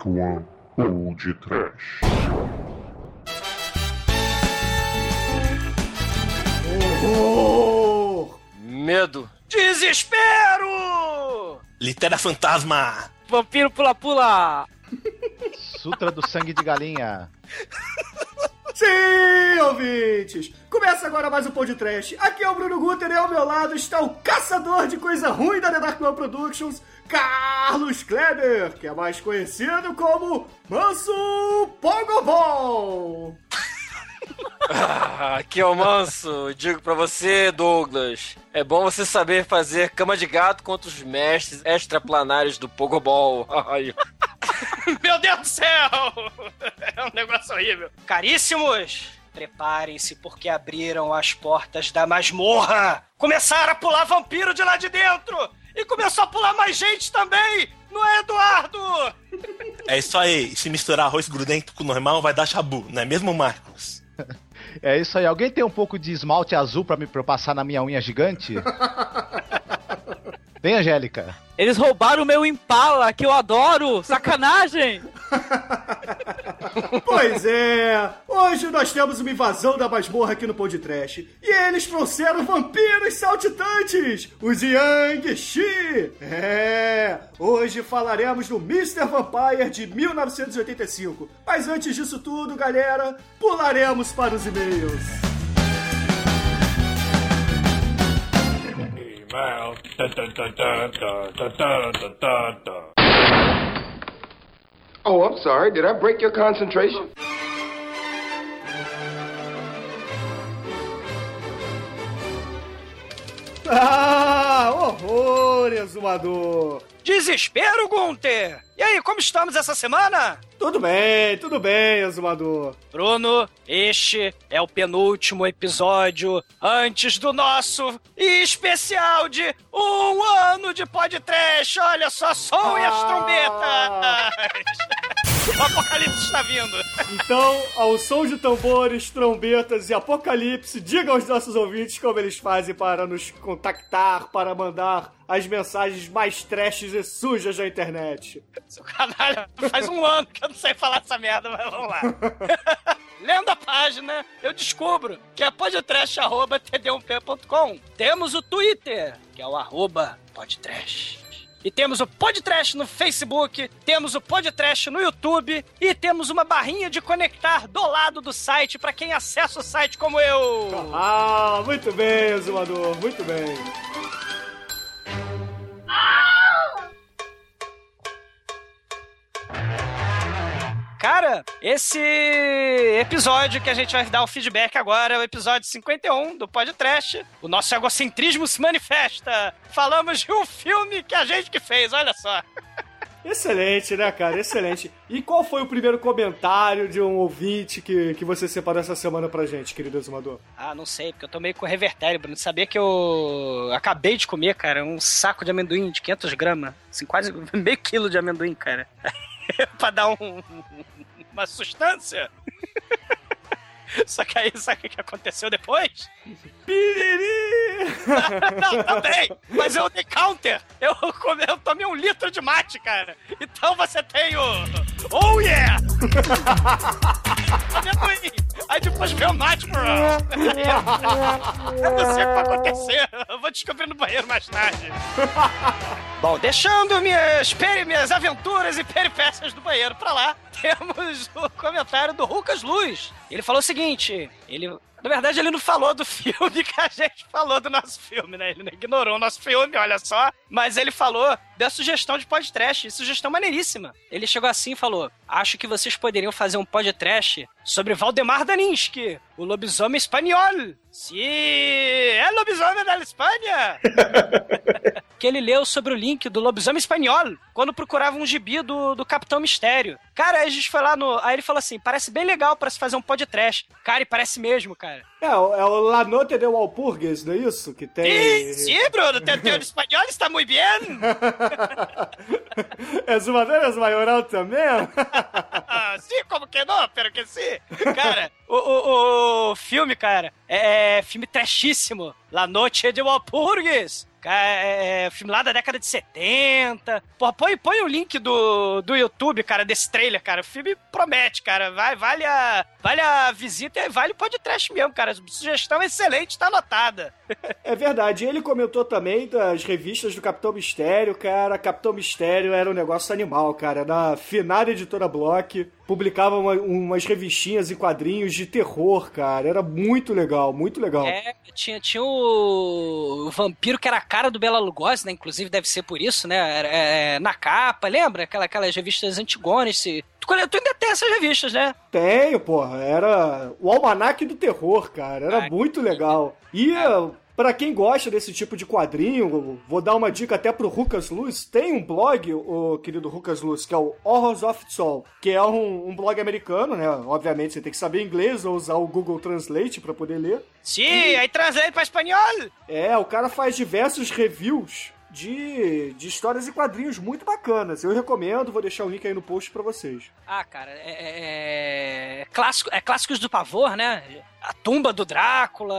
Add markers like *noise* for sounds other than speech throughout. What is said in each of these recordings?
Dark One ou de Trash. Horror! Medo. Desespero! Litera fantasma! Vampiro pula-pula! Sutra do sangue de galinha. *laughs* Sim, ouvintes! Começa agora mais um Pão de Trash. Aqui é o Bruno Guter e ao meu lado está o caçador de coisa ruim da The Dark One Productions, Carlos Kleber, que é mais conhecido como Manso Pogobol. *laughs* Ah, aqui é o Manso. Digo pra você, Douglas. É bom você saber fazer cama de gato contra os mestres extraplanários do Pogobol. *laughs* Ai. *laughs* Meu Deus do céu! *laughs* É um negócio horrível. Caríssimos, preparem-se porque abriram as portas da masmorra. Começaram a pular vampiro de lá de dentro! E começou a pular mais gente também! Não é, Eduardo? É isso aí. Se misturar arroz grudento com normal, vai dar chabu, não é mesmo, Marcos? É isso aí. Alguém tem um pouco de esmalte azul pra me pra eu passar na minha unha gigante? *laughs* Vem, Angélica. Eles roubaram o meu Impala, que eu adoro! Sacanagem! *laughs* Pois é, hoje nós temos uma invasão da masmorra aqui no Pão de Trash. E eles trouxeram vampiros saltitantes, os Yang Shi. É, hoje falaremos do Mr. Vampire de 1985. Mas antes disso tudo, galera, pularemos para os e-mails. Oh, I'm sorry. Did I break your concentration? Ah, horror, exumador. Desespero, Gunther! E aí, como estamos essa semana? Tudo bem, tudo bem, exumador. Bruno, este é o penúltimo episódio antes do nosso especial de um ano de podcast. Olha só, som e as trombetas! *laughs* O apocalipse está vindo! Então, ao som de tambores, trombetas e apocalipse, diga aos nossos ouvintes como eles fazem para nos contactar, para mandar as mensagens mais trashes e sujas da internet. Seu canalha, faz um ano que eu não sei falar essa merda, mas vamos lá. *laughs* Lendo a página, eu descubro que é podtrash.td1p.com. Temos o Twitter, que é o arroba podtrash. E temos o Podtrash no Facebook, temos o Podtrash no YouTube e temos uma barrinha de conectar do lado do site para quem acessa o site como eu. Ah, muito bem, exumador, muito bem. Cara, esse episódio que a gente vai dar o feedback agora é o episódio 51 do Podcast. O nosso egocentrismo se manifesta. Falamos de um filme que a gente que fez, olha só. Excelente, né, cara? Excelente. E qual foi o primeiro comentário de um ouvinte que, que você separou essa semana pra gente, querido exumador? Ah, não sei, porque eu tô meio com revertério, Bruno. Sabia que eu acabei de comer, cara, um saco de amendoim de 500 gramas. Assim, quase *laughs* meio quilo de amendoim, cara. *laughs* pra dar um, uma sustância. *laughs* Só que aí, sabe o que aconteceu depois? Piriri! *laughs* Não, também! Mas eu dei counter! Eu, eu tomei um litro de mate, cara! Então você tem o. Oh yeah! *laughs* Amendoim! Aí depois veio o bro! Eu não sei o que vai acontecer! Eu vou descobrir no banheiro mais tarde! *laughs* Bom, deixando minhas, minhas aventuras e peripécias do banheiro pra lá, *laughs* temos o comentário do Lucas Luz. Ele falou o seguinte: ele na verdade, ele não falou do *laughs* filme que a gente falou do nosso filme, né? Ele ignorou o nosso filme, olha só. Mas ele falou da sugestão de podcast, sugestão maneiríssima. Ele chegou assim e falou: Acho que vocês poderiam fazer um podcast sobre Valdemar Daninsky, o lobisomem espanhol. Sim, é lobisomem da Espanha! *laughs* que ele leu sobre o link do lobisomem espanhol quando procurava um gibi do, do Capitão Mistério. Cara, aí a gente foi lá no. Aí ele falou assim: parece bem legal para se fazer um podcast. Cara, e parece mesmo, cara. É, o- é o La Noite de Walpurgis, não é isso? Que tem. Sim, sim, Bruno, teu, teu espanhol está muito bem. Exumador *laughs* é maioral também? Ah, *laughs* sim, como que não? Pero que sim. Cara, o, o, o filme, cara, é, é filme trashíssimo. La Noche de Walpurgis. É, é, filme lá da década de 70. Pô, põe, põe o link do, do YouTube, cara, desse trailer, cara. O filme promete, cara. Vai, vale, a, vale a visita e vale o podcast mesmo, cara. Sugestão excelente, tá anotada. É verdade. Ele comentou também das revistas do Capitão Mistério, cara. Capitão Mistério era um negócio animal, cara. Na finada editora Block, publicava uma, umas revistinhas e quadrinhos de terror, cara. Era muito legal, muito legal. É, tinha, tinha o... o vampiro que era a cara do Bela Lugosi, né? Inclusive deve ser por isso, né? É, na capa, lembra? Aquela, aquelas revistas antigonas. Se... Tu, tu ainda tem essas revistas, né? Tenho, porra. Era o Almanac do Terror, cara. Era ah, muito legal. E para quem gosta desse tipo de quadrinho, vou dar uma dica até pro Lucas Luz. Tem um blog, o querido Lucas Luz, que é o Horrors of Soul, que é um, um, blog americano, né? Obviamente você tem que saber inglês ou usar o Google Translate para poder ler. Sim, e... aí translate para espanhol. É, o cara faz diversos reviews de, de histórias e quadrinhos muito bacanas. Eu recomendo, vou deixar o link aí no post para vocês. Ah, cara, é, é, é, clássico, é clássicos do pavor, né? A Tumba do Drácula,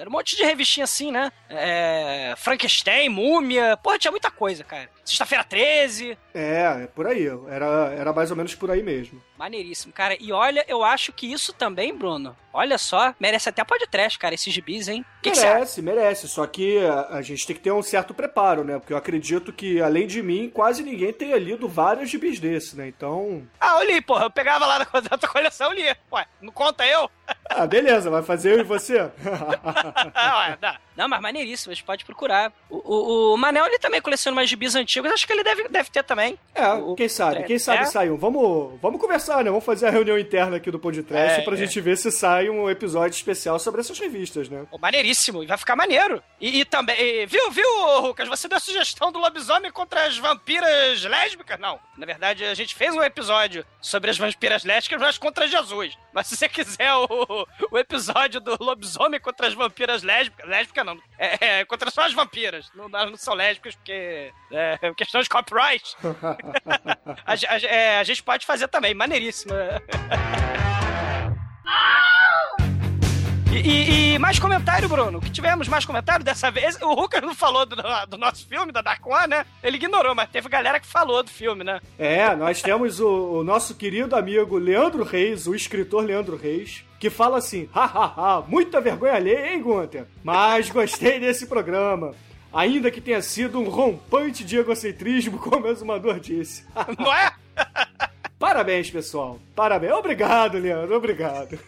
era um monte de revistinha assim, né? É, Frankenstein, Múmia, porra, tinha muita coisa, cara. Sexta-feira 13. É, é por aí, era, era mais ou menos por aí mesmo. Maneiríssimo, cara. E olha, eu acho que isso também, Bruno, olha só, merece até podcast, cara, esses gibis, hein? Que merece, que merece, só que a, a, gente tem que ter um certo preparo, né? Porque eu acredito que, além de mim, quase ninguém tenha lido vários gibis desses, né? Então... Ah, eu li, porra, eu pegava lá na *laughs* tua coleção e lia. Ué, não conta eu? Ah, beleza, vai fazer eu e você? *laughs* não. não, mas maneiríssimo, a gente pode procurar. O, o, o, Manel, ele também coleciona mais gibis antigos, acho que ele deve, deve ter também. É, o, quem sabe, quem sabe é? sai um. Vamos, vamos conversar, né? Vamos fazer a reunião interna aqui do podcast é, pra é. gente ver se sai um episódio especial sobre essas revistas, né? Oh, maneiríssimo, e vai ficar maneiro. E, e também, e, viu, viu, Lucas, você deu a sugestão do lobisomem contra as vampiras lésbicas? Não, na verdade, a gente fez um episódio sobre as vampiras lésbicas, mas contra Jesus. Mas se você quiser o, o episódio do lobisomem contra as vampiras lésbicas. Lésbica não. É, é, contra só as vampiras. Não, não são lésbicas porque. É, questão de copyright. *laughs* a, a, é, a gente pode fazer também. Maneiríssimo. E, e, e, mais comentário, Bruno? Que tivemos mais comentário dessa vez. O Ruka não falou do, do, nosso filme, da Dark One, né? Ele ignorou, mas teve galera que falou do filme, né? É, nós temos o, o nosso querido amigo Leandro Reis, o escritor Leandro Reis, que fala assim: hahaha, muita vergonha alheia, hein, Gunter? Mas gostei *laughs* desse programa. Ainda que tenha sido um rompante de egocentrismo, *laughs* como o exumador disse. *laughs* Não é? Parabéns, pessoal. Parabéns. Obrigado, Leandro. Obrigado.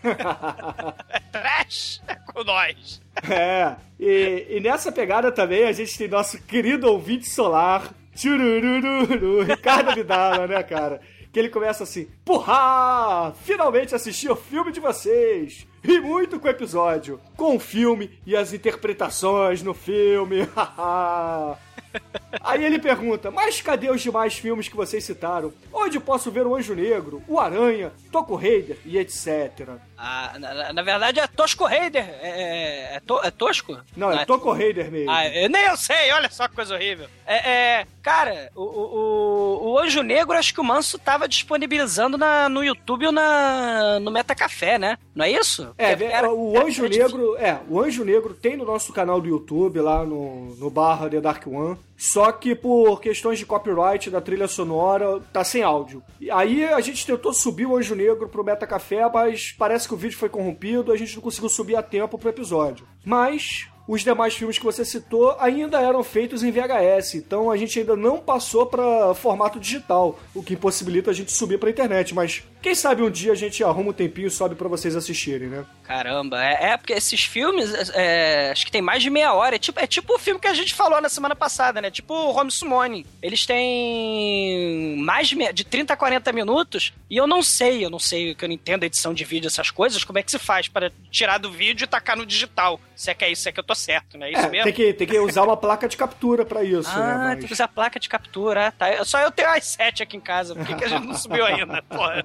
Trash com nós. É. E, e, nessa pegada também a gente tem nosso querido ouvinte solar, Tchurururu, Ricardo Vidala, né, cara? Que ele começa assim: Porra! Finalmente assisti o filme de vocês! Ri muito com o episódio, com o filme e as interpretações no filme. *laughs* Aí ele pergunta: Mas cadê os demais filmes que vocês citaram? Onde posso ver o Anjo Negro, o Aranha, Toco Raider e etc? Ah, na, na, verdade é Tosco Raider. É, é, é, to, é Tosco? Não, é, é Toco Raider mesmo. Ah, eu, nem eu sei, olha só que coisa horrível. É, é cara, o, o, o, Anjo Negro acho que o Manso tava disponibilizando na, no YouTube ou na, no Metacafé, né? Não é isso? É, era, o Anjo Negro, é, o Anjo Negro tem no nosso canal do YouTube, lá no, no barra The Dark One. Só que por questões de copyright da trilha sonora, tá sem áudio. E aí a gente tentou subir o Anjo Negro pro Meta Café, mas parece que o vídeo foi corrompido, a gente não conseguiu subir a tempo pro episódio. Mas os demais filmes que você citou ainda eram feitos em VHS, então a gente ainda não passou para formato digital, o que impossibilita a gente subir para internet, mas quem sabe um dia a gente arruma um tempinho e sobe para vocês assistirem, né? Caramba, é, é porque esses filmes, é, acho que tem mais de meia hora, é tipo, é tipo o filme que a gente falou na semana passada, né? Tipo o Home Sumone. Eles têm mais de, de 30 a 40 minutos e eu não sei, eu não sei, que eu não entendo edição de vídeo, essas coisas, como é que se faz para tirar do vídeo e tacar no digital. Se é que é isso, se é que eu tô certo, né? É isso é, mesmo? Tem que, tem que usar uma placa de captura para isso, ah, né? Mas... tem que usar placa de captura, tá. Só eu tenho as 7 aqui em casa, por que, que a gente não subiu ainda? Porra.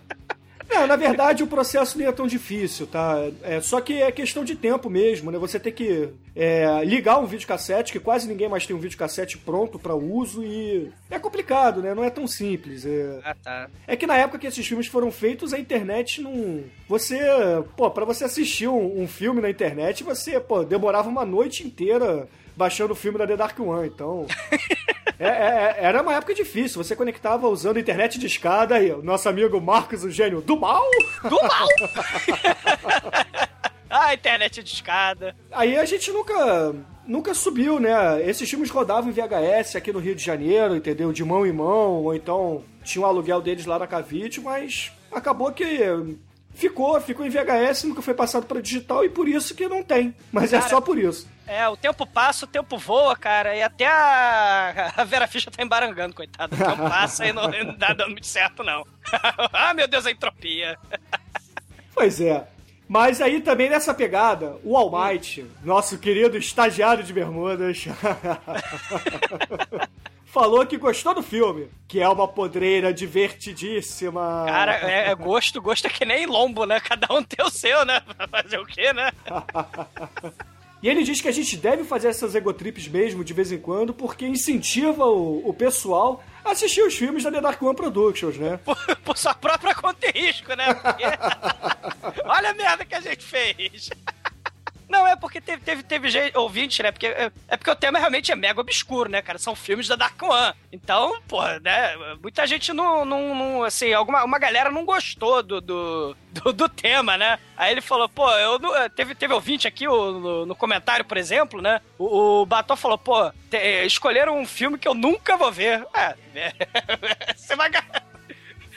Não, na verdade o processo nem é tão difícil, tá? É, só que é questão de tempo mesmo, né? Você tem que é, ligar um videocassete, que quase ninguém mais tem um videocassete pronto para uso e é complicado, né? Não é tão simples. É... Ah, tá. É que na época que esses filmes foram feitos, a internet não... Você, pô, pra você assistir um, um filme na internet, você, pô, demorava uma noite inteira baixando o filme da The Dark One, então. *laughs* É, é, era uma época difícil. Você conectava usando internet de escada e o nosso amigo Marcos, o gênio do mal. Do mal! *laughs* ah, internet de escada. Aí a gente nunca. Nunca subiu, né? Esses filmes rodavam em VHS aqui no Rio de Janeiro, entendeu? De mão em mão, ou então tinha o um aluguel deles lá na Cavite, mas acabou que ficou, ficou em VHS, nunca foi passado para digital e por isso que não tem. Mas é Cara, é só por isso. É, o tempo passa, o tempo voa, cara, e até a, a Vera Fischer tá embarangando, coitada. O tempo passa e não, não dá dando muito certo, não. *laughs* ah, meu Deus, a entropia. pois é. Mas aí também nessa pegada, o All Might, nosso querido estagiário de bermudas, *laughs* falou que gostou do filme, que é uma podreira divertidíssima. Cara, é, é gosto, gosto é que nem lombo, né? Cada um tem o seu, né? Fazer o quê, né? *laughs* E ele diz que a gente deve fazer essas egotrips mesmo de vez em quando, porque incentiva o, o pessoal a assistir os filmes da The Dark One Productions, né? Por, por sua própria conta e risco, né? Porque... *laughs* Olha a merda que a gente fez. Não, é porque teve, teve, teve gente, ouvinte, né? Porque, é, é, porque o tema realmente é mega obscuro, né, cara? São filmes da Dark One. Então, porra, né? Muita gente não, não, não assim, alguma uma galera não gostou do, do, do, do tema, né? Aí ele falou, pô, eu teve, teve ouvinte aqui o, no, no comentário, por exemplo, né? O, o falou, pô, te, escolheram um filme que eu nunca vou ver. É, *laughs* você vai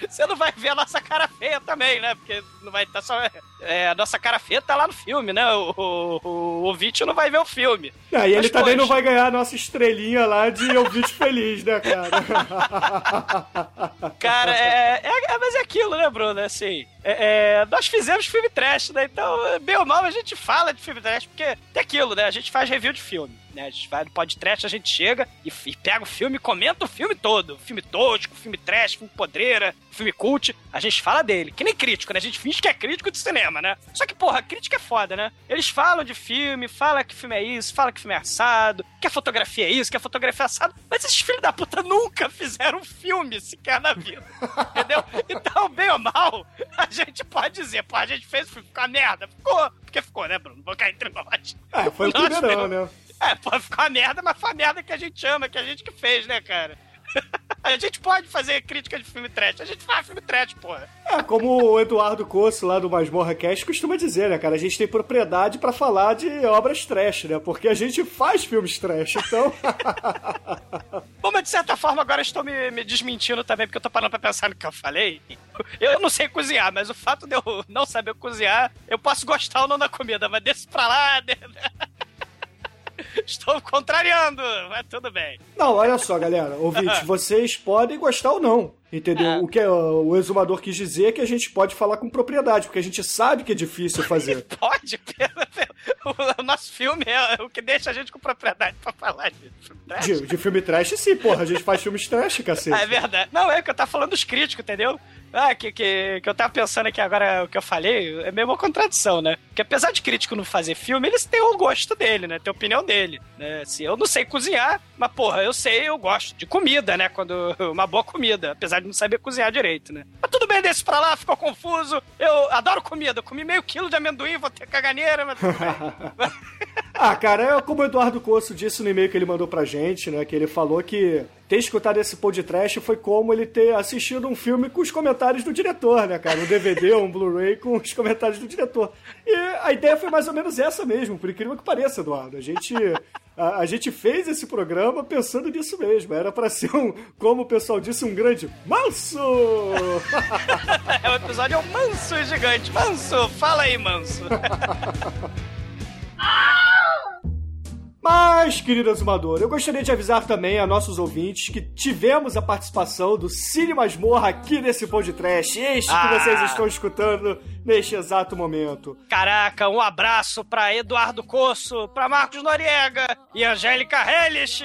você não vai ver a nossa cara feia também, né? Porque não vai estar tá só. É, a nossa cara feia tá lá no filme, né? O, o, o ouvinte não vai ver o filme. É, e ele também não vai ganhar a nossa estrelinha lá de ouvinte feliz, né, cara? *laughs* cara, é, é, é, mas é aquilo, né, Bruno? Assim, é, é, nós fizemos filme trash, né? Então, bem ou mal, a gente fala de filme trash, porque é aquilo, né? A gente faz review de filme né? A gente vai no podcast, a gente chega e, e pega o filme e comenta o filme todo. Filme tosco, filme trash, filme podreira, filme cult. A gente fala dele. Que nem crítico, né? A gente finge que é crítico de cinema, né? Só que, porra, crítica é foda, né? Eles falam de filme, falam que filme é isso, falam que filme é assado, que a fotografia é isso, que a fotografia é assado. Mas esses filhos da puta nunca fizeram um filme sequer na vida. *laughs* entendeu? Então, bem ou mal, a gente pode dizer, pô, a gente fez o filme, ficou uma merda. Ficou. Porque ficou, né, Bruno? Vou cair entre nós. É, foi o primeirão, né? *laughs* É, pode ficar uma merda, mas foi a merda que a gente ama, que a gente que fez, né, cara? *laughs* A gente pode fazer crítica de filme trash. A gente faz filme trash, porra. É, como o Eduardo Coço, lá do Masmorra Cast, costuma dizer, né, cara? A gente tem propriedade para falar de obras trash, né? Porque a gente faz filmes trash, então... *laughs* Bom, mas de certa forma agora estou me, me, desmentindo também, porque eu tô parando pra pensar no que eu falei. Eu não sei cozinhar, mas o fato de eu não saber cozinhar, eu posso gostar ou não da comida, mas desse pra lá... Estou contrariando, mas tudo bem. Não, olha só, galera. Ouvinte, *laughs* vocês podem gostar ou não. Entendeu? É. O que é, o exumador quis dizer é que a gente pode falar com propriedade, porque a gente sabe que é difícil *laughs* fazer. pode, o nosso filme é o que deixa a gente com propriedade pra falar trash. De, de filme trash, sim, porra. A gente faz filmes trash, cacete. É verdade. Não, é que eu tava falando dos críticos, entendeu? Ah, que, que, que eu tava pensando aqui agora, o que eu falei, é meio uma contradição, né? Porque apesar de crítico não fazer filme, eles têm o gosto dele, né? Tem a opinião dele, né? Se eu não sei cozinhar, mas porra, eu sei, eu gosto de comida, né? Quando uma boa comida, apesar não saber cozinhar direito, né? Mas tudo bem desse pra lá, ficou confuso. Eu adoro comida, eu comi meio quilo de amendoim, vou ter caganeira, mas tudo bem. *laughs* ah, cara, é como o Eduardo Coço disse no e-mail que ele mandou pra gente, né? Que ele falou que ter escutado esse podcast foi como ele ter assistido um filme com os comentários do diretor, né, cara? Um DVD, *laughs* um Blu-ray com os comentários do diretor. E a ideia foi mais ou menos essa mesmo, por incrível que pareça, Eduardo. A gente, a, a gente fez esse programa pensando nisso mesmo. Era para ser um, como o pessoal disse, um grande manso! *laughs* é, o episódio é um manso gigante. Manso, fala aí, manso. *laughs* *laughs* Mas, querido Azumador, eu gostaria de avisar também a nossos ouvintes que tivemos a participação do Cine Masmorra aqui nesse podcast, este ah. que vocês estão escutando neste exato momento. Caraca, um abraço para Eduardo Coço, para Marcos Noriega e Angélica Hellish.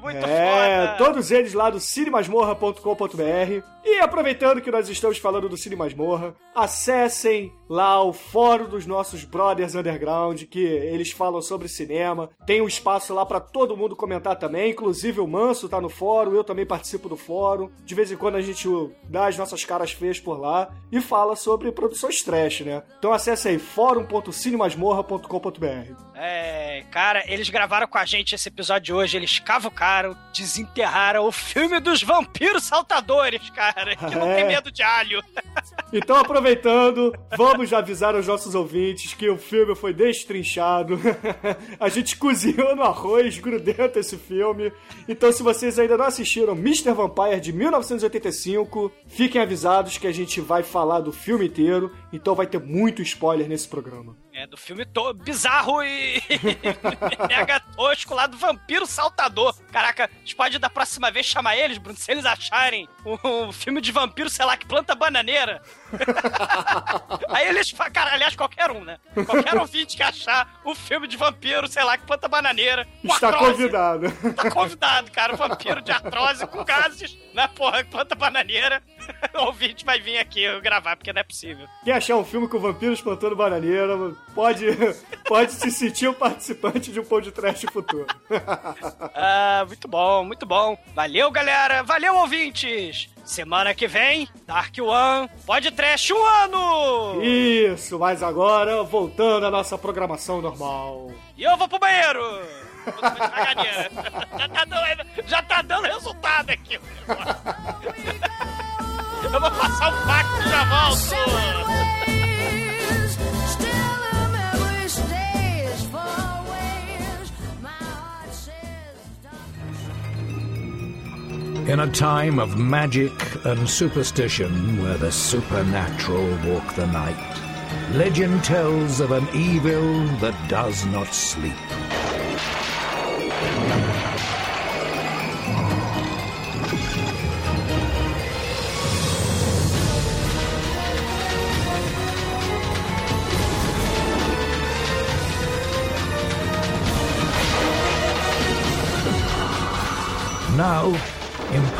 Muito é, foda. todos eles lá do cinemasmorra.com.br. E aproveitando que nós estamos falando do Cine Masmorra, acessem lá o fórum dos nossos brothers underground, que eles falam sobre cinema. Tem um espaço lá pra todo mundo comentar também. Inclusive o Manso tá no fórum, eu também participo do fórum. De vez em quando a gente dá as nossas caras feias por lá e fala sobre produções trash, né? Então acesse aí fórum.cinemasmorra.com.br. É, cara, eles gravaram com a gente esse episódio de hoje, eles cavucaram, desenterraram o filme dos vampiros saltadores, cara, *laughs* que não É. tem medo de alho. *laughs* Então, aproveitando, vamos avisar aos nossos ouvintes que o filme foi destrinchado. *laughs* A gente cozinhou no arroz grudento esse filme. Então, se vocês ainda não assistiram Mr. Vampire de 1985, fiquem avisados que a gente vai falar do filme inteiro. Então, vai ter muito spoiler nesse programa. É, do filme to bizarro e *laughs* mega tosco lá do vampiro saltador. Caraca, a gente pode da próxima vez chamar eles, Bruno, se eles acharem um filme de vampiro, sei lá, que planta bananeira. *laughs* Aí eles falam, cara, aliás, qualquer um, né? Qualquer ouvinte que achar um filme de vampiro, sei lá, que planta bananeira. Está artrose, convidado. Tá convidado, cara. Vampiro de artrose com gases, né, porra, que planta bananeira. *laughs* O ouvinte vai vir aqui gravar, porque não é possível. Quem achar um filme com vampiros plantando bananeira, pode, pode se sentir um participante de um pão de trash futuro. *laughs* Ah, muito bom, muito bom. Valeu, galera. Valeu, ouvintes. Semana que vem, Dark One, pode trash um ano! Isso, mas agora, voltando à nossa programação normal. E eu vou pro banheiro! *laughs* Já, tá dando, já tá dando resultado aqui. *laughs* Eu vou passar o pacto e já volto! In a time of magic and superstition where the supernatural walk the night, legend tells of an evil that does not sleep.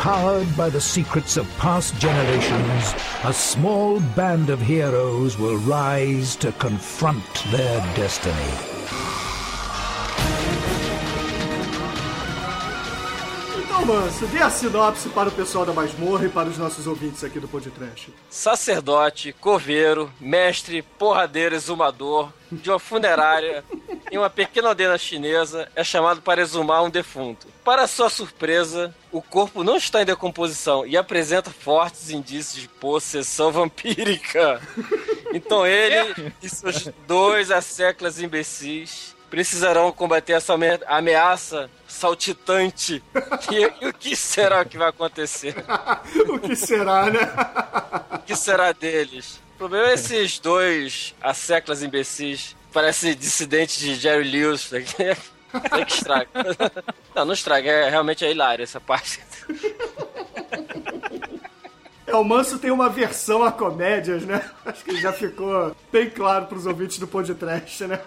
Empowered by the secrets of past generations, a small band of heroes will rise to confront their destiny. Manso, dê a sinopse para o pessoal da masmorra e para os nossos ouvintes aqui do Podcast. Sacerdote, coveiro, mestre, porradeiro, exumador de uma funerária *laughs* em uma pequena aldeia chinesa é chamado para exumar um defunto. Para sua surpresa, o corpo não está em decomposição e apresenta fortes indícios de possessão vampírica. *laughs* Então ele e seus dois asseclas imbecis precisarão combater essa ame- ameaça saltitante. *laughs* E, e o que será que vai acontecer? *laughs* o que será, né? O que será deles? O problema é esses dois asseclas imbecis. Parece dissidente de Jerry Lewis. *laughs* É que estraga. Não, não estraga. É, realmente é hilário essa parte. É, o Manso tem uma versão a comédias, né? Acho que já ficou bem claro para os ouvintes do Podcast, né?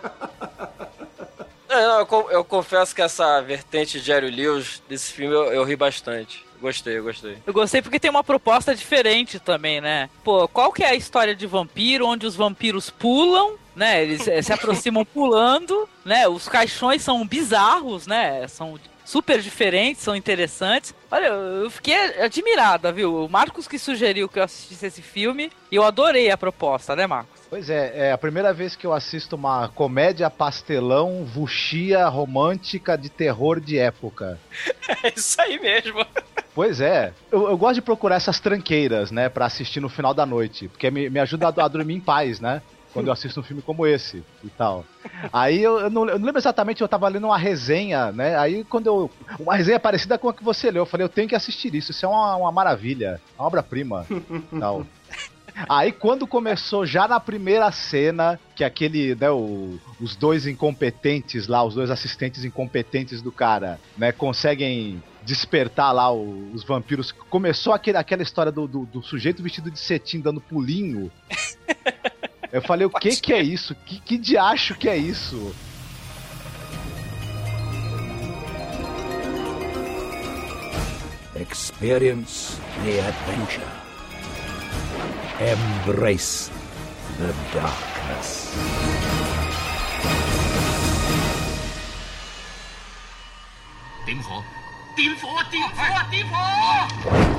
Não, eu, eu confesso que essa vertente de Jerry Lewis desse filme eu, eu ri bastante. Gostei, eu gostei. Eu gostei porque tem uma proposta diferente também, né? Pô, qual que é a história de vampiro onde os vampiros pulam, né? Eles eh, se aproximam pulando, né? Os caixões são bizarros, né? São super diferentes, são interessantes. Olha, eu fiquei admirada, viu? O Marcos que sugeriu que eu assistisse esse filme e eu adorei a proposta, né, Marcos? Pois é, é a primeira vez que eu assisto uma comédia pastelão, vuxia, romântica, de terror de época. *laughs* É isso aí mesmo. Pois é, eu, eu gosto de procurar essas tranqueiras, né, pra assistir no final da noite, porque me, me ajuda a, a dormir em paz, né? Quando eu assisto um filme como esse e tal. Aí eu, eu não, eu não lembro exatamente, eu tava lendo uma resenha, né? Aí quando eu. Uma resenha parecida com a que você leu, eu falei, eu tenho que assistir isso, isso é uma, uma maravilha, uma obra-prima. *laughs* tal. Aí quando começou já na primeira cena, que aquele, né, o- os dois incompetentes lá, os dois assistentes incompetentes do cara, né, conseguem despertar lá o- os vampiros. Começou aquele, aquela história do, do- do sujeito vestido de cetim dando pulinho. *laughs* Eu falei, o que que é isso? Que, que diacho que é isso? Experience the adventure. Embrace the darkness. 点火！点火！点火！点火！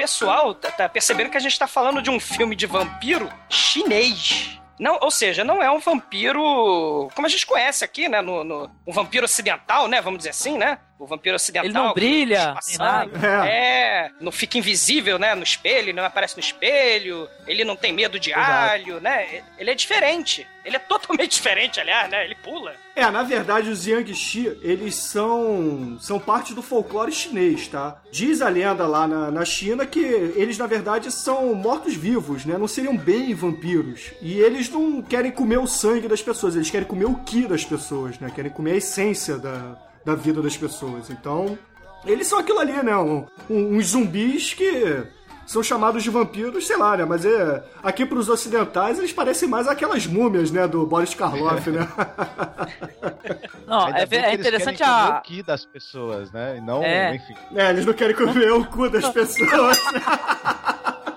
Pessoal tá, tá percebendo que a gente tá falando de um filme de vampiro chinês. Não, ou seja, não é um vampiro como a gente conhece aqui, né? No, no- um vampiro ocidental, né? Vamos dizer assim, né? O vampiro ocidental. Ele não brilha, nem nada. É, não fica invisível, né? No espelho, ele não aparece no espelho, ele não tem medo de Exato. alho, né? Ele é diferente. Ele é totalmente *laughs* diferente, aliás, né? Ele pula. É, na verdade, os Yangshi, eles são são parte do folclore chinês, tá? Diz a lenda lá na, na China que eles, na verdade, são mortos-vivos, né? Não seriam bem vampiros. E eles não querem comer o sangue das pessoas, eles querem comer o ki das pessoas, né? Querem comer a essência da, da vida das pessoas. Então, eles são aquilo ali, né? Um- um- uns zumbis que são chamados de vampiros, sei lá, né? Mas é, aqui pros ocidentais eles parecem mais aquelas múmias, né? Do Boris Karloff, né? *laughs* Não, é, é que eles interessante a. o das pessoas, né? E não, É. enfim. É, eles não querem comer o cu das pessoas.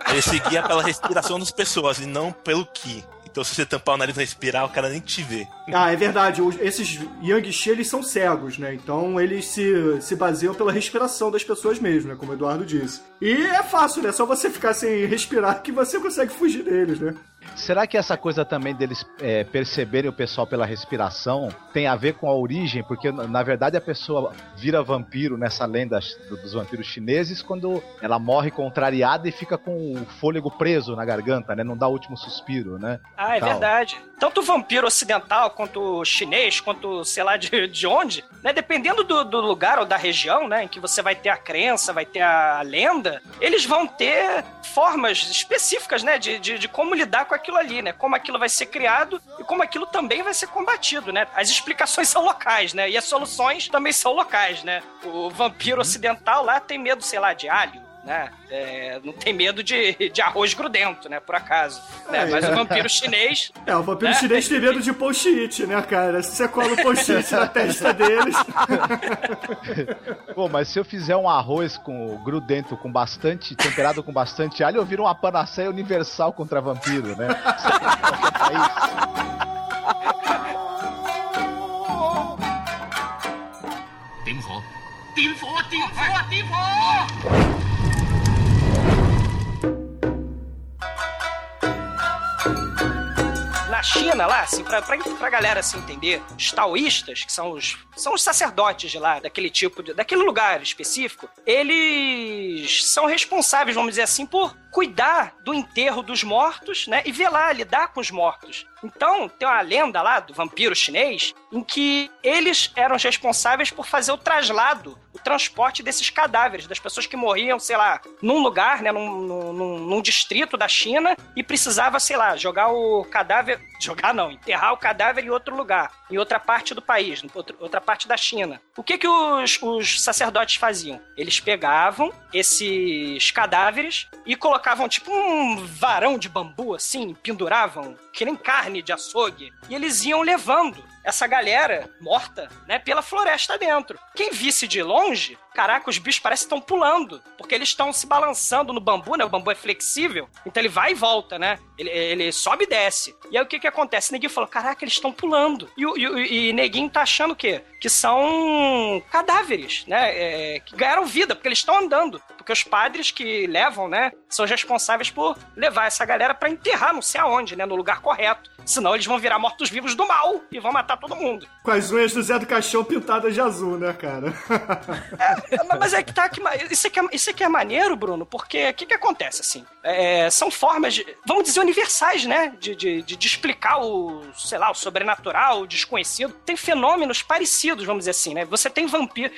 Ele se guia pela respiração das pessoas e não pelo ki. Então se você tampar o nariz e respirar, o cara nem te vê. ah, é verdade. esses Yangshi, eles são cegos, né? Então eles se, se baseiam pela respiração das pessoas mesmo, né? Como o Eduardo disse. E é fácil, né? Só você ficar sem respirar que você consegue fugir deles, né? Será que essa coisa também deles é, perceberem o pessoal pela respiração tem a ver com a origem? Porque, na verdade, a pessoa vira vampiro nessa lenda do- dos vampiros chineses quando ela morre contrariada e fica com o fôlego preso na garganta, né? Não dá o último suspiro, né? Ah, é Tal. verdade. Tanto o vampiro ocidental, quanto o chinês, quanto sei lá de, de onde, né? Dependendo do, do lugar ou da região, né? Em que você vai ter a crença, vai ter a lenda, eles vão ter formas específicas, né? De, de, de como lidar com aquilo ali, né? Como aquilo vai ser criado e como aquilo também vai ser combatido, né? As explicações *laughs* são locais, né? E as soluções também são locais, né? O vampiro ocidental lá tem medo, sei lá, de alho Né? É, não tem medo de, de arroz grudento, né? Por acaso. né? É, Mas é. o vampiro chinês *laughs* É, o vampiro É. chinês tem medo de post-it, né, cara? Se você cola o post-it na testa deles. *laughs* Pô, mas se eu fizer um arroz com grudento, com bastante, temperado com bastante alho, eu viro uma panaceia universal contra vampiro, né? Você tem qualquer país. 点火！点火！点火！点火！ China lá, assim, pra, pra, pra galera assim, entender, os taoístas, que são os, são os sacerdotes de lá, daquele tipo, de, daquele lugar específico, eles são responsáveis, vamos dizer assim, por cuidar do enterro dos mortos, né, e velar, lidar com os mortos. Então, tem uma lenda lá do vampiro chinês em que eles eram responsáveis por fazer o traslado, transporte desses cadáveres, das pessoas que morriam, sei lá, num lugar, né, num, num- num- distrito da China e precisava, sei lá, jogar o cadáver. Jogar não, enterrar o cadáver em outro lugar, em outra parte do país, em outra, parte da China. O que que os, os sacerdotes faziam? Eles pegavam esses cadáveres e colocavam tipo um varão de bambu assim, penduravam, que nem carne de açougue, e eles iam levando essa galera morta, né, pela floresta dentro. Quem visse de longe, caraca, os bichos parecem que estão pulando, porque eles estão se balançando no bambu, né? O bambu é flexível, então ele vai e volta, né? Ele, ele sobe e desce. E aí o que que acontece? Neguinho falou, caraca, eles estão pulando. E, o- e, e Neguinho tá achando o quê? Que são cadáveres, né? É, que ganharam vida, porque eles estão andando. Porque os padres que levam, né, são os responsáveis por levar essa galera pra enterrar não sei aonde, né? No lugar correto. Senão eles vão virar mortos-vivos do mal e vão matar todo mundo. Com as unhas do Zé do Caixão pintadas de azul, né, cara? Mas- Mas é que tá que isso aqui é, isso aqui é maneiro, Bruno, porque o que, que acontece assim? É, são formas, de, vamos dizer, universais, né? De, de, de, de explicar o, sei lá, o sobrenatural, o desconhecido. Tem fenômenos parecidos, vamos dizer assim, né? Você tem vampiros,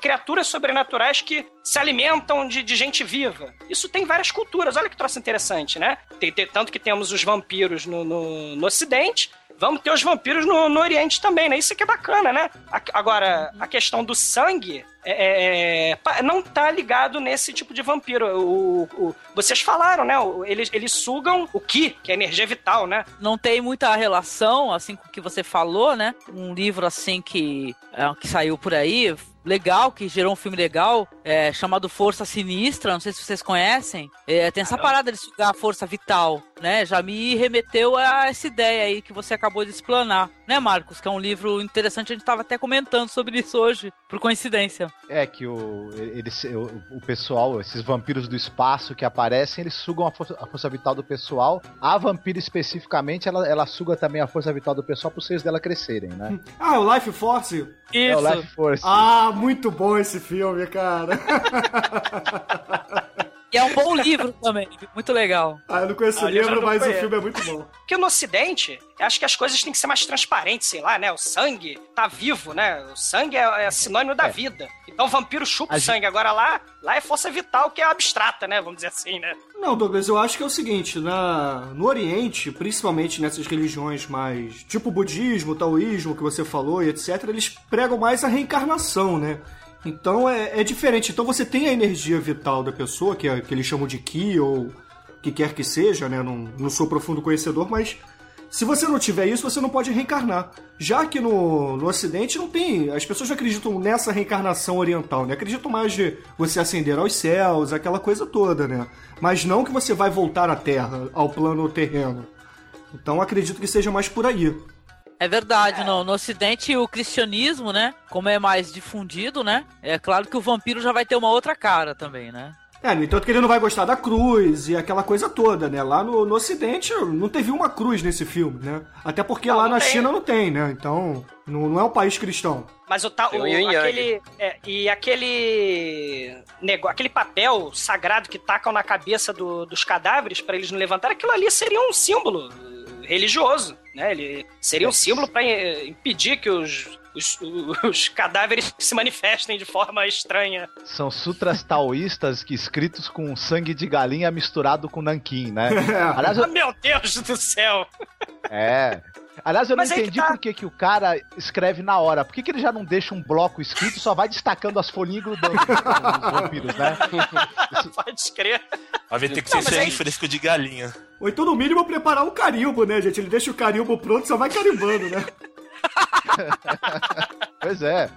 criaturas sobrenaturais que se alimentam de, de gente viva. Isso tem várias culturas. Olha que troço interessante, né? Tem, tem- tanto que temos os vampiros no, no, no Ocidente. Vamos ter os vampiros no, no Oriente também, né? Isso que é bacana, né? A- agora, a questão do sangue é, é, pa- não tá ligado nesse tipo de vampiro. O, o- vocês falaram, né? Eles, eles sugam o Ki, que é energia vital, né? não tem muita relação, assim, com o que você falou, né? Um livro, assim, que, é, que saiu por aí, legal, que gerou um filme legal, é, chamado Força Sinistra, não sei se vocês conhecem. É, tem essa parada de sugar a força vital, né? Já me remeteu a essa ideia aí que você acabou de explanar, né, Marcos? Que é um livro interessante, a gente tava até comentando sobre isso hoje, por coincidência. É que o, eles, o, o pessoal, esses vampiros do espaço que aparecem, eles sugam a força, a força vital do pessoal. A vampira especificamente, ela, ela suga também a força vital do pessoal para os seios dela crescerem, né? *laughs* Ah, o Life Force? É o Life Force. Ah, muito bom esse filme, cara. *laughs* E é um bom livro também, muito legal. Ah, eu não conheço Ah, o livro, mas o conheço. filme é muito bom. Porque no Ocidente, eu acho que as coisas têm que ser mais transparentes, sei lá, né? O sangue tá vivo, né? O sangue é, é sinônimo da vida. Então o vampiro chupa o sangue. Agora lá, lá é força vital que é abstrata, né? Vamos dizer assim, né? Não, Douglas, eu acho que é o seguinte, na, no Oriente, principalmente nessas religiões mais, tipo o budismo, o taoísmo que você falou e etc, eles pregam mais a reencarnação, né? Então é, é diferente. Então você tem a energia vital da pessoa, que, é, que eles chamam de Ki ou que quer que seja, né? Não, não sou profundo conhecedor, mas se você não tiver isso, você não pode reencarnar. Já que no, no Ocidente não tem. As pessoas não acreditam nessa reencarnação oriental, né? Acreditam mais de você ascender aos céus, aquela coisa toda, né? Mas não que você vai voltar à Terra, ao plano terreno. Então acredito que seja mais por aí. É verdade, no, no ocidente o cristianismo, né, como é mais difundido, né, é claro que o vampiro já vai ter uma outra cara também, né. É, no entanto que ele não vai gostar da cruz e aquela coisa toda, né? Lá no, no Ocidente não teve uma cruz nesse filme, né? Até porque Não, lá não na tem. China não tem, né? Então, não, não é um país cristão. Mas o tal. O e aquele. é, e aquele. Nego, aquele papel sagrado que tacam na cabeça do- dos cadáveres para eles não levantarem, aquilo ali seria um símbolo religioso, né? Ele seria um símbolo para impedir que os. Os, *laughs* os cadáveres se manifestem de forma estranha. São sutras taoístas que escritos com sangue de galinha misturado com nanquim, né? *laughs* Aliás, eu, Ah, meu Deus do céu! é. Aliás, eu Mas não que entendi tá. por que, que o cara escreve na hora. Por que, que ele já não deixa um bloco escrito e só vai destacando as folhinhas e grudando nos vampiros, né? *laughs* Pode crer. Vai ter que Não, ser aí- fresco de galinha. Ou então, no mínimo, preparar um carimbo, né, gente? Ele deixa o carimbo pronto e só vai carimbando, né? *laughs* Pois é.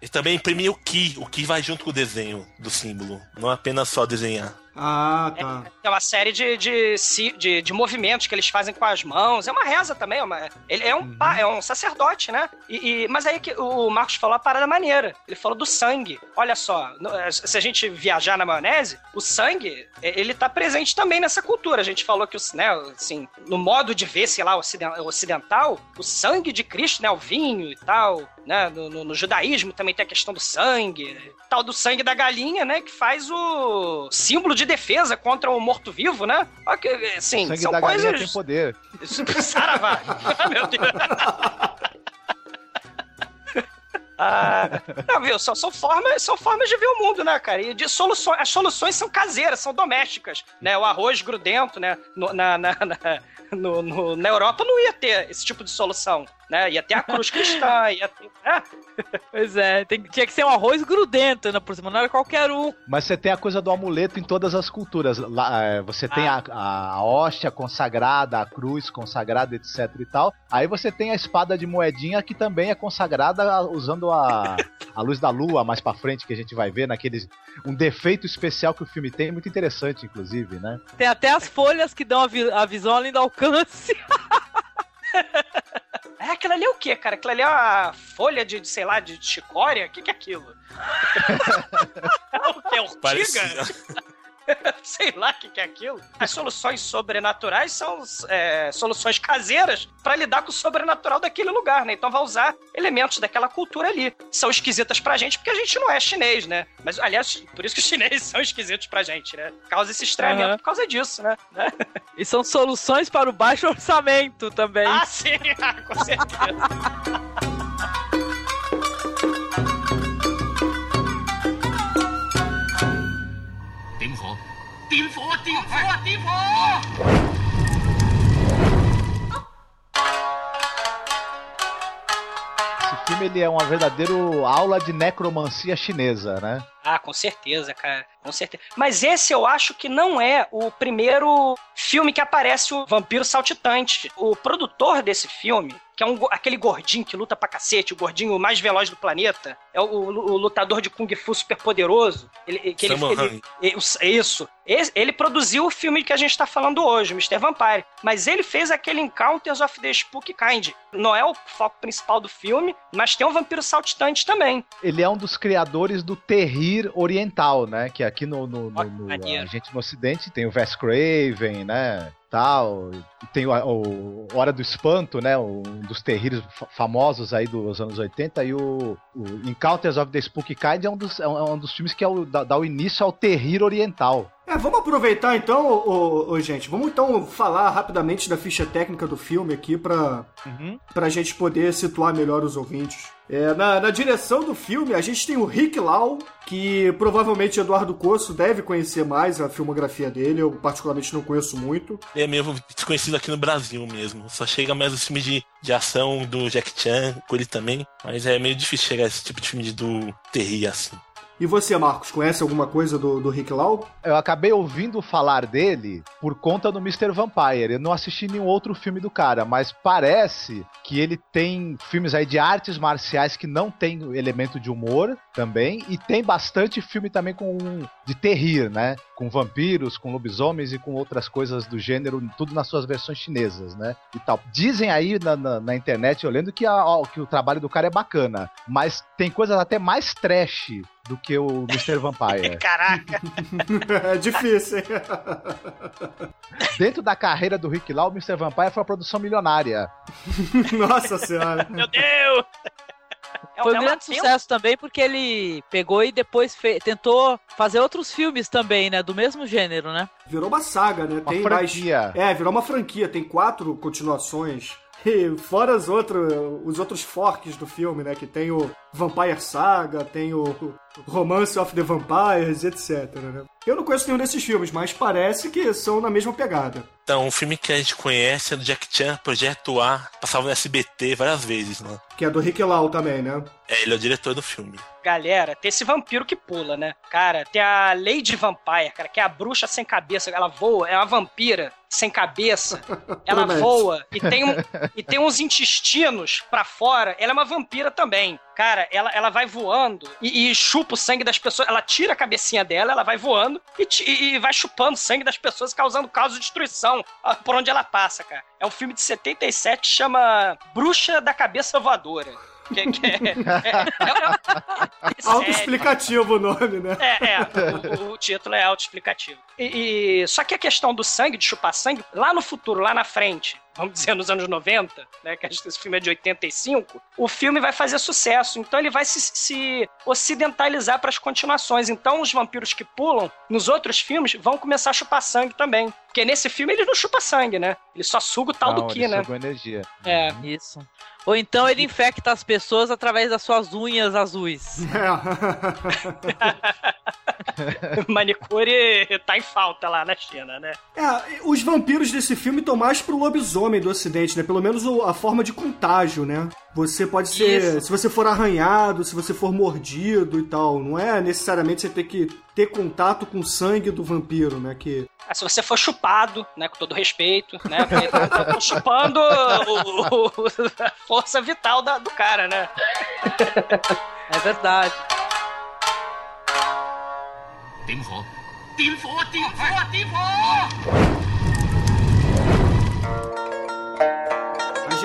E também imprimir o Ki. O Ki vai junto com o desenho do símbolo. Não apenas só desenhar. Ah, tá. É uma série de, de, de, de movimentos que eles fazem com as mãos. É uma reza também. é uma- ele é um, pa- é um sacerdote, né? E, e- mas aí que o Marcos falou a parada maneira. Ele falou do sangue. Olha só, no- eh, se a gente viajar na maionese, o sangue, eh, ele tá presente também nessa cultura. A gente falou que, né, assim, no modo de ver, sei lá, ociden- ocidental, o sangue de Cristo, né, o vinho e tal, né, no, no- no judaísmo também tem a questão do sangue, tal do sangue da galinha, né, que faz o símbolo de defesa contra o morto-vivo, né? Assim, sangue são da coisas... tem poder. *laughs* Saravá! *laughs* Meu Deus! *laughs* Ah, não, viu? São, são, formas, são formas de ver o mundo, né, cara? E de soluções, as soluções são caseiras, são domésticas, né? O arroz grudento, né? No- na, na, na, no- no- na Europa não ia ter esse tipo de solução, né? Ia ter a cruz cristã, ia ter... né? Pois é, tem- tinha que ser um arroz grudento, né, por cima, não era qualquer um. Mas você tem a coisa do amuleto em todas as culturas. Lá, é, você tem a, a, a hóstia consagrada, a cruz consagrada, etc e tal. Aí você tem a espada de moedinha que também é consagrada usando a, a luz da lua mais pra frente, que a gente vai ver naqueles... Um defeito especial que o filme tem, muito interessante, inclusive, né? Tem até as folhas que dão a, vi- a visão além do alcance. *laughs* *laughs* É, aquilo ali é o quê, cara? Aquilo ali é uma folha de, de, sei lá, de chicória? O que, que é aquilo? o *laughs* que é ortiga? Parecia. *laughs* sei lá o que, que é aquilo. As soluções sobrenaturais são é, soluções caseiras pra lidar com o sobrenatural daquele lugar, né? Então vai usar elementos daquela cultura ali. São esquisitas pra gente porque a gente não é chinês, né? Mas, aliás, por isso que os *laughs* chineses são esquisitos pra gente, né? Causa esse estranhamento Aham. por causa disso, né? Né? *laughs* E são soluções para o baixo orçamento também. Ah, sim, com certeza. Esse filme ele é uma verdadeira aula de necromancia chinesa, né? Ah, com certeza, cara. Com certeza. Mas esse eu acho que não é o primeiro filme que aparece o vampiro saltitante. O produtor desse filme, que é um, aquele gordinho que luta pra cacete, o gordinho mais veloz do planeta, é o, o, o lutador de Kung Fu super poderoso. Ele, que ele, ele, ele, isso. Ele produziu o filme que a gente tá falando hoje, o Mr. Vampire. Mas ele fez aquele Encounters of the Spook Kind. Não é o foco principal do filme, mas tem um vampiro saltitante também. Ele é um dos criadores do terrir oriental, né? Que aqui no, no, no, no a gente no ocidente tem o Wes Craven, né? Tal. Tem o, o, Hora do Espanto, né? Um dos terrírios famosos aí dos anos 80. E o, o Encounters of the Spooky Kind é um dos, é um dos filmes que é o, dá, dá o início ao terrir oriental. É, vamos aproveitar então, ô, ô, gente. Vamos então falar rapidamente da ficha técnica do filme aqui pra, uhum. pra gente poder situar melhor os ouvintes. É, na, na, direção do filme, a gente tem o Rick Lau, que provavelmente Eduardo Coço deve conhecer mais a filmografia dele, eu particularmente não conheço muito. Ele é meio desconhecido aqui no Brasil mesmo, só chega mais os filmes de, de ação do Jack Chan, com ele também, mas é meio difícil chegar a esse tipo de filme de, do terri assim. E você, Marcos, conhece alguma coisa do, do Rick Lau? Eu acabei ouvindo falar dele por conta do Mr. Vampire. Eu não assisti nenhum outro filme do cara, mas parece que ele tem filmes aí de artes marciais que não tem elemento de humor também, e tem bastante filme também com de terrir, né? Com vampiros, com lobisomens e com outras coisas do gênero, tudo nas suas versões chinesas, né? E tal. Dizem aí na, na, na internet, olhando que, a, que o trabalho do cara é bacana, mas tem coisas até mais trash do que o Mr. Vampire. *laughs* Caraca! *laughs* é difícil, hein? Dentro da carreira do Rick Lau, o Mr. Vampire foi uma produção milionária. *laughs* Nossa senhora! Meu Deus! É foi um grande sucesso também porque ele pegou e depois tentou fazer outros filmes também, né? Do mesmo gênero, né? Virou uma saga, né? Uma Tem franquia. Mais... É, virou uma franquia. Tem quatro continuações. *laughs* E fora os, outro, os outros forks do filme, né? Que tem o Vampire Saga, tem o Romance of the Vampires, etc. Né? Eu não conheço nenhum desses filmes, mas parece que são na mesma pegada. Então, um filme que a gente conhece é do Jack Chan, Projeto A, passava no SBT várias vezes, né? Que é do Rick Lau também, né? É, ele é o diretor do filme. Galera, tem esse vampiro que pula, né? Cara, tem a Lady Vampire, cara, que é a bruxa sem cabeça. Ela voa, é uma vampira sem cabeça. *laughs* Ela voa e tem, um, *laughs* e tem uns intestinos pra fora. Ela é uma vampira também. Cara, ela, ela vai voando e, e chupa o sangue das pessoas. Ela tira a cabecinha dela, ela vai voando e, e, e vai chupando sangue das pessoas, causando caos de destruição por onde ela passa, cara. É um filme de 77 que chama Bruxa da Cabeça Voadora. Que, que é, é, é, é Autoexplicativo o nome, né? É, é o, o, título é autoexplicativo. E, e, só que a questão do sangue, de chupar sangue, lá no futuro, lá na frente, vamos dizer nos anos 90, né, que esse filme é de 85, o filme vai fazer sucesso. Então ele vai se, se ocidentalizar para as continuações. Então os vampiros que pulam nos outros filmes vão começar a chupar sangue também. Porque nesse filme ele não chupa sangue, né? Ele só suga o tal não, do Ki, né? Suga energia. É. Isso. Ou então ele infecta as pessoas através das suas unhas azuis. *laughs* É. *laughs* Manicure tá em falta lá na China, né? É, os vampiros desse filme estão mais pro lobisomem do ocidente, né? Pelo menos a forma de contágio, né? Você pode ser. Isso. Se você for arranhado, se você for mordido e tal. Não é necessariamente você ter que ter contato com o sangue do vampiro, né? Que ah, se você for chupado, né, com todo respeito, né, porque tá chupando o, o, a *laughs* força vital da, do cara, né? É verdade. A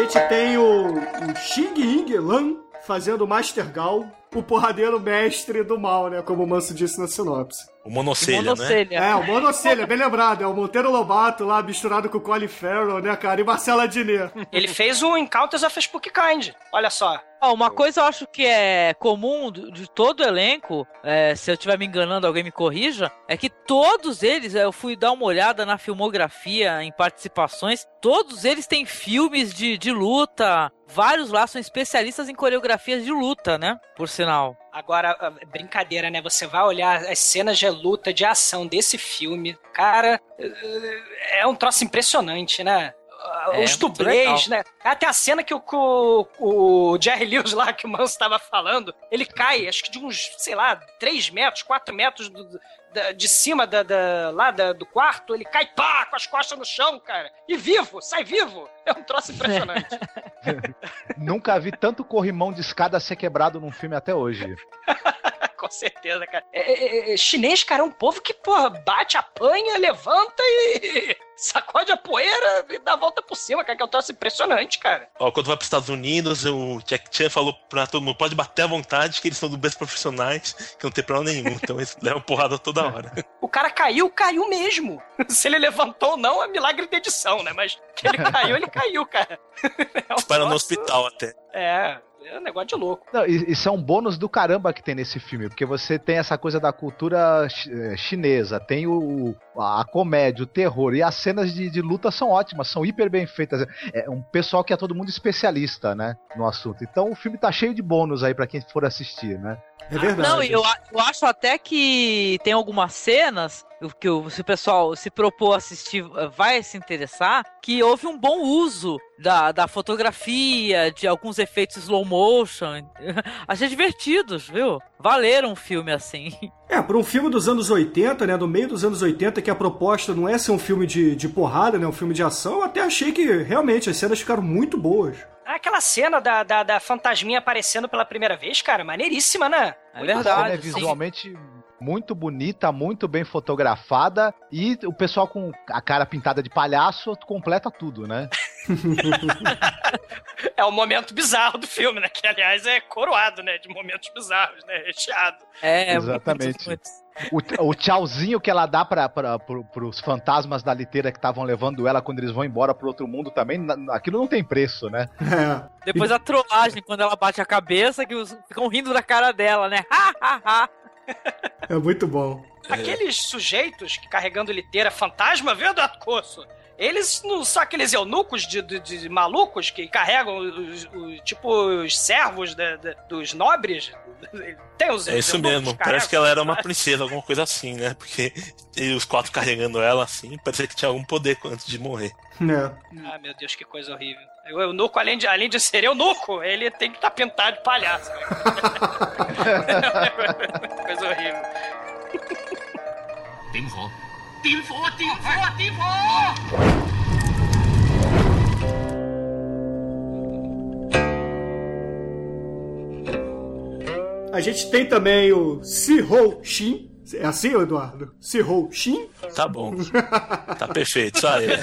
gente tem o, o Xing Ying Lan fazendo Master Gal, o porradeiro mestre do mal, né? Como o Manso disse na sinopse. O monocelha, o monocelha. né? É, o monocelha, bem lembrado. É o Monteiro Lobato lá misturado com o Colin Farrell, né, cara? E Marcela Diné. Ele fez um Encounters of Spook Kind. Olha só. Ah, uma coisa eu acho que é comum de todo o elenco, é, se eu estiver me enganando, alguém me corrija, é que todos eles, eu fui dar uma olhada na filmografia, em participações, todos eles têm filmes de, de luta, vários lá são especialistas em coreografias de luta, né? Por sinal. Agora, brincadeira, né? Você vai olhar as cenas de luta, de ação desse filme, cara, é um troço impressionante, né? Uh, os dublês, né? Até a cena que o, o, o Jerry Lewis lá, que o Manso estava falando, ele cai, acho que de uns, sei lá, 3 metros, 4 metros do, da, de cima da, da lá da, do quarto, ele cai pá, com as costas no chão, cara. E vivo, sai vivo. É um troço impressionante. *laughs* Nunca vi tanto corrimão de escada ser quebrado num filme até hoje. *laughs* *laughs* com certeza, cara. É, é, é, chinês, cara, é um povo que, porra, bate, apanha, levanta e *laughs* sacode a poeira e dá a volta por cima, cara, que é um troço impressionante, cara. Ó, quando vai pros Estados Unidos, o Jack Chan falou pra todo mundo, pode bater à vontade, que eles são do bem profissionais, que não tem problema nenhum, então eles *laughs* levam porrada toda hora. o cara caiu, caiu mesmo. Se ele levantou ou não, é milagre de edição, né? Mas que ele caiu, ele caiu, cara. É um Para no hospital até. É, é um negócio de louco. Não, isso é um bônus do caramba que tem nesse filme, porque você tem essa coisa da cultura eh, chinesa, tem o, a comédia, o terror, e as cenas de, de luta são ótimas, são hiper bem feitas. É um pessoal que é todo mundo especialista, né, no assunto. Então o filme tá cheio de bônus aí para quem for assistir, né? É verdade. Não, eu, eu acho até que tem algumas cenas que se o pessoal se propor assistir vai se interessar, que houve um bom uso da, da fotografia, de alguns efeitos slow motion. *laughs* Achei divertidos, viu? Valeram um filme assim. É, para um filme dos anos 80, né, do meio dos anos 80, que a proposta não é ser um filme de, de porrada, né, um filme de ação, eu até achei que realmente as cenas ficaram muito boas. Aquela cena da, da, da fantasminha aparecendo pela primeira vez, cara, maneiríssima, né? É verdade. É visualmente muito bonita, muito bem fotografada e o pessoal com a cara pintada de palhaço completa tudo, né? *laughs* é o momento bizarro do filme, né? Que aliás é coroado, né? De momentos bizarros, né? Recheado. É, exatamente. Muito, muito. O, o tchauzinho que ela dá para pro, pros fantasmas da liteira que estavam levando ela quando eles vão embora pro outro mundo também, aquilo não tem preço, né? *laughs* É. Depois a trollagem, quando ela bate a cabeça, que os, ficam rindo da cara dela, né? Ha, ha, ha. É muito bom. Aqueles sujeitos que carregando liteira fantasma, viu, Eduardo Coço? Eles não são aqueles eunucos de, de, de malucos que carregam os, os, tipo os servos de, de, dos nobres? Tem os É isso mesmo. Parece que ela era uma *laughs* princesa, alguma coisa assim, né? Porque os quatro carregando ela assim, parecia que tinha algum poder antes de morrer. É. Ah, meu Deus, que coisa horrível. O eunuco, além de, além de ser eunuco, ele tem que estar tá pintado de palhaço. *laughs* coisa horrível. Tem tem for, tem for, tem for! A gente tem também o Sihou Shin. É assim, Eduardo? Sihou Shin? Tá bom. Tá perfeito, só ele.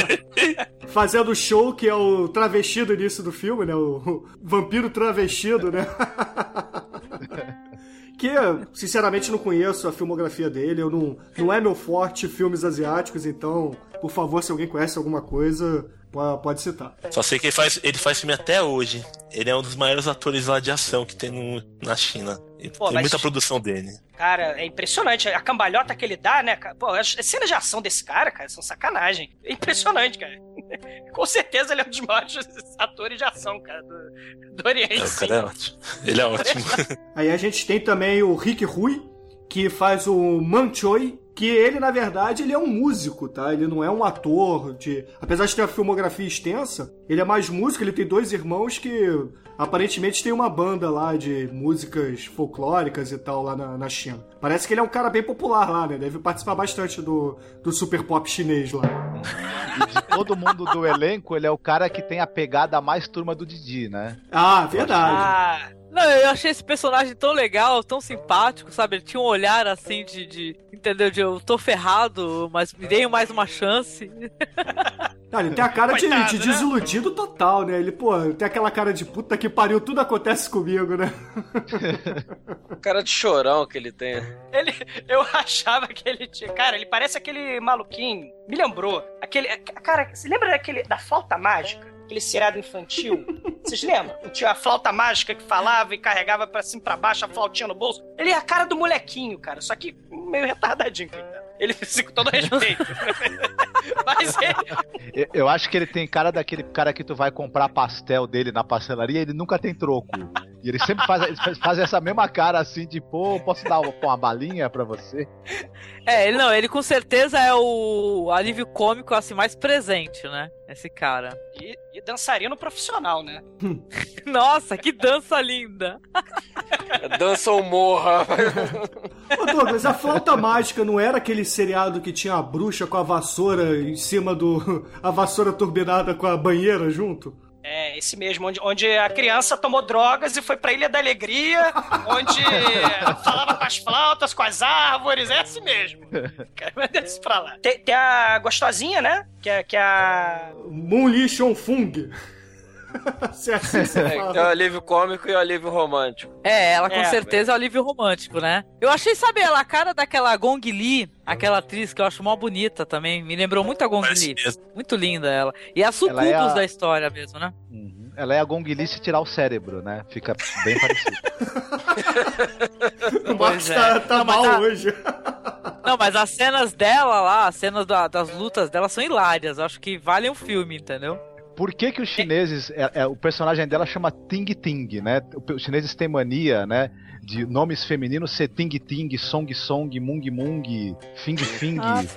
*laughs* Fazendo o show que é o travestido início do filme, né? O, o vampiro travestido, né? *laughs* que, sinceramente, não conheço a filmografia dele. Eu não, não é meu forte filmes asiáticos, então, por favor, se alguém conhece alguma coisa, pode citar. Só sei que ele faz, ele faz filme até hoje. Ele é um dos maiores atores lá de ação que tem no, na China. Pô, tem muita produção dele. Cara, é impressionante. A cambalhota que ele dá, né? Pô, as cenas de ação desse cara, cara, são sacanagem. É impressionante, cara. *laughs* Com certeza ele é um dos maiores *laughs* atores de ação, cara, do, do Oriente. É, o cara é ótimo. Ele é ótimo. Aí a gente tem também o Rick Rui, que faz o Manchoi, que ele, na verdade, ele é um músico, tá? Ele não é um ator de... Apesar de ter a filmografia extensa, ele é mais músico, ele tem dois irmãos que aparentemente tem uma banda lá de músicas folclóricas e tal lá na, na China. Parece que ele é um cara bem popular lá, né? Deve participar bastante do, do super pop chinês lá. E de todo mundo do elenco, ele é o cara que tem a pegada mais turma do Didi, né? Ah, verdade. Ah, não, eu achei esse personagem tão legal, tão simpático, sabe? Ele tinha um olhar assim de, de entendeu? De eu tô ferrado, mas me deem mais uma chance. *laughs* Não, ele tem a cara de, de, né? desiludido total, né? Ele, pô, tem aquela cara de puta que pariu, tudo acontece comigo, né? *laughs* cara de chorão que ele tem. Ele, eu *laughs* achava que ele tinha. Cara, ele parece aquele maluquinho. Me lembrou. Aquele. Cara, você lembra daquele. da flauta mágica? Aquele seriado infantil. Vocês lembram? Tinha a flauta mágica que falava e carregava pra cima pra baixo a flautinha no bolso. Ele é a cara do molequinho, cara, só que meio retardadinho, coitado. Ele com todo respeito. *laughs* Mas ele... Eu acho que ele tem cara daquele cara que tu vai comprar pastel dele na pastelaria e ele nunca tem troco. E eles sempre fazem, eles fazem essa mesma cara assim, de pô, posso dar uma, uma balinha pra você? É, ele não, ele com certeza é o alívio cômico assim mais presente, né? Esse cara. E, e dançarino profissional, né? *laughs* Nossa, que dança linda! *laughs* Dança ou morra. Ô Douglas, a flauta mágica não era aquele seriado que tinha a bruxa com a vassoura em cima do. *laughs* a vassoura turbinada com a banheira junto? É, esse mesmo, onde, onde a criança tomou drogas e foi pra Ilha da Alegria, onde *laughs* falava com as flautas, com as árvores, é esse mesmo. *laughs* Mas deixa pra lá. Tem, tem a gostosinha, né? Que é, que é a. Moon Chong Fung. Se é assim você É, tem o fala. alívio cômico e o alívio romântico. É, ela com É, certeza é o alívio romântico, né? Eu achei, sabe, ela a cara daquela Gong Li, aquela atriz que eu acho mó bonita também. Me lembrou muito a Gong Li. Muito linda ela. E a sucubus é a- da história mesmo, né? Uhum. Ela é a Gong Li se tirar o cérebro, né? Fica bem parecido. *laughs* O Marcos é. tá, tá Não, mas mal a- hoje. Não, mas as cenas dela lá, as cenas da- das lutas dela são hilárias. Eu acho que valem o filme, entendeu? Por que que os chineses, é, é, o personagem dela chama Ting Ting, né? Os chineses têm mania, né? De nomes femininos ser Ting Ting, Song Song, Mung Mung, Fing Fing. Nossa.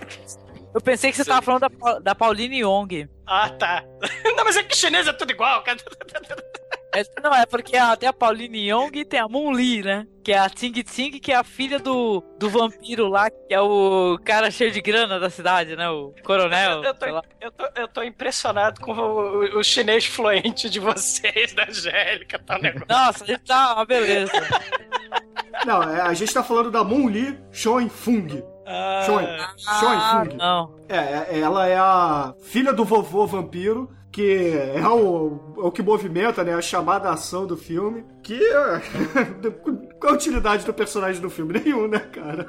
Eu pensei que você tava falando da, da Pauline Yong. Ah, tá. *laughs* Não, mas é que chinês é tudo igual, cara. *laughs* É, não, é porque a- tem a Pauline Yong e tem a Moon Lee, né? Que é a Ting Ting, que é a filha do, do vampiro lá, que é o cara cheio de grana da cidade, né? O coronel. Eu tô, sei lá. eu, tô, eu tô impressionado com o, o- chinês fluente de vocês, da Angélica, tá um negócio. Nossa, a gente tá uma beleza. Não, é, a gente tá falando da Moon Lee Chong Fung. Ah, Chong. Chong Ah, Fung. não. É, é, ela é a filha do vovô vampiro, que é o, é o que movimenta né, a chamada ação do filme. Que. Qual *laughs* a utilidade do personagem do filme? Nenhum, né, cara?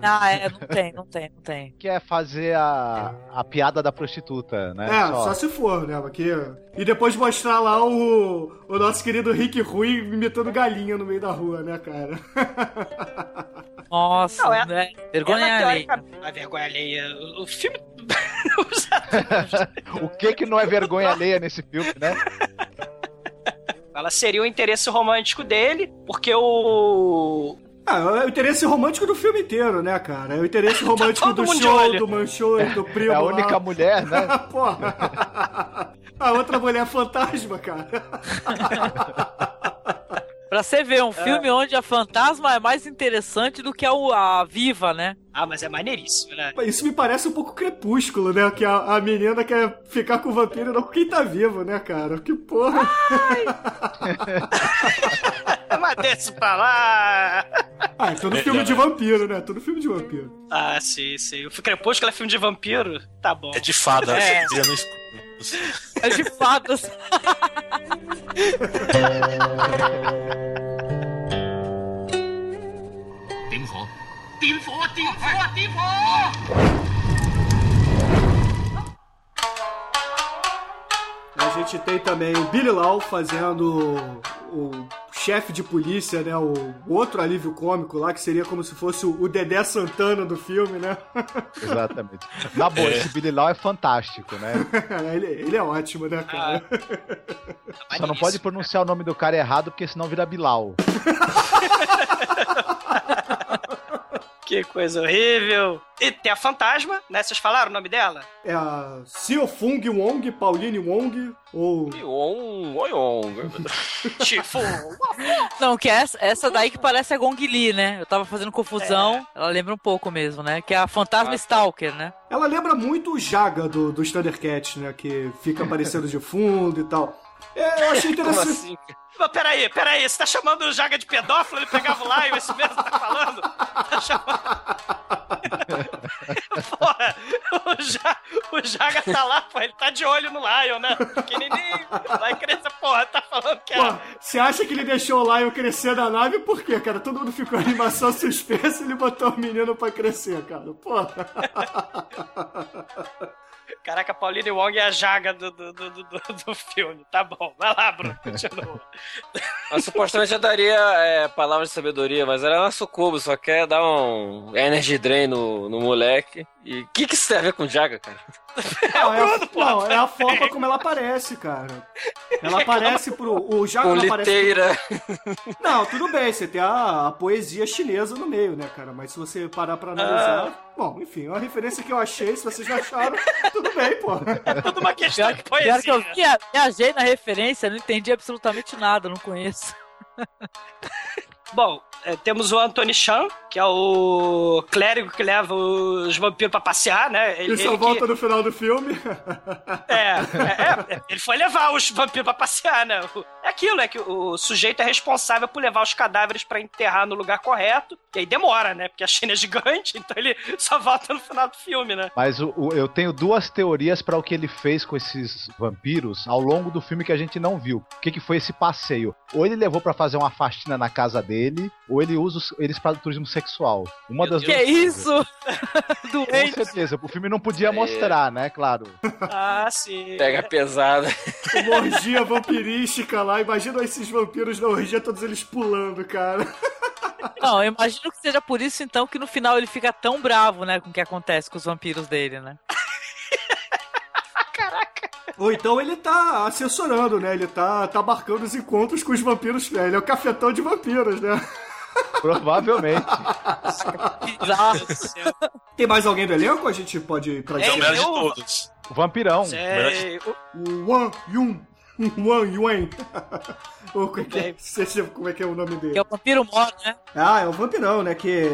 Ah, é, não tem, não tem, não tem. Que é fazer a, a piada da prostituta, né? É, só, se for, né? Porque... E depois mostrar lá o, o nosso querido Rick Rui imitando galinha no meio da rua, né, cara? Nossa, Não, é- né? Vergonha ela, alheia. A vergonha alheia. O, o *laughs* filme. O que que não é vergonha alheia nesse filme, né? ela seria o interesse romântico dele, porque o. Ah, é o interesse romântico do filme inteiro, né, cara? É o interesse *laughs* romântico todo do show, do Manchou, do primo É a lá. única mulher, né? *laughs* Porra. A outra mulher fantasma, cara. Pra você ver, um filme onde a fantasma é mais interessante do que a, a viva, né? Ah, mas é maneiríssimo, né? Isso me parece um pouco crepúsculo, né? Que a, a menina quer ficar com o vampiro e não com quem tá vivo, né, cara? Que porra. *laughs* Mas desce pra lá. Ah, é tudo filme de vampiro, né? Tudo filme de vampiro. Ah, sim, sim. O Crepúsculo é filme de vampiro? Tá bom. É de fada, É. você no escuro. É de fadas. A gente tem também o Billy Lau fazendo o chefe de polícia, né? O, outro alívio cômico lá, que seria como se fosse o, Dedé Santana do filme, né? *laughs* Exatamente. Na boa, esse Billy Lau é fantástico, né? *laughs* ele, ele é ótimo, né, cara? Só não pode pronunciar o nome do cara errado, porque senão vira Bilal. *laughs* Que coisa horrível. E tem a fantasma, né? Vocês falaram o nome dela? É a Seo Fung Wong, Pauline Wong, ou... Ion, oion. Tipo. Não, que é essa, essa daí que parece a Gong Li, né? Eu tava fazendo confusão. Ela lembra um pouco mesmo, né? Que é a Fantasma Stalker, né? Ela lembra muito o Jaga do, do Thundercats, né? Que fica aparecendo de fundo e tal. É, eu achei *laughs* Como interessante. assim? Mas peraí, peraí, você tá chamando o Jaga de pedófilo? Ele pegava o Lion, esse mesmo tá falando? Tá chamando... *laughs* Porra, o, ja... o Jaga tá lá, pô, ele tá de olho no Lion, né? Pequenininho, vai crescer, porra, tá falando que é... você acha que ele deixou o Lion crescer na nave? Por quê, cara? Todo mundo ficou animação suspensa e ele botou o menino pra crescer, cara. Porra. Caraca, Pauline Wong é a Jaga do, do, do, do, do filme. Tá bom, vai lá, Bruno, continua. *laughs* Supostamente já daria é, palavras de sabedoria, mas ela é uma sucubo, só quer dar um energy drain no, no moleque E o que, que isso tem a ver com o Jaga, cara? Não, é, a, não, é a forma como ela aparece, cara. Ela aparece pro. O Jaga Com não aparece. liteira. Não, tudo bem, você tem a, a poesia chinesa no meio, né, cara? Mas se você parar pra analisar. Bom, enfim, é uma referência que eu achei, se vocês acharam, tudo bem, pô. É tudo uma questão Pior, de pior poesia. que eu via- viajei na referência, não entendi absolutamente nada, não conheço. Bom, é, temos o Anthony Chan, que é o clérigo que leva os vampiros pra passear, né? Ele, E só ele volta que- no final do filme. *laughs* É, é, é, ele foi levar os vampiros pra passear, né? É aquilo, é que o sujeito é responsável por levar os cadáveres pra enterrar no lugar correto, e aí demora, né? Porque a China é gigante, *laughs* então ele só volta no final do filme, né? Mas o- o- eu tenho duas teorias para o que ele fez com esses vampiros ao longo do filme que a gente não viu. O que, que foi esse passeio? Ou ele levou para fazer uma faxina na casa dele, ou ele usa os- eles para turismo sexual. Uma das Que duas isso? *laughs* coisas. Doente. Com certeza. O filme não podia mostrar, né? Claro. Ah, sim. Pega pesada. Uma orgia vampirística lá. Imagina esses vampiros na orgia, todos eles pulando, cara. Não, eu imagino que seja por isso então que no final ele fica tão bravo, né, com o que acontece com os vampiros dele, né? *laughs* Ou então ele tá assessorando, né? Ele tá, tá marcando os encontros com os vampiros. né? Ele é o cafetão de vampiros, né? *laughs* Provavelmente. Tem mais alguém do elenco? A gente pode ir pra É É o melhor de todos. O vampirão. Sei. O- O Wan Yun. *laughs* Wan Yuen. *laughs* Ou como é, que é, Você- como é que é o nome dele? Que é o vampiro mor, né? Ah, é o vampirão, né? Que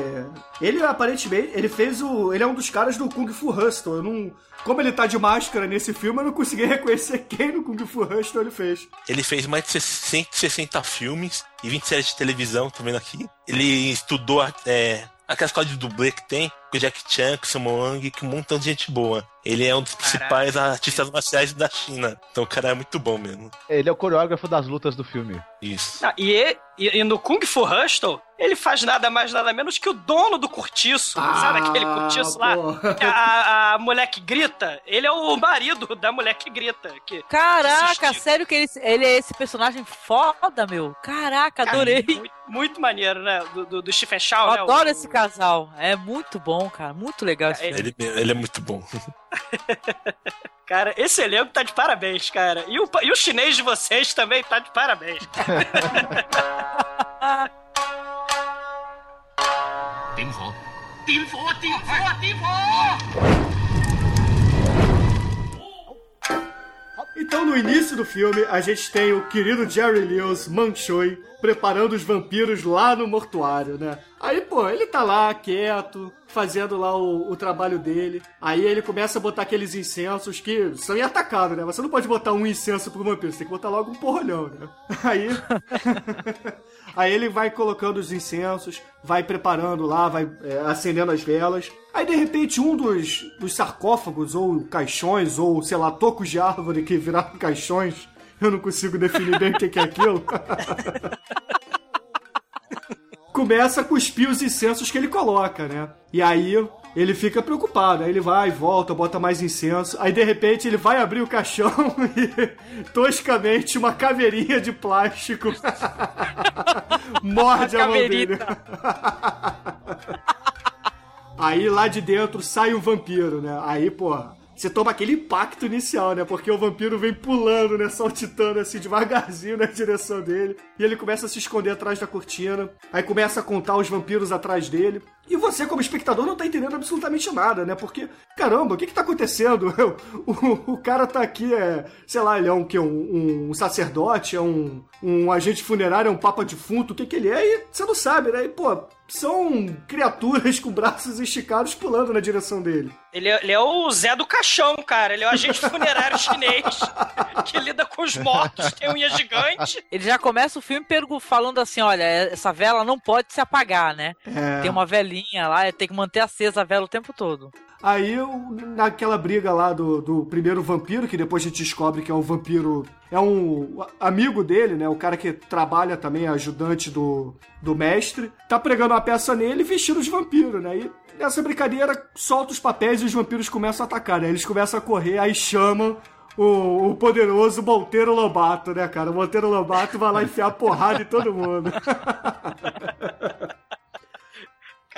ele aparentemente ele fez o, ele é um dos caras do Kung Fu Hustle. Eu não, como ele tá de máscara nesse filme, eu não consegui *laughs* reconhecer quem no Kung Fu Hustle ele fez. Ele fez mais de 160 filmes e 20 séries de televisão, tô vendo aqui. Ele estudou é, aquela escola de dublê que tem, com o Jack Chan, com o Sammo Hung, com um montão de gente boa. Ele é um dos principais artistas marciais da China. Então o cara é muito bom mesmo. Ele é o coreógrafo das lutas do filme. Isso. Não, e, e- e no Kung Fu Hustle, ele faz nada mais, nada menos que o dono do cortiço. sabe aquele cortiço lá? pô. Que A, a mulher que grita, ele é o marido da mulher que grita. Que, Caraca, Assisti. sério que ele, ele é esse personagem foda, meu. Caraca, adorei. Muito, muito maneiro, né? Do, do, do Stephen Chow, Eu né? adoro O- esse casal. É muito bom, cara. Muito legal esse É, filme. Ele, ele é muito bom. *laughs* Cara, esse elenco tá de parabéns, cara. E o, e o chinês de vocês também tá de parabéns. *laughs* Então, no início do filme, a gente tem o querido Jerry Lewis Manchoi preparando os vampiros lá no mortuário, né? Aí, pô, ele tá lá, quieto, fazendo lá o, o trabalho dele. Aí ele começa a botar aqueles incensos que são atacados, né? Você não pode botar um incenso pro vampiro, você tem que botar logo um porrolhão, né? Aí. *laughs* Aí ele vai colocando os incensos, vai preparando lá, vai é, acendendo as velas. Aí de repente um dos, dos sarcófagos, ou caixões, ou sei lá, tocos de árvore que viraram caixões, eu não consigo definir bem o que que é aquilo. *laughs* Começa a cuspir os incensos que ele coloca, né? E aí ele fica preocupado. Aí ele vai, volta, bota mais incenso. Aí de repente ele vai abrir o caixão *laughs* e toscamente uma caveirinha de plástico *laughs* morde a mão dele. *laughs* Aí lá de dentro sai um vampiro, né? Aí, porra, você toma aquele impacto inicial, né? Porque o vampiro vem pulando, né? Saltitando assim devagarzinho *laughs* na direção dele. E ele começa a se esconder atrás da cortina. Aí começa a contar os vampiros atrás dele. E você, como espectador, não tá entendendo absolutamente nada, né? Porque, caramba, o que que tá acontecendo? O, *laughs* o, o cara tá aqui, é, sei lá, ele é um, que, um, um sacerdote, é um, um agente funerário, é um papa defunto, o que que ele é? E você não sabe, né? E, pô, são criaturas com braços esticados pulando na direção dele. Ele é, ele é o Zé do Caixão, cara. Ele é o agente *laughs* funerário chinês que lida com os mortos, tem unha gigante. Ele já começa o filme falando assim: olha, essa vela não pode se apagar, né? É. Tem uma velinha lá, tem que manter acesa a vela o tempo todo. Aí, naquela briga lá do, do primeiro vampiro, que depois a gente descobre que é um vampiro. É um amigo dele, né? O cara que trabalha também, ajudante do, do mestre. Tá pregando uma peça nele e vestindo os vampiros, né? E nessa brincadeira, solta os papéis e os vampiros começam a atacar, né? Eles começam a correr, aí chamam. O, o poderoso Monteiro Lobato, né, cara? O Monteiro Lobato vai lá enfiar porrada em todo mundo. *laughs*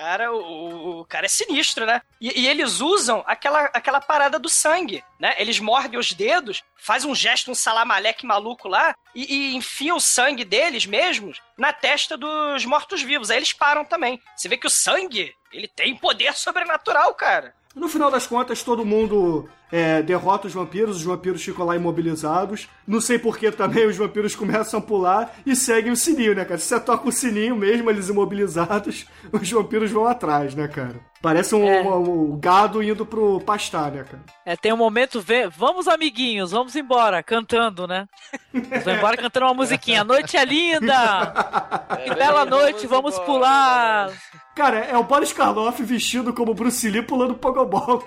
cara, o, o cara é sinistro, né? E, e, eles usam aquela, aquela parada do sangue, né? Eles mordem os dedos, faz um gesto, um salamaleque maluco lá, e, e enfia o sangue deles mesmos na testa dos mortos-vivos. Aí eles param também. Você vê que o sangue, ele tem poder *laughs* sobrenatural, cara. No final das contas, todo mundo é, derrota os vampiros, os vampiros ficam lá imobilizados. Não sei por que também os vampiros começam a pular e seguem o sininho, né, cara? Se você toca o sininho mesmo, eles imobilizados, *laughs* os vampiros vão atrás, né, cara? Parece um, é. um, um gado indo pro pastar, né, cara? É, tem um momento, vê, vamos amiguinhos, vamos embora, cantando, né? *laughs* Vamos embora cantando uma musiquinha. A noite é linda! *laughs* que bela noite, vamos pular! Cara, é o Boris Karloff vestido como Bruce Lee pulando Pogobol.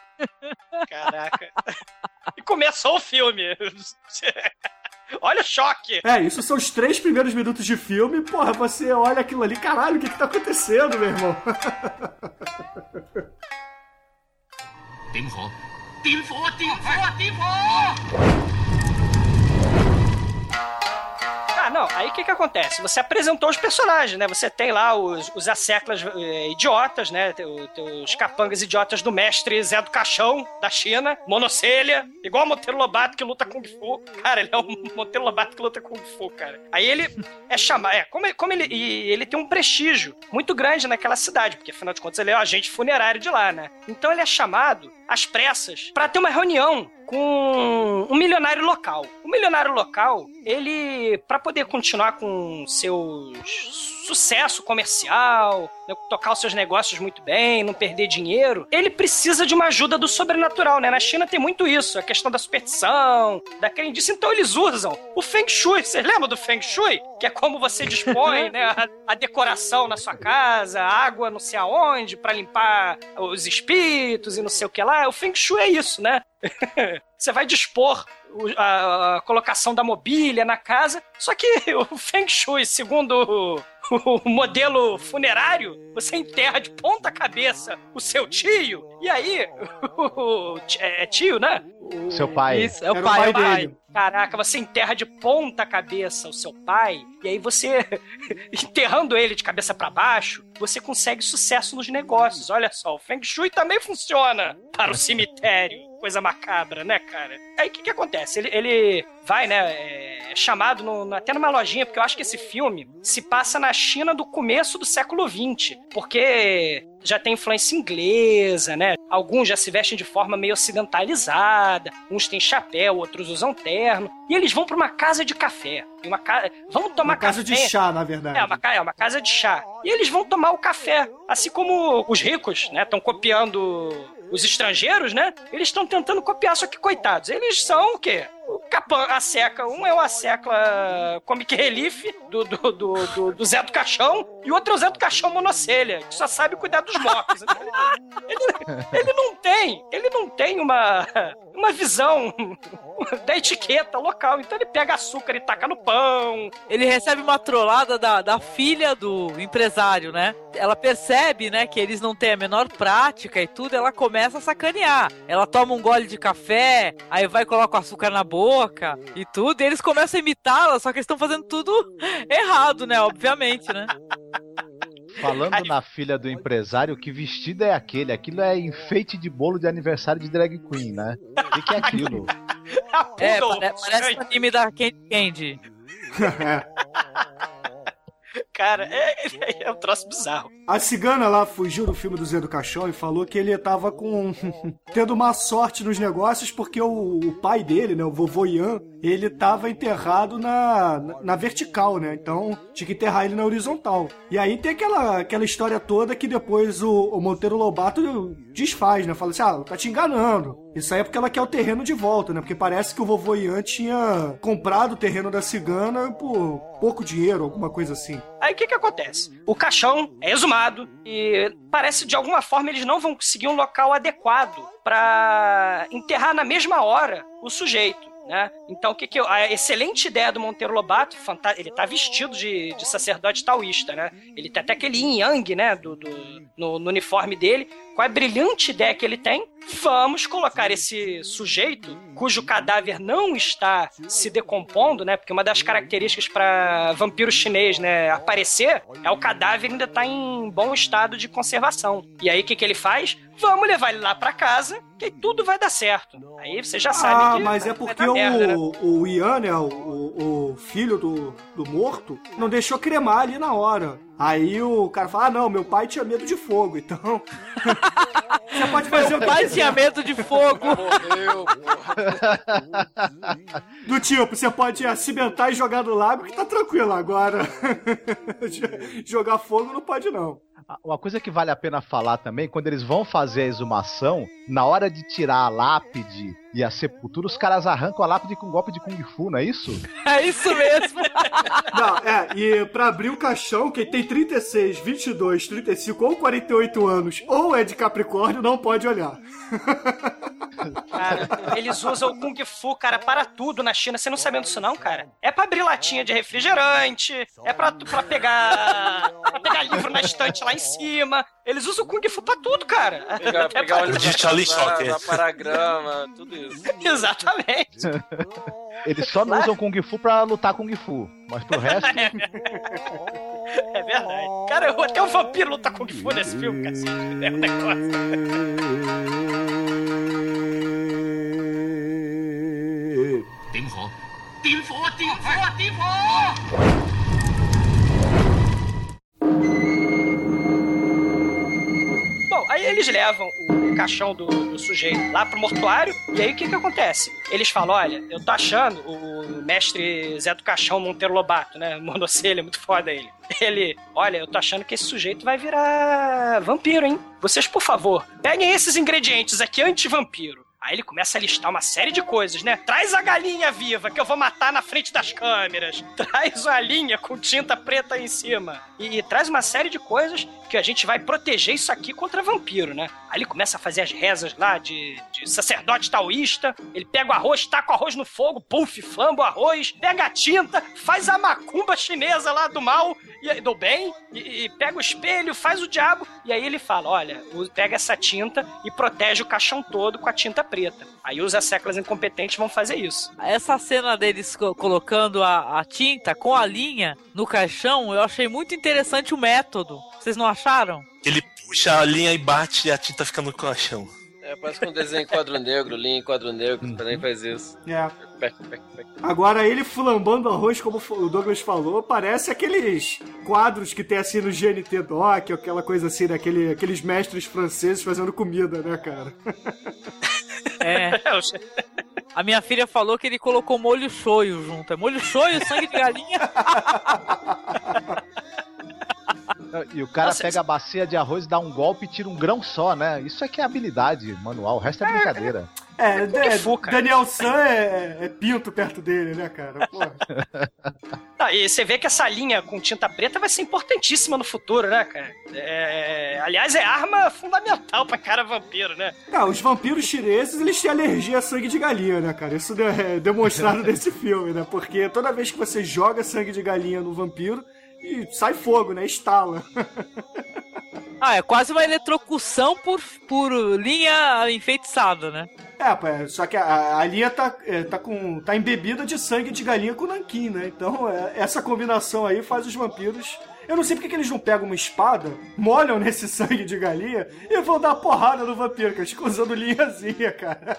Caraca. E começou o filme. *laughs* *laughs* Olha o choque! É, isso são os três primeiros minutos de filme. Porra, você olha aquilo ali, caralho, o que que tá acontecendo, meu irmão? 点火！点火！点火！点火！ Não. Aí o que que acontece? Você apresentou os personagens, né? Você tem lá os, os asseclas eh, idiotas, né? Os capangas idiotas do mestre Zé do Caixão, da China, monocelha, igual Monteiro Lobato que luta Kung Fu. Cara, ele é um *laughs* Monteiro Lobato que luta Kung Fu, cara. Aí ele é chamado... É, como, como ele... E ele tem um prestígio muito grande naquela cidade, porque afinal de contas ele é o agente funerário de lá, né? Então ele é chamado às pressas para ter uma reunião com um milionário local. O milionário local, ele, para poder continuar com seu sucesso comercial, né, tocar os seus negócios muito bem, não perder dinheiro, ele precisa de uma ajuda do sobrenatural, né? Na China tem muito isso, a questão da superstição, da crendice. Então eles usam o Feng Shui. Vocês lembram do Feng Shui? Que é como você dispõe, né, a, a decoração na sua casa, a água não sei aonde, para limpar os espíritos e não sei o que lá. O Feng Shui é isso, né? *laughs* você vai dispor a, a, colocação da mobília na casa. Só que *laughs* o Feng Shui, segundo o, o modelo funerário, você enterra de ponta cabeça o seu tio, e aí, *laughs* o, o, é tio, né? O, seu pai. Isso, é o pai, o pai dele. Caraca, você enterra de ponta cabeça o seu pai, e aí você, enterrando ele de cabeça para baixo, você consegue sucesso nos negócios. Olha só, o Feng Shui também funciona para o cemitério coisa macabra, né, cara? Aí o que, que acontece? Ele, ele vai, né, é chamado no, até numa lojinha, porque eu acho que esse filme se passa na China do começo do século XX, porque já tem influência inglesa, né? Alguns já se vestem de forma meio ocidentalizada, uns têm chapéu, outros usam terno, e eles vão para uma casa de café. Uma ca... Vamos tomar uma casa café. de chá, na verdade. É uma, é uma casa de chá. E eles vão tomar o café, assim como os ricos, né? Estão copiando os estrangeiros, né? Eles estão tentando copiar, só que coitados. Eles são o quê? Capão, a seca. Um é o secla Comic Relief do, do, do, do, do Zé do Caixão e o outro é o Zé do Caixão Monocelha, que só sabe cuidar dos mortos. ele, ele não tem, ele não tem uma, uma visão da etiqueta local. Então ele pega açúcar e taca no pão. Ele recebe uma trollada da, da filha do empresário, né? Ela percebe, né, que eles não têm a menor prática e tudo, ela começa a sacanear. Ela toma um gole de café, aí vai e coloca o açúcar na boca e tudo, e eles começam a imitá-la, só que eles estão fazendo tudo *laughs* errado, né? Obviamente, né? Falando na filha do empresário, que vestido é aquele? Aquilo é enfeite de bolo de aniversário de drag queen, né? O que, que é aquilo? é, parece, parece o anime da Candy Candy. *laughs* Cara, é, *laughs* é, um troço bizarro. A cigana lá fugiu do filme do Zé do Caixão e falou que ele tava com. *laughs* tendo má sorte nos negócios porque o, o, pai dele, né, o vovô Ian, ele tava enterrado na, na, vertical, né? Então tinha que enterrar ele na horizontal. E aí tem aquela, aquela história toda que depois o, o Monteiro Lobato desfaz, né? Fala assim: ah, tá te enganando. Isso aí é porque ela quer o terreno de volta, né? Porque parece que o vovô Ian tinha comprado o terreno da cigana por pouco dinheiro, alguma coisa assim. Aí o que que acontece? O caixão é exumado e parece de alguma forma eles não vão conseguir um local adequado para enterrar na mesma hora o sujeito. Né? Então, o que, que eu, a excelente ideia do Monteiro Lobato, ele tá vestido de, de sacerdote taoísta, né? Ele tem até aquele yin yang, né, do, do no, no, uniforme dele. Qual é a brilhante ideia que ele tem? Vamos colocar esse sujeito, cujo cadáver não está se decompondo, né? Porque uma das características para vampiro chinês, né, aparecer é o cadáver ainda tá em bom estado de conservação. E aí o que, que ele faz? Vamos levar ele lá para casa, que aí tudo vai dar certo. Aí você já sabe Ah, que mas é porque o, merda, né? o Ian, né, o, o filho do, do morto, não deixou cremar ali na hora. Aí o cara fala, ah, não, meu pai tinha medo de fogo, então... *laughs* Você pode fazer o Meu que pai tinha medo de fogo. Morreu, Do tipo, você pode acimentar e jogar no lago que tá tranquilo. Agora, *laughs* jogar fogo não pode não. Uma coisa que vale a pena falar também, quando eles vão fazer a exumação, na hora de tirar a lápide e a sepultura, os caras arrancam a lápide com um golpe de Kung Fu, não é isso? É isso mesmo. *laughs* Não, é, e pra abrir o caixão, quem tem 36, 22, 35 ou 48 anos, ou é de Capricórnio, não pode olhar. *laughs* Cara, eles usam o Kung Fu, cara, para tudo na China. Você não sabendo disso, não, cara? É pra abrir latinha de refrigerante, é pra, pra pegar. pra pegar livro na estante lá em cima. Eles usam o Kung Fu pra tudo, cara. Pegar, Até *laughs* pegar pra- ônibus De Charlie pra- Shocker. pra paragrama, tudo isso. *laughs* Exatamente. Eles só não usam Kung Fu pra lutar Kung Fu, mas pro resto... *laughs* É verdade. Cara, até o vampiro luta Kung Fu nesse filme, cacete. É um negócio. Điểm火，点火，点火，点火！ Eles levam o caixão do, do sujeito lá pro mortuário, e aí o que que acontece? Eles falam, olha, eu tô achando, o mestre Zé do Caixão Monteiro Lobato, né, *laughs* monocelha, muito foda ele. Ele, olha, eu tô achando que esse sujeito vai virar vampiro, hein? Vocês, por favor, peguem esses ingredientes aqui anti-vampiro. Aí ele começa a listar uma série de coisas, né? Traz a galinha viva que eu vou matar na frente das câmeras. *laughs* Traz a linha com tinta preta em cima. E, e traz uma série de coisas que a gente vai proteger isso aqui contra vampiro, né? Aí ele começa a fazer as rezas lá de, de sacerdote taoísta. Ele pega o arroz, taca o arroz no fogo, puf, flamba o arroz, pega a tinta, faz a macumba chinesa lá do mal e do bem, e, e pega o espelho, faz o diabo, e aí ele fala: olha, pega essa tinta e protege o caixão todo com a tinta preta. Aí os asseclas incompetentes vão fazer isso. Essa cena deles co- colocando a, a tinta com a linha no caixão, eu achei muito interessante o método. Vocês não acharam? Ele puxa a linha e bate e a tinta fica no colchão. É, parece que um desenho em quadro negro, linha em quadro negro, que também faz isso. É. Agora, ele flambando arroz, como o Douglas falou, parece aqueles quadros que tem assim no GNT Doc, aquela coisa assim, daquele, aqueles mestres franceses fazendo comida, né, cara? *laughs* É. *laughs* A minha filha falou que ele colocou molho shoyu junto. É molho shoyu, sangue de galinha? *laughs* E o cara Nossa, pega a bacia de arroz e dá um golpe e tira um grão só, né? Isso é que é habilidade manual, o resto é brincadeira. É, é, Fu, cara. Daniel San é, é pinto perto dele, né, cara? Porra. *laughs* Ah, e você vê que essa linha com tinta preta vai ser importantíssima no futuro, né, cara? É, aliás, é arma fundamental pra cara vampiro, né? Não, os vampiros chineses, eles têm alergia a sangue de galinha, né, cara? Isso é demonstrado *laughs* nesse filme, né? Porque toda vez que você joga sangue de galinha no vampiro, e sai fogo, né? Estala. *laughs* Ah, é quase uma eletrocução por, por linha enfeitiçada, né? É, só que a, a linha tá, é, tá, com, tá embebida de sangue de galinha com nanquim, né? Então, é, essa combinação aí faz os vampiros. Eu não sei porque que eles não pegam uma espada, molham nesse *laughs* sangue de galinha e vão dar porrada no vampiro, que eles ficam usando linhazinha, cara.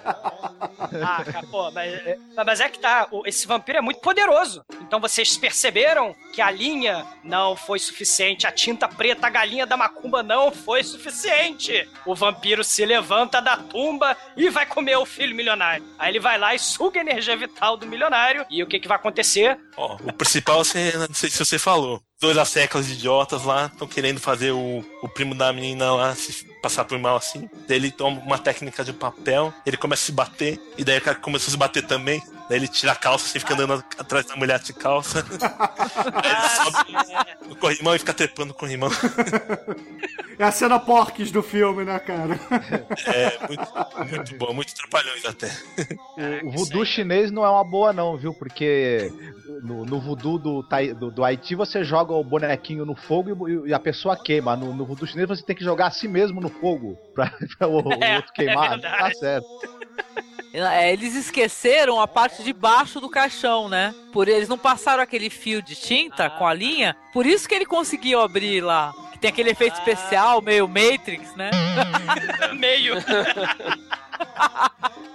*laughs* Ah, cara, pô, mas, mas é que tá, esse vampiro é muito poderoso. Então vocês perceberam que a linha não foi suficiente, a tinta preta, a galinha da macumba não foi suficiente. O vampiro se levanta da tumba e vai comer o filho milionário. Aí ele vai lá e suga a energia vital do milionário. E o que, que vai acontecer? Ó, o principal, você, não sei se você falou. Dois asseclas idiotas lá estão querendo fazer o, o primo da menina lá se passar por mal assim. Daí ele toma uma técnica de papel, ele começa a se bater, e daí o cara começa a se bater também. Daí ele tira a calça, assim, fica andando atrás da mulher de calça. *laughs* Aí ele sobe no corrimão e fica trepando no corrimão. É a cena porques do filme, né, cara? É, muito, muito bom, muito trapalhões até. O voodoo chinês não é uma boa, não, viu? Porque no, no voodoo do, do, do Haiti você joga o bonequinho no fogo e, e a pessoa queima. No, no voodoo chinês você tem que jogar a si mesmo no fogo pra, *laughs* pra o, o É, outro queimar. é tá certo. É, eles esqueceram a parte de baixo do caixão, né? Por eles não passaram aquele fio de tinta com a linha, por isso que ele conseguiu abrir lá. Tem aquele efeito especial, meio Matrix, né? *laughs* meio. *laughs*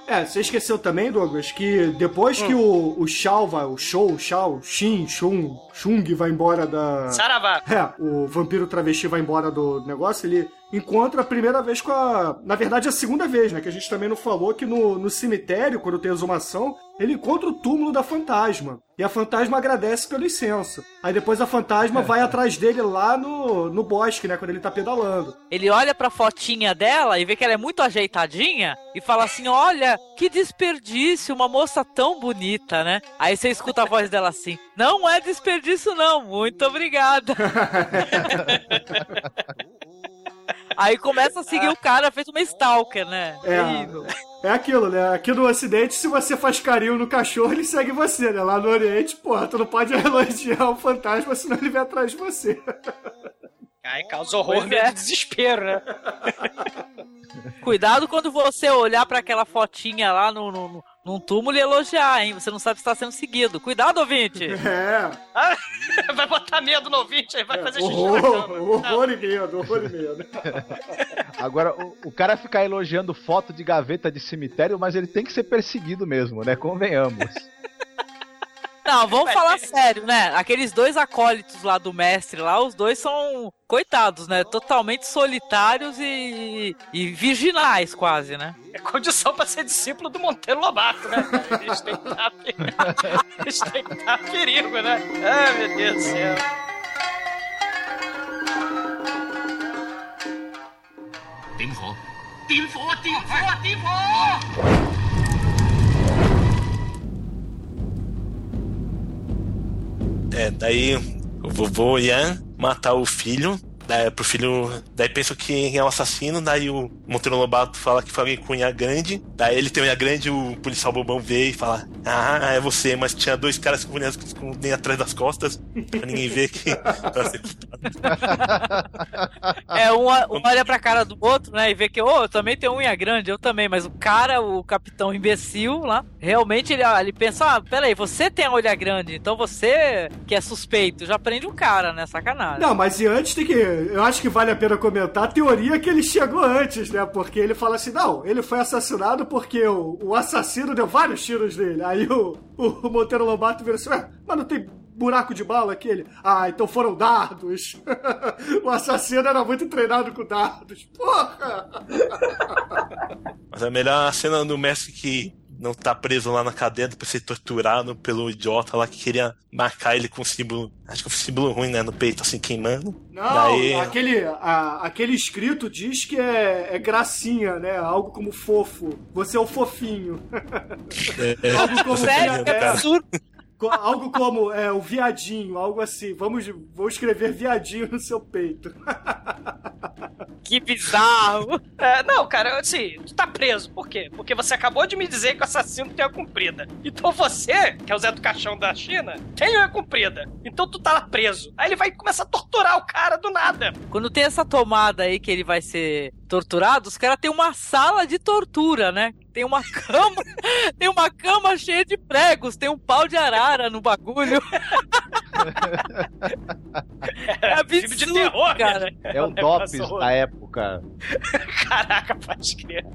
É, você esqueceu também, Douglas, que depois que o, o Shao vai, o Shou, o Shao, Shin, Shun, Shung vai embora da. Saravá. *laughs* É, o vampiro travesti vai embora do negócio, ele encontra a primeira vez com a. Na verdade, a segunda vez, né? Que a gente também não falou que no, no cemitério, quando tem a exumação, ele encontra o túmulo da fantasma. E a fantasma agradece pelo incenso. Aí depois a fantasma vai atrás dele lá no, no bosque, né? Quando ele tá pedalando. Ele olha pra fotinha dela e vê que ela é muito ajeitadinha e fala assim: Olha, que desperdício, uma moça tão bonita, né? Aí você escuta a voz dela assim: Não é desperdício, não, muito obrigada. *laughs* Aí começa a seguir o cara, fez uma stalker, né? Terrível. É, é aquilo, né? Aqui no Ocidente, se você faz carinho no cachorro, ele segue você, né? Lá no Oriente, porra, tu não pode *laughs* elogiar o fantasma, senão ele vem atrás de você. Aí causa horror, medo é. e desespero, né? Cuidado quando você olhar pra aquela fotinha lá no, no, no- num túmulo e elogiar, hein? Você não sabe se está sendo seguido. Cuidado, ouvinte! *laughs* É. Ah, *laughs* vai botar medo no ouvinte, aí vai fazer xixi na Horror, cama. horror e medo, horror e medo. Agora, o, o cara ficar elogiando foto de gaveta de cemitério, mas ele tem que ser perseguido mesmo, né? Convenhamos. Não, vamos falar sério, né? Aqueles dois acólitos lá do mestre lá, os dois são coitados, né? Totalmente solitários e, e virginais, quase, né? É condição pra ser discípulo do Monteiro Lobato, né? cara? Eles têm que estar *laughs* Eles têm que estar a perigo, né? Ai, meu Deus do céu. Điểm火，点火，点火，点火！ É, daí o vovô matar o filho. Daí pro filho. Daí pensa que é um assassino. Daí o Monteiro Lobato fala que foi alguém com unha grande. Daí ele tem unha grande, o policial bobão vê e fala: Ah, é você, mas tinha dois caras com unhas com unha atrás das costas. Pra ninguém ver que. *laughs* *laughs* É, um, um olha pra cara do outro, né? E vê que, ô, eu também tenho unha grande, eu também. Mas o cara, o capitão imbecil lá, realmente ele, ele pensa: ah, peraí, você tem a olha grande, então você que é suspeito, já prende o cara, né? Sacanagem. Não, mas e antes tem que. Eu acho que vale a pena comentar a teoria que ele chegou antes, né? Porque ele fala assim: não, ele foi assassinado porque o, o assassino deu vários tiros nele. Aí o, o Monteiro Lobato vira assim: ué, mas não tem buraco de bala aquele? Ah, então foram dardos. *laughs* o assassino era muito treinado com dardos. Porra! Mas a melhor cena do mestre que não tá preso lá na cadeia depois de ser torturado pelo idiota lá que queria marcar ele com um símbolo. Acho que um símbolo ruim, né? No peito, assim, queimando. Não, Daí, aquele, a- aquele escrito diz que é, é gracinha, né? Algo como fofo. Você é o fofinho. é, é, Algo como Sério, é, absurdo. Co- algo como é, o viadinho, algo assim. Vamos, vou escrever viadinho no seu peito. *laughs* Que bizarro. É, não, cara, assim, tu tá preso. Por quê? Porque você acabou de me dizer que o assassino tem a comprida. Então você, que é o Zé do Caixão da China, tem a comprida. Então tu tá lá preso. Aí ele vai começar a torturar o cara do nada. Quando tem essa tomada aí que ele vai ser torturado, os caras têm uma sala de tortura, né? Tem uma *laughs* cama, tem uma cama cheia de pregos, tem um pau de arara no bagulho. *laughs* É absurdo, filme de terror, cara. É o *laughs* um horroroso. da época. Caraca, pode crer.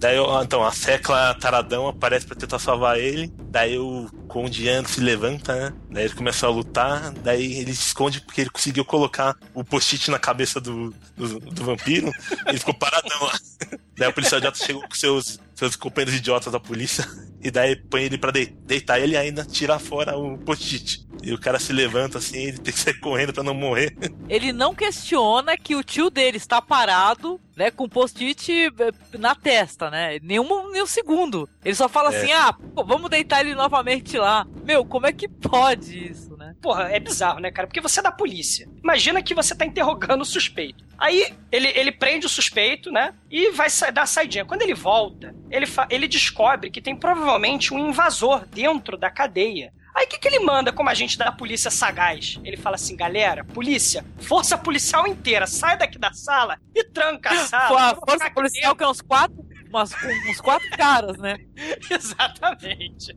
Daí ó, então, a Secla Taradão aparece pra tentar salvar ele. Daí o Conde Ian se levanta, né? Daí ele começa a lutar. Daí ele se esconde porque ele conseguiu colocar o post-it na cabeça do, do, do vampiro. Ele ficou paradão lá. *laughs* Daí o policial idiota chegou com seus, seus companheiros idiotas da polícia. *laughs* E daí põe ele pra de- deitar ele e ainda tira fora o post-it. E o cara se levanta assim, ele tem que sair correndo pra não morrer. *laughs* Ele não questiona que o tio dele está parado, né, com post-it eh, na testa, né? Nenhum, nenhum segundo. Ele só fala É. assim: ah, pô, vamos deitar ele novamente lá. Meu, como é que pode isso? Porra, é bizarro, né, cara? Porque você é da polícia. Imagina que você tá interrogando o suspeito. Aí ele, ele prende o suspeito, né? E vai dar a saidinha. Quando ele volta, ele, ele descobre que tem provavelmente um invasor dentro da cadeia. Aí o que, que ele manda como agente da polícia sagaz? Ele fala assim, galera, polícia, força policial inteira, sai daqui da sala e tranca a sala. Pô, a força policial que é uns quatro, umas, uns quatro caras, né? *laughs* Exatamente.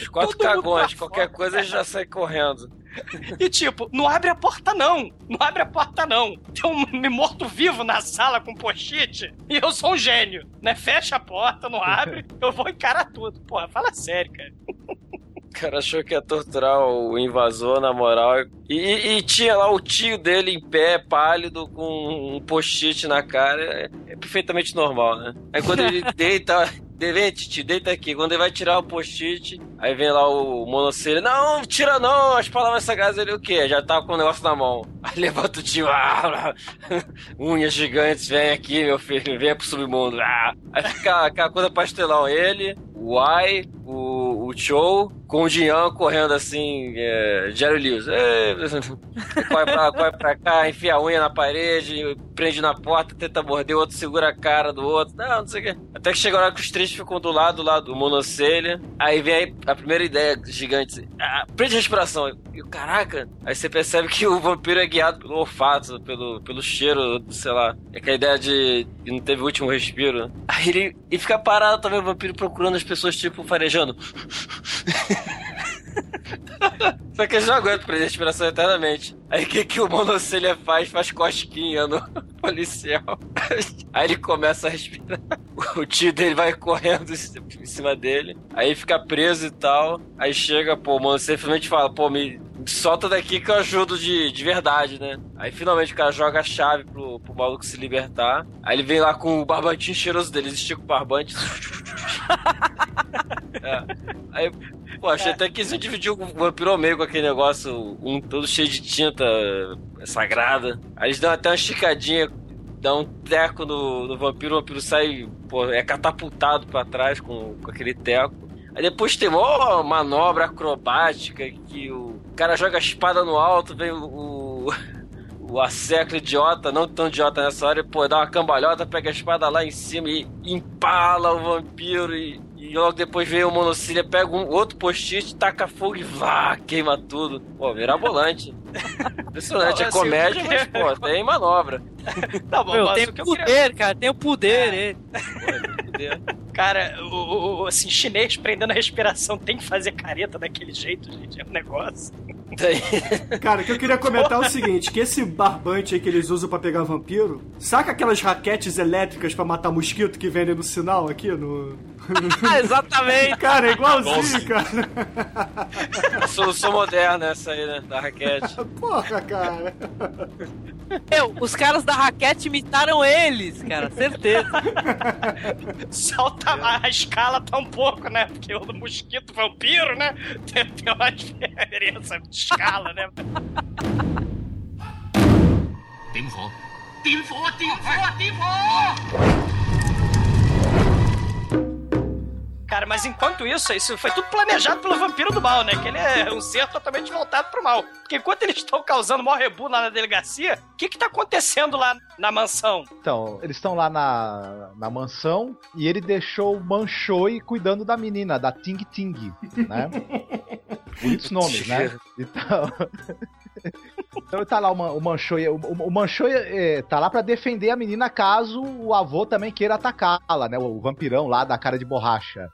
Os quatro cagões, pra qualquer fora, coisa já sai correndo. E tipo, não abre a porta não. Não abre a porta não. Tem um morto-vivo na sala com post-it e eu sou um gênio, né? Fecha a porta, não abre, eu vou encarar tudo. Porra, fala sério, cara. *laughs* O cara achou que ia torturar o invasor, na moral. E, e- e tinha lá o tio dele em pé, pálido, com um post-it na cara. É, é perfeitamente normal, né? Aí quando ele *laughs* deita. Vem, tio, deita aqui. Quando ele vai tirar o post-it, aí vem lá o monocelho. Não, tira não, as palavras sagradas. Ele o quê? Já tá com o negócio na mão. *laughs* Aí levanta o tio. Ah, *laughs* unhas gigantes, vem aqui, meu filho. Vem pro submundo. Ah. Aí fica aquela coisa pastelão. Ele, o Ai, o, o Show, com o Jean correndo assim, é, Jerry Lewis. É, *laughs* corre, pra, corre pra cá, enfia a unha na parede, prende na porta, tenta morder, o outro segura a cara do outro. Não, não sei o quê. Até que chega a hora que os três ficam do lado lá do monocelha. Aí vem aí a primeira ideia gigante. Ah, prende a respiração. E caraca, aí você percebe que o vampiro é guiado pelo olfato, pelo, pelo cheiro, sei lá. É que a ideia de que não teve o último respiro. Aí ele e fica parado também o vampiro procurando as pessoas, tipo, farejando. *laughs* Só que eles não aguentam prender a respiração eternamente. Aí o que, que o monocelha faz? Faz cosquinha no *laughs* policial. Aí ele começa a respirar. O tio dele vai correndo em cima dele. Aí fica preso e tal. Aí chega, pô, o monocelha fala: pô, me solta daqui que eu ajudo de, de verdade, né? Aí finalmente o cara joga a chave pro, pro maluco se libertar. Aí ele vem lá com o barbantinho cheiroso dele, estica o barbante. *laughs* É. Aí, pô, achei até que isso dividiu o vampiro meio com aquele negócio, um todo cheio de tinta sagrada. Aí eles dão até uma esticadinha, dão um teco no, no vampiro, o vampiro sai, pô, é catapultado pra trás com, com aquele teco. Aí depois tem uma manobra acrobática que o cara joga a espada no alto, vem o. O *laughs* Acerco idiota, não tão idiota nessa hora, e, pô, dá uma cambalhota, pega a espada lá em cima e empala o vampiro e, e logo depois vem o monocília, pega um outro post-it, taca fogo e vá, queima tudo. Pô, mirabolante. *laughs* Impressionante, Não, é comédia, eu mas, pô, tem manobra. Tá bom, Meu, mas tem o que eu poder, queria- cara, tem o poder, ele. Cara, o, o- assim, chinês prendendo a respiração tem que fazer careta daquele jeito, gente. É um negócio. *laughs* Cara, o que eu queria comentar é o seguinte, que esse barbante aí que eles usam pra pegar vampiro, saca aquelas raquetes elétricas pra matar mosquito que vendem no sinal aqui no... *laughs* Exatamente. Cara, é igualzinho, Nossa. cara. Solução moderna essa aí, né? Da raquete. Porra, cara. Meu, os caras da raquete imitaram eles, cara, certeza. Solta a, a escala tá um pouco, né? Porque o mosquito vampiro, né? *laughs* Tem, tem uma diferença de escala, né? 點火！點火！點火！點火！ Cara, mas enquanto isso, isso foi tudo planejado pelo vampiro do mal, né? Que ele é um ser totalmente voltado pro mal. Porque enquanto eles estão causando maior rebu lá na delegacia, o que que tá acontecendo lá na mansão? Então, eles estão lá na, na mansão e ele deixou o Manchoi cuidando da menina, da Ting Ting, né? *laughs* Bonitos nomes, né? Então. *laughs* Então tá lá o, Man- o Manchoi. O, o, o Manchoi eh, tá lá pra defender a menina caso o avô também queira atacá-la, né? O vampirão lá da cara de borracha.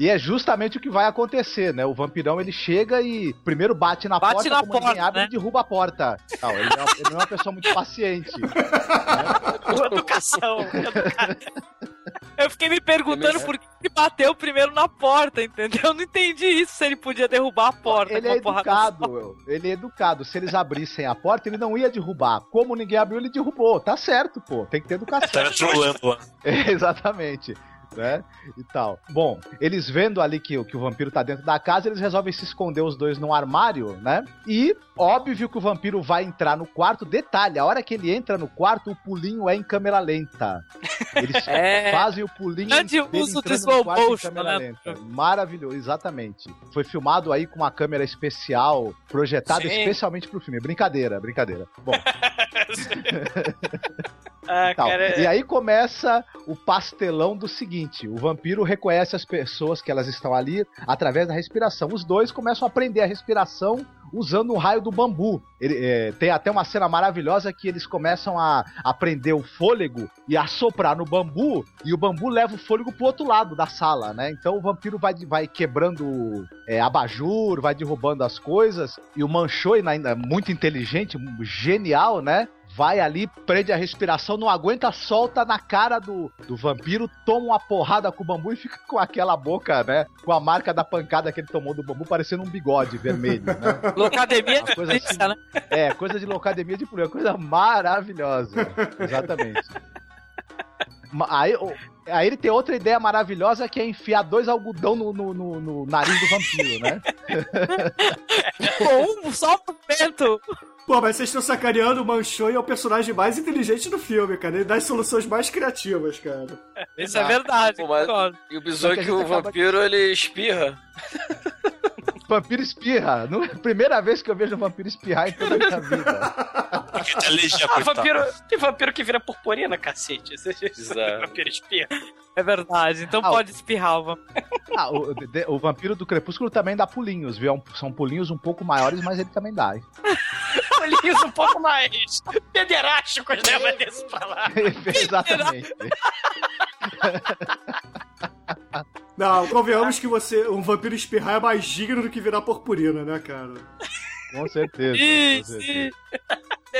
E é justamente o que vai acontecer, né? O vampirão ele chega e primeiro bate na Bate porta, na porta, abre, né? ele derruba a porta. Não, ele, não, ele não é uma pessoa muito paciente. *laughs* Educação. educa- Eu fiquei me perguntando por que ele bateu primeiro na porta, entendeu? Eu não entendi isso, se ele podia derrubar a porta Ele com é educado, ele é educado. Se eles abrissem a porta, ele não ia derrubar. Como ninguém abriu, ele derrubou. Tá certo, pô. Tem que ter educação. Tava trolando lá. É, *laughs* Exatamente. Né? E tal. Bom, eles vendo ali que, que o vampiro tá dentro da casa, eles resolvem se esconder os dois num armário, né? E óbvio que o vampiro vai entrar no quarto. Detalhe, a hora que ele entra no quarto, o pulinho é em câmera lenta. Eles *laughs* É. fazem o pulinho Grande uso do slow motion, câmera né? lenta. Maravilhoso, exatamente. Foi filmado aí com uma câmera especial, projetada Sim. especialmente pro filme. Brincadeira, brincadeira. Bom, *laughs* Ah, cara. E aí começa o pastelão do seguinte: o vampiro reconhece as pessoas que elas estão ali através da respiração. Os dois começam a aprender a respiração usando o raio do bambu. Ele, é, tem até uma cena maravilhosa que eles começam a aprender o fôlego e a soprar no bambu, e o bambu leva o fôlego pro outro lado da sala, né? Então o vampiro vai, vai quebrando é, abajur, vai derrubando as coisas, e o Manchoi, ainda muito inteligente, genial, né? Vai ali, prende a respiração, não aguenta, solta na cara do, do vampiro, toma uma porrada com o bambu e fica com aquela boca, né? Com a marca da pancada que ele tomou do bambu, parecendo um bigode vermelho, né? *laughs* Locademia de coisa polícia, né? É, coisa de locademia de polícia, coisa maravilhosa. Exatamente. Aí, aí ele tem outra ideia maravilhosa que é enfiar dois algodão no, no- no- no nariz do vampiro, né? *laughs* Com um só por dentro. Pô, mas vocês estão sacaneando o Manchoi é o personagem mais inteligente do filme, cara. Ele dá as soluções mais criativas, cara. Isso é verdade. Pô, mas-. E o bizarro Só é que a que o vampiro, ele espirra. *laughs* Vampiro espirra. Não- Primeira vez que eu vejo um vampiro espirrar em toda a minha vida. *laughs* Alergia, Ah, vampiro, tem vampiro que vira purpurina, cacete. Esse Exato. vampiro espirra. É verdade. Então Ah, pode espirrar o vampiro. Ah, o, de- o vampiro do crepúsculo também dá pulinhos, viu? É São pulinhos um pouco maiores, mas ele também dá. *laughs* Olhinhos um pouco mais pederásticos, né? Vai desse pra lá. Exatamente. *laughs* Não, convenhamos que você, um vampiro espirrar é mais digno do que virar purpurina, né, cara? Com certeza. com Ih, certeza.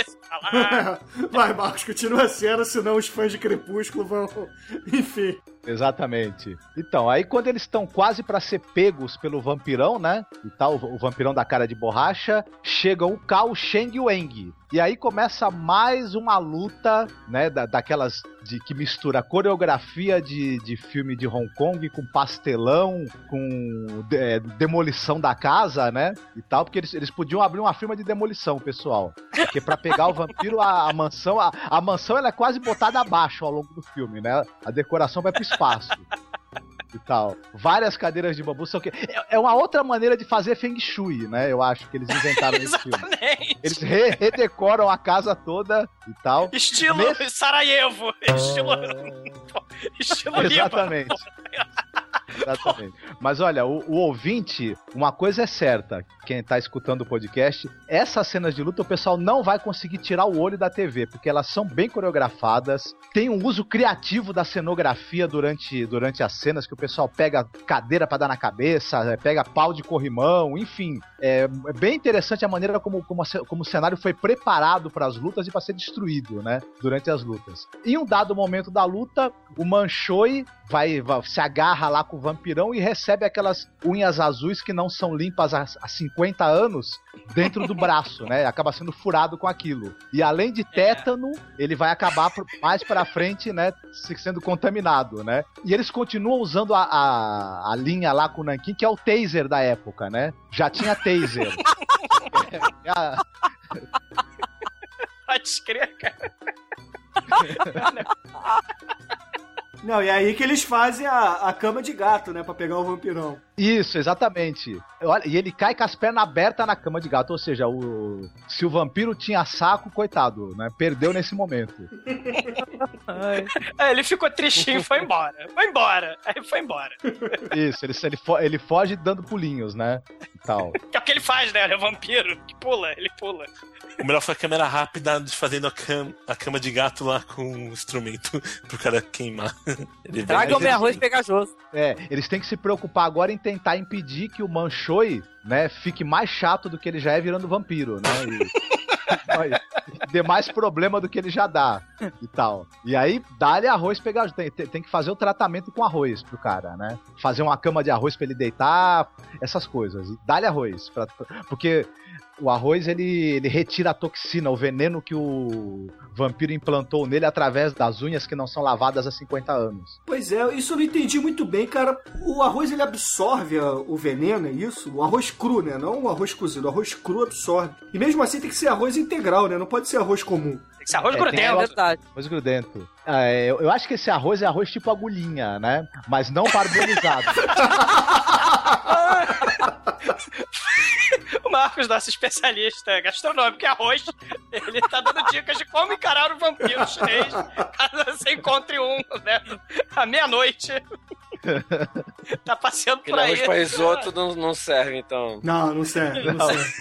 *laughs* Vai, Marcos, continua a cena, senão os fãs de Crepúsculo vão. *laughs* Enfim. Exatamente. Então, aí quando eles estão quase pra ser pegos pelo vampirão, né? E tal, o, vampirão da cara de borracha, chegam o Kao, o Sheng e o Eng. E aí começa mais uma luta, né? Da, daquelas de que mistura coreografia de, de filme de Hong Kong com pastelão, com é, demolição da casa, né? E tal, porque eles, eles podiam abrir uma firma de demolição, pessoal. Porque pra pegar o vampiro, a, a mansão, a, a mansão ela é quase botada abaixo ao longo do filme, né? A decoração vai pro espaço. E tal. Várias cadeiras de bambu são que. É, é uma outra maneira de fazer Feng Shui, né? Eu acho que eles inventaram nesse filme. Exatamente. Eles re- redecoram a casa toda e tal. Estilo Nesse- Sarajevo. Estilo. Estilo Líbano. *laughs* Exatamente. *laughs* Mas olha, o, o ouvinte, uma coisa é certa, quem tá escutando o podcast, essas cenas de luta o pessoal não vai conseguir tirar o olho da TV, porque elas são bem coreografadas, tem um uso criativo da cenografia durante, durante as cenas, que o pessoal pega cadeira pra dar na cabeça, eh, pega pau de corrimão, enfim. É, é bem interessante a maneira como, como, como o cenário foi preparado para as lutas e para ser destruído, né? Durante as lutas. Em um dado momento da luta, o Manchoi vai, vai- se agarra lá com o vampirão e recebe aquelas unhas azuis que não são limpas há, há 50 anos dentro do braço, né? Acaba sendo furado com aquilo. E além de tétano, ele vai acabar pro- mais pra frente, né? se- Sendo contaminado, né? E eles continuam usando a, a, a linha lá com o Nankin, que é o taser da época, né? Já tinha taser. *laughs* É, a- Pode crer, cara. *laughs* Não, e é aí que eles fazem a, a cama de gato, né? Pra pegar o vampirão. Isso, exatamente. Olha, e ele cai com as pernas abertas na cama de gato, ou seja, o, se o vampiro tinha saco, coitado, né? Perdeu nesse momento. *laughs* É, ele ficou tristinho e foi embora. Foi embora. Aí foi embora. Isso, ele, ele, fo- ele foge dando pulinhos, né? Tal. *laughs* Que é o que ele faz, né? Ele é vampiro. Que pula, ele pula. O melhor foi a câmera rápida de fazendo a, cam a cama de gato lá com um instrumento *laughs* pro cara queimar. *laughs* Ele Traga o meu arroz pegajoso. É, eles têm que se preocupar agora em tentar impedir que o Manchoi, né, fique mais chato do que ele já é virando vampiro, né? E, vai- dê mais problema do que ele já dá e tal. E aí, dá-lhe arroz pegajoso. Tem, tem, que fazer o tratamento com arroz pro cara, né? Fazer uma cama de arroz pra ele deitar, essas coisas. Dá-lhe arroz. pra- porque O arroz, ele, ele retira a toxina, o veneno que o vampiro implantou nele através das unhas que não são lavadas há 50 anos. Pois é, isso eu não entendi muito bem, cara. O arroz ele absorve o veneno, é isso? O arroz cru, né? Não o arroz cozido. O arroz cru absorve. E mesmo assim tem que ser arroz integral, né? Não pode ser arroz comum. Tem que ser arroz É, grudento. arroz- Verdade. Arroz grudento. É, eu, eu acho que esse arroz é arroz tipo agulhinha, né? Mas não parbolizado. *laughs* O Marcos, nosso especialista gastronômico em arroz, ele tá dando dicas de como encarar o vampiro chinês caso você encontre um, né? À meia-noite. tá passeando por aí. arroz pra risoto não, não serve, então. Não, não serve, não Não. serve.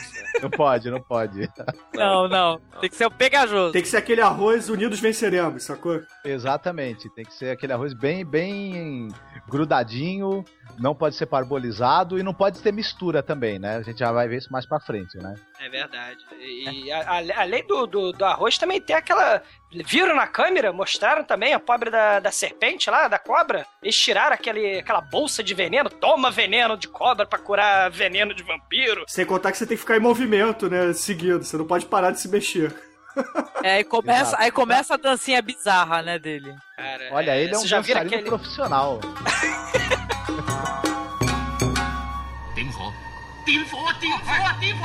não pode, não pode. Não, não. Tem que ser o pegajoso. Tem que ser aquele arroz unidos venceremos, sacou? Exatamente. Tem que ser aquele arroz bem, bem grudadinho. Não pode ser parbolizado e não pode ter mistura também, né? A gente já vai ver isso mais pra frente, né? É verdade. E a- a- além do, do, do arroz, também tem aquela. Viram na câmera? Mostraram também a pobre da, da serpente lá, da cobra? Eles tiraram aquele, aquela bolsa de veneno. Toma veneno de cobra pra curar veneno de vampiro. Sem contar que você tem que ficar em movimento, né? Seguido. Você não pode parar de se mexer. É, aí começa, Exato. aí começa a dancinha bizarra, né, dele. Cara, Olha, ele é um dançarino aquele... profissional. *laughs* 点火！点火！点火！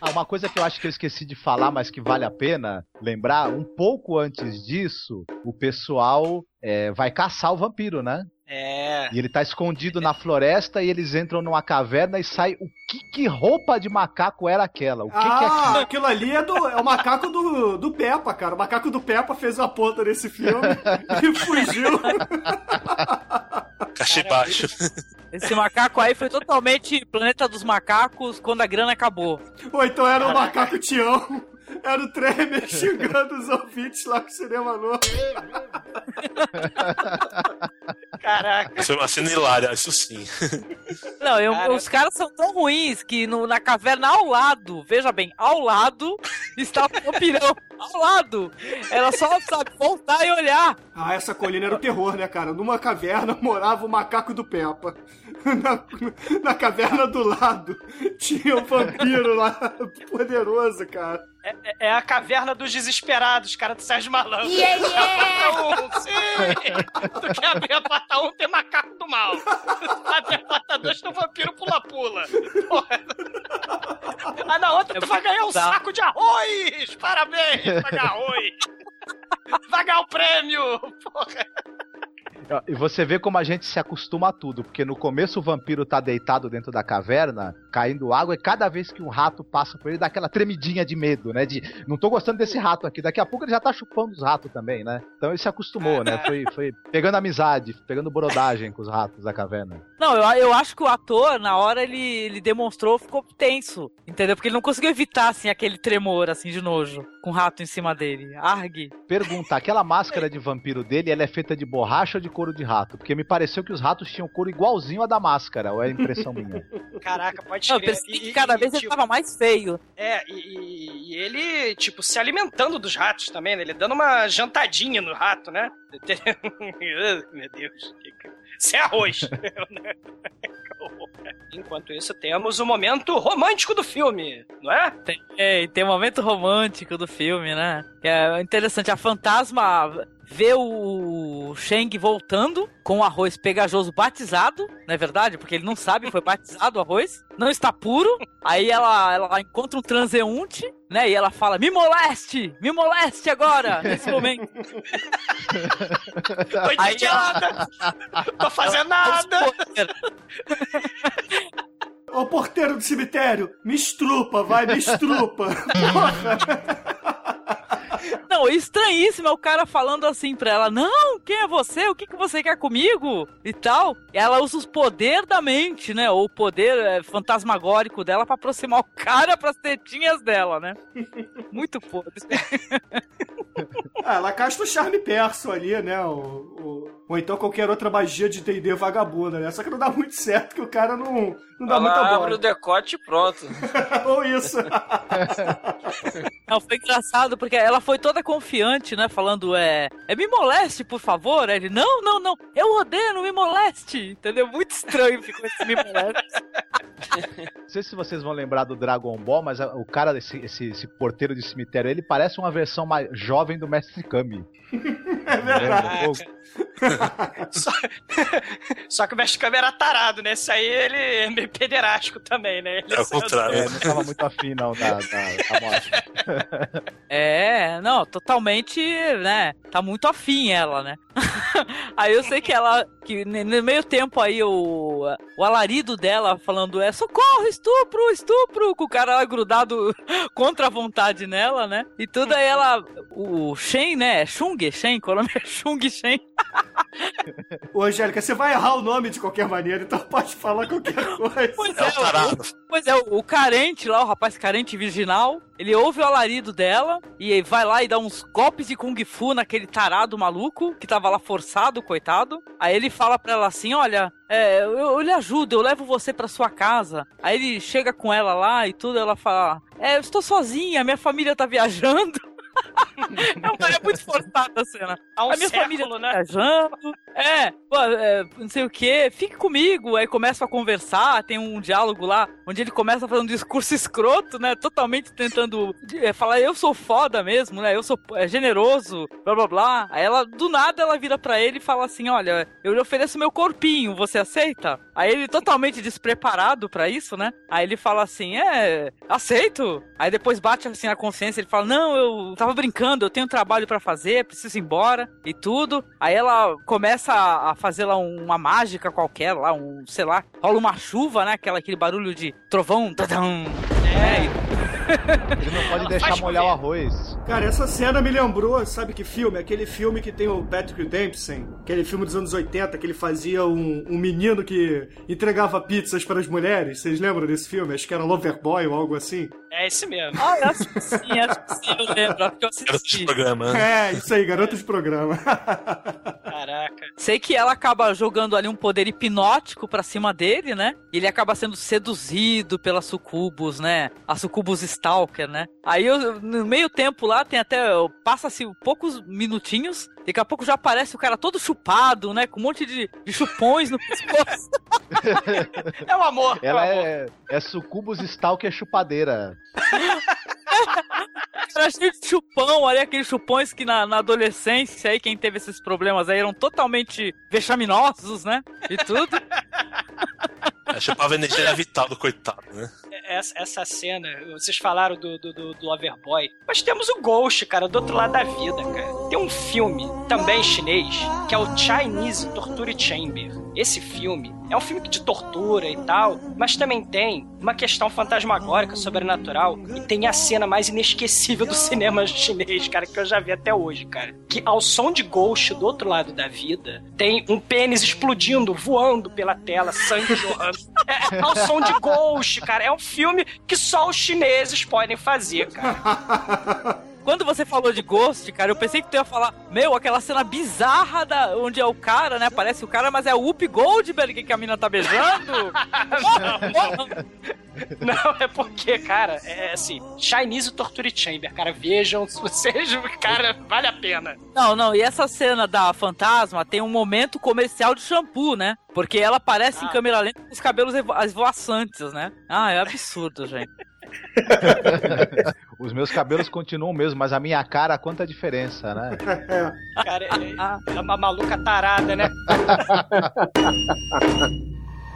Ah, uma coisa que eu acho que eu esqueci de falar, mas que vale a pena lembrar, um pouco antes disso, o pessoal é, vai caçar o vampiro, né? É. E ele tá escondido na floresta e eles entram numa caverna e sai o que, que roupa de macaco era aquela? O que, que é ah, aquilo? aquilo ali é, do, é o macaco do, do Peppa, cara. O macaco do Peppa fez uma ponta nesse filme e *laughs* fugiu. Cachê baixo. Esse macaco aí foi totalmente Planeta dos Macacos quando a grana acabou. Ou então era o macaco Tião. Era o Tremer xingando os ouvintes lá com o cinema novo. Caraca. Isso é uma cena hilária, isso sim. Não, eu- Cara. os caras são tão ruins que no- na caverna ao lado, veja bem, ao lado, estava o vampirão. Ao lado. Era só, sabe, voltar e olhar. Ah, essa colina era o terror, né, cara? Numa caverna morava o macaco do Peppa. *laughs* Na, na caverna do lado tinha um vampiro lá, poderoso, cara. É, é- é a caverna dos desesperados, cara, do Sérgio Malandro. Yeah, yeah! Porta um, sim! Tu quer abrir a porta 1, um, tem macaco do mal. Abre a porta 2, tem um vampiro pula-pula. Porra. Ah, na outra tu vai ganhar um saco de arroz! Parabéns, vai ganhar arroz! Vai ganhar o prêmio! Porra. E você vê como a gente se acostuma a tudo, porque no começo o vampiro tá deitado dentro da caverna, caindo água, e cada vez que um rato passa por ele, dá aquela tremidinha de medo, né? De não tô gostando desse rato aqui, daqui a pouco ele já tá chupando os ratos também, né? Então ele se acostumou, né? *laughs* Foi, foi pegando amizade, pegando brodagem com os ratos da caverna. Não, eu, eu acho que o ator, na hora, ele, ele demonstrou, ficou tenso. Entendeu? Porque ele não conseguiu evitar, assim, aquele tremor, assim, de nojo. Com o rato em cima dele. Argue. Pergunta, aquela máscara de vampiro dele, ela é feita de borracha ou de couro de rato? Porque me pareceu que os ratos tinham couro igualzinho a da máscara, ou é impressão minha? *laughs* Caraca, pode Não, eu pensei que cada e- vez e, ele tipo, tava mais feio. É, e, e- ele, tipo, se alimentando dos ratos também, né? Ele dando uma jantadinha no rato, né? *laughs* Meu Deus. Isso é arroz. *laughs* Enquanto isso, temos o momento romântico do filme, não é? Tem, é, tem um momento romântico do filme, né? É interessante. A fantasma vê o Shang voltando com o arroz pegajoso batizado, não é verdade? Porque ele não sabe, foi batizado o arroz. Não está puro. Aí ela, ela encontra um transeunte, né? E ela fala: Me moleste! Me moleste agora! Nesse momento. Tô entediada! Tô fazendo nada! Ô porteiro do cemitério, me estrupa, vai, me estrupa. *laughs* *laughs* *laughs* Porra. Não, estranhíssimo é o cara falando assim pra ela: Não, quem é você? O que, que você quer comigo? E tal. Ela usa os poderes da mente, né? Ou o poder é, fantasmagórico dela pra aproximar o cara pras tetinhas dela, né? *laughs* Muito podre. Ah, ela casta o charme perso ali, né? O, o, Ou então qualquer outra magia de D&D vagabunda, né? Só que não dá muito certo, que o cara não, não dá muita bola. abre o decote e pronto. *laughs* Ou isso. *laughs* Não, foi engraçado porque ela foi toda confiante, né? Falando, é. é me moleste, por favor. Aí Ele, não, não, não. Eu odeio, não me moleste. Entendeu? Muito estranho ficou esse me moleste. *laughs* Não sei se vocês vão lembrar do Dragon Ball, mas o cara desse esse, esse porteiro de cemitério, ele parece uma versão mais jovem do Mestre Kami. É verdade. *laughs* Só, *laughs* só que o mestre câmera era tarado, né? Esse aí ele é meio pederástico também, né? Ele É o contrário. É, não tava muito afim, não, da, da, da morte. *laughs* É, não, totalmente, né? Tá muito afim ela, né? *laughs* aí eu sei que ela, que no meio tempo aí o, o alarido dela falando é socorro, estupro, estupro, com o cara lá grudado *laughs* contra a vontade nela, né? E tudo aí ela, o Shen, né? Chung, Shen, qual é o nome é Chung Shen. *laughs* Ô, Angélica, você vai errar o nome de qualquer maneira, então pode falar qualquer coisa. Pois é, o, pois é, o, o carente lá, o rapaz carente virginal, ele ouve o alarido dela e vai lá e dá uns golpes de Kung Fu naquele tarado maluco que tava lá forçado, coitado. Aí ele fala pra ela assim: Olha, é, eu, eu lhe ajudo, eu levo você pra sua casa. Aí ele chega com ela lá e tudo, ela fala: É, eu estou sozinha, minha família tá viajando. *laughs* *laughs* Cara, é muito forçada a cena. Há um a minha século, família tá né? viajando. É, é, não sei o que, fique comigo. Aí começa a conversar, tem um diálogo lá, onde ele começa a fazer um discurso escroto, né? Totalmente tentando é, falar, eu sou foda mesmo, né? Eu sou é, generoso, blá blá blá. Aí ela, do nada, ela vira pra ele e fala assim: Olha, eu lhe ofereço meu corpinho, você aceita? Aí ele, totalmente despreparado pra isso, né? Aí ele fala assim: É, aceito. Aí depois bate assim a consciência, ele fala: Não, eu tava brincando, eu tenho trabalho pra fazer, preciso ir embora e tudo. Aí ela começa a fazer lá uma mágica qualquer, lá, um, sei lá, rola uma chuva, né? Aquela, aquele barulho de trovão, tadam. É, e- *laughs* Ele não pode Ela deixar molhar o arroz. Cara, essa cena me lembrou, sabe que filme? Aquele filme que tem o Patrick Dempsey, aquele filme dos anos 80, que ele fazia um, um menino que entregava pizzas para as mulheres. Vocês lembram desse filme? Acho que era Loverboy ou algo assim. É esse mesmo. Ah, eu acho que sim, acho que sim, eu lembro. Acho que eu Garoto de programa. É, isso aí, garoto de programa. *laughs* Caraca. Sei que ela acaba jogando ali um poder hipnótico pra cima dele, né? E ele acaba sendo seduzido pela Sucubus, né? A Sucubus Stalker, né? Aí eu- no meio tempo lá tem até. Passa-se poucos minutinhos. Daqui a pouco já aparece o cara todo chupado, né? Com um monte de, de chupões no *laughs* pescoço. É o amor. Ela é o amor. é, é sucubus stalker chupadeira. *laughs* Era cheio de chupão, ali aqueles chupões que na, na adolescência aí, quem teve esses problemas aí eram totalmente vexaminosos, né? E tudo. *laughs* É, chupava energia vital do coitado, né? Essa, essa cena, vocês falaram do, do, do, do Loverboy, mas temos o Ghost, cara, do outro lado da vida, cara. Tem um filme, também chinês, que é o Chinese Torture Chamber. Esse filme é um filme de tortura e tal, mas também tem uma questão fantasmagórica, sobrenatural, e tem a cena mais inesquecível do cinema chinês, cara, que eu já vi até hoje, cara. Que ao som de Ghost do outro lado da vida, tem um pênis explodindo, voando pela tela, sangue jorrando. É, ao som de Ghost, cara. É um filme que só os chineses podem fazer, cara. *laughs* Quando você falou de Ghost, cara, eu pensei que tu ia falar, meu, aquela cena bizarra da, onde é o cara, né? Parece o cara, mas é o Whoopi Goldberg que a mina tá beijando. *laughs* Não, é porque, cara, é assim, Chinese Torture Chamber, cara, vejam, se vocês, cara, vale a pena. Não, não, e essa cena da fantasma tem um momento comercial de shampoo, né? Porque ela aparece em câmera lenta com os cabelos esvoaçantes, né? Ah, é absurdo, gente. *laughs* Os meus cabelos continuam mesmo, mas a minha cara, quanta diferença, né? *laughs* cara, é, é uma maluca tarada, né?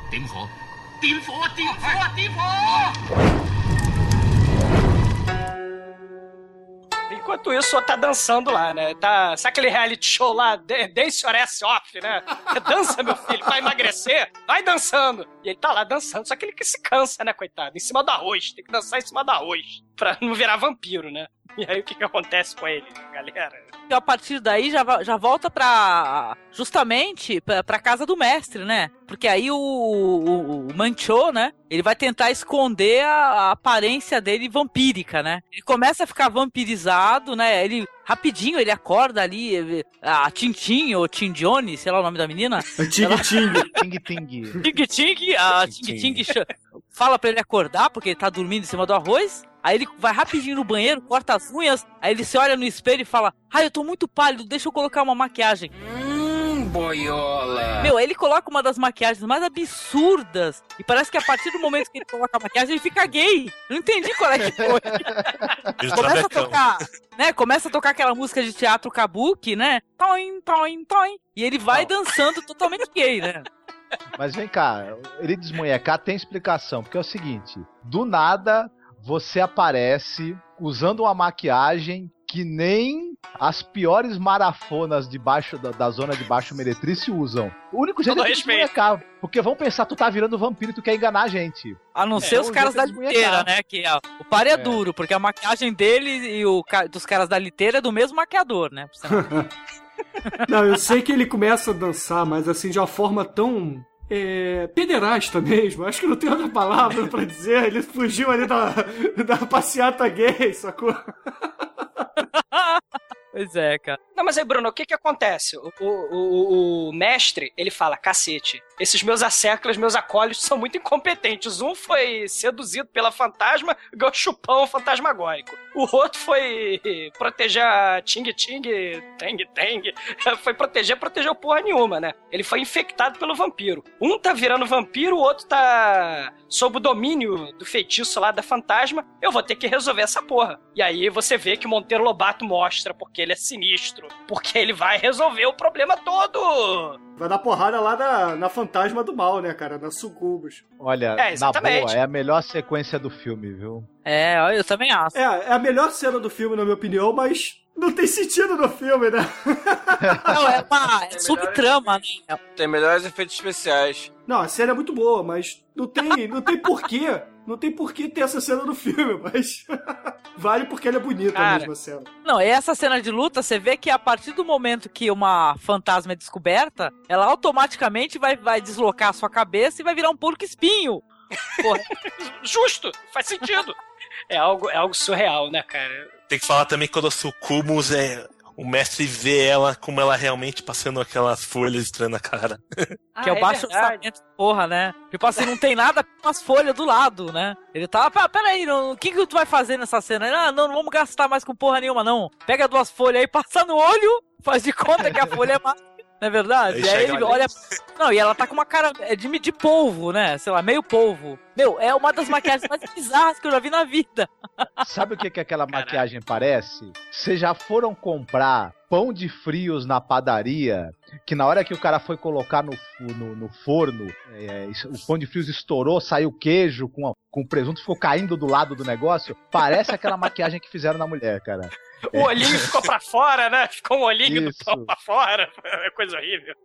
Tem vó. Tem vó, tem vó, tem vó! Enquanto isso, outro tá dançando lá, né? Tá, sabe aquele reality show lá, Dan- Dance or Ass Off, né? Dança, meu filho, vai emagrecer? Vai dançando. E ele tá lá dançando, só que ele que se cansa, né, coitado? Em cima do arroz, tem que dançar em cima do arroz. Pra não virar vampiro, né? *laughs* E aí o que, que acontece com ele, galera? E a partir daí já, já volta pra. justamente pra, pra casa do mestre, né? Porque aí o, o, o Manchô, né? Ele vai tentar esconder a, a aparência dele vampírica, né? Ele começa a ficar vampirizado, né? Ele. Rapidinho ele acorda ali, ele- a Tintin ou Tindione, sei lá o nome da menina. *laughs* Ting Ting. *laughs* Ting Ting. Ting Ting, a Ting Ting fala pra ele acordar porque ele tá dormindo em cima do arroz. Aí ele vai rapidinho no banheiro, corta as unhas, aí ele se olha no espelho e fala: Ai, eu tô muito pálido, deixa eu colocar uma maquiagem. Hum, boiola. Meu, ele coloca uma das maquiagens mais absurdas. E parece que a partir do momento que ele coloca a maquiagem, ele fica gay. Eu não entendi qual é que foi. Começa a tocar, né? Começa a tocar aquela música de teatro kabuki, né? Toin, toin, toin. E ele vai dançando totalmente gay, né? Mas vem cá, ele desmonhecar tem explicação, porque é o seguinte: do nada você aparece usando uma maquiagem que nem as piores marafonas debaixo da, da zona de baixo meretriz usam. O único jeito Todo é desmonhecar, porque vão pensar tu tá virando vampiro e tu quer enganar a gente. A não É, ser os caras da é desmunhecar. liteira, né? Que ó, o par é, É. duro, porque a maquiagem dele e o dos caras da liteira é do mesmo maquiador, né? *laughs* Não, eu sei que ele começa a dançar, mas assim, de uma forma tão. É, pederasta mesmo, acho que não tem outra palavra pra dizer. Ele fugiu ali da, da passeata gay, sacou? *laughs* pois é, cara. Não, mas aí, Bruno, o que que acontece? O, o, o- o mestre, ele fala, cacete, esses meus asseclas, meus acólitos são muito incompetentes. Um foi seduzido pela fantasma, ganhou chupão fantasmagórico. O outro foi proteger a Ting Ting, Tang Tang, *laughs* foi proteger, protegeu porra nenhuma, né? Ele foi infectado pelo vampiro. Um tá virando vampiro, o outro tá sob o domínio do feitiço lá da fantasma. Eu vou ter que resolver essa porra. E aí você vê que o Monteiro Lobato mostra porque ele é sinistro, porque ele vai resolver o problema todo. Vai dar porrada lá na, na fantasma do mal, né, cara? Na Sucubus. Olha, É, na exatamente. boa, é a melhor sequência do filme, viu? É, eu também acho. É, é a melhor cena do filme, na minha opinião, mas não tem sentido no filme, né? *laughs* Não, é uma é subtrama, né? Tem melhores efeitos especiais. Não, a cena é muito boa, mas não tem, não tem porquê. Não tem porquê ter essa cena no filme, mas *laughs* vale porque ela é bonita Cara. mesmo a cena. Não, e essa cena de luta, você vê que a partir do momento que uma fantasma é descoberta, ela automaticamente vai, vai deslocar a sua cabeça e vai virar um porco espinho. *laughs* Justo, faz sentido. É algo, é algo surreal, né, cara? Tem que falar também quando a Sucubus é. O mestre vê ela como ela realmente passando aquelas folhas estranhas na cara. que é o baixo orçamento, porra, né? Tipo assim, não tem nada com as folhas do lado, né? Ele tá, "Pera- peraí, não- o que que tu vai fazer nessa cena? Ele, Ah, não, não vamos gastar mais com porra nenhuma, não. Pega duas folhas aí, *laughs* passa no olho, faz de conta que a folha é mais. Não é verdade? Aí E aí ele ali. olha. Não, e ela tá com uma cara é de, de polvo, né? Sei lá, meio polvo. Meu, é uma das maquiagens mais bizarras que eu já vi na vida. Sabe o que, que aquela maquiagem parece? Vocês já foram comprar pão de frios na padaria, que na hora que o cara foi colocar no, no, no forno, é, isso- o pão de frios estourou, saiu queijo com, a- com presunto, ficou caindo do lado do negócio? Parece aquela maquiagem que fizeram na mulher, cara. O olhinho ficou pra fora, né? Ficou um olhinho Isso. do pão pra fora. *laughs* É coisa horrível.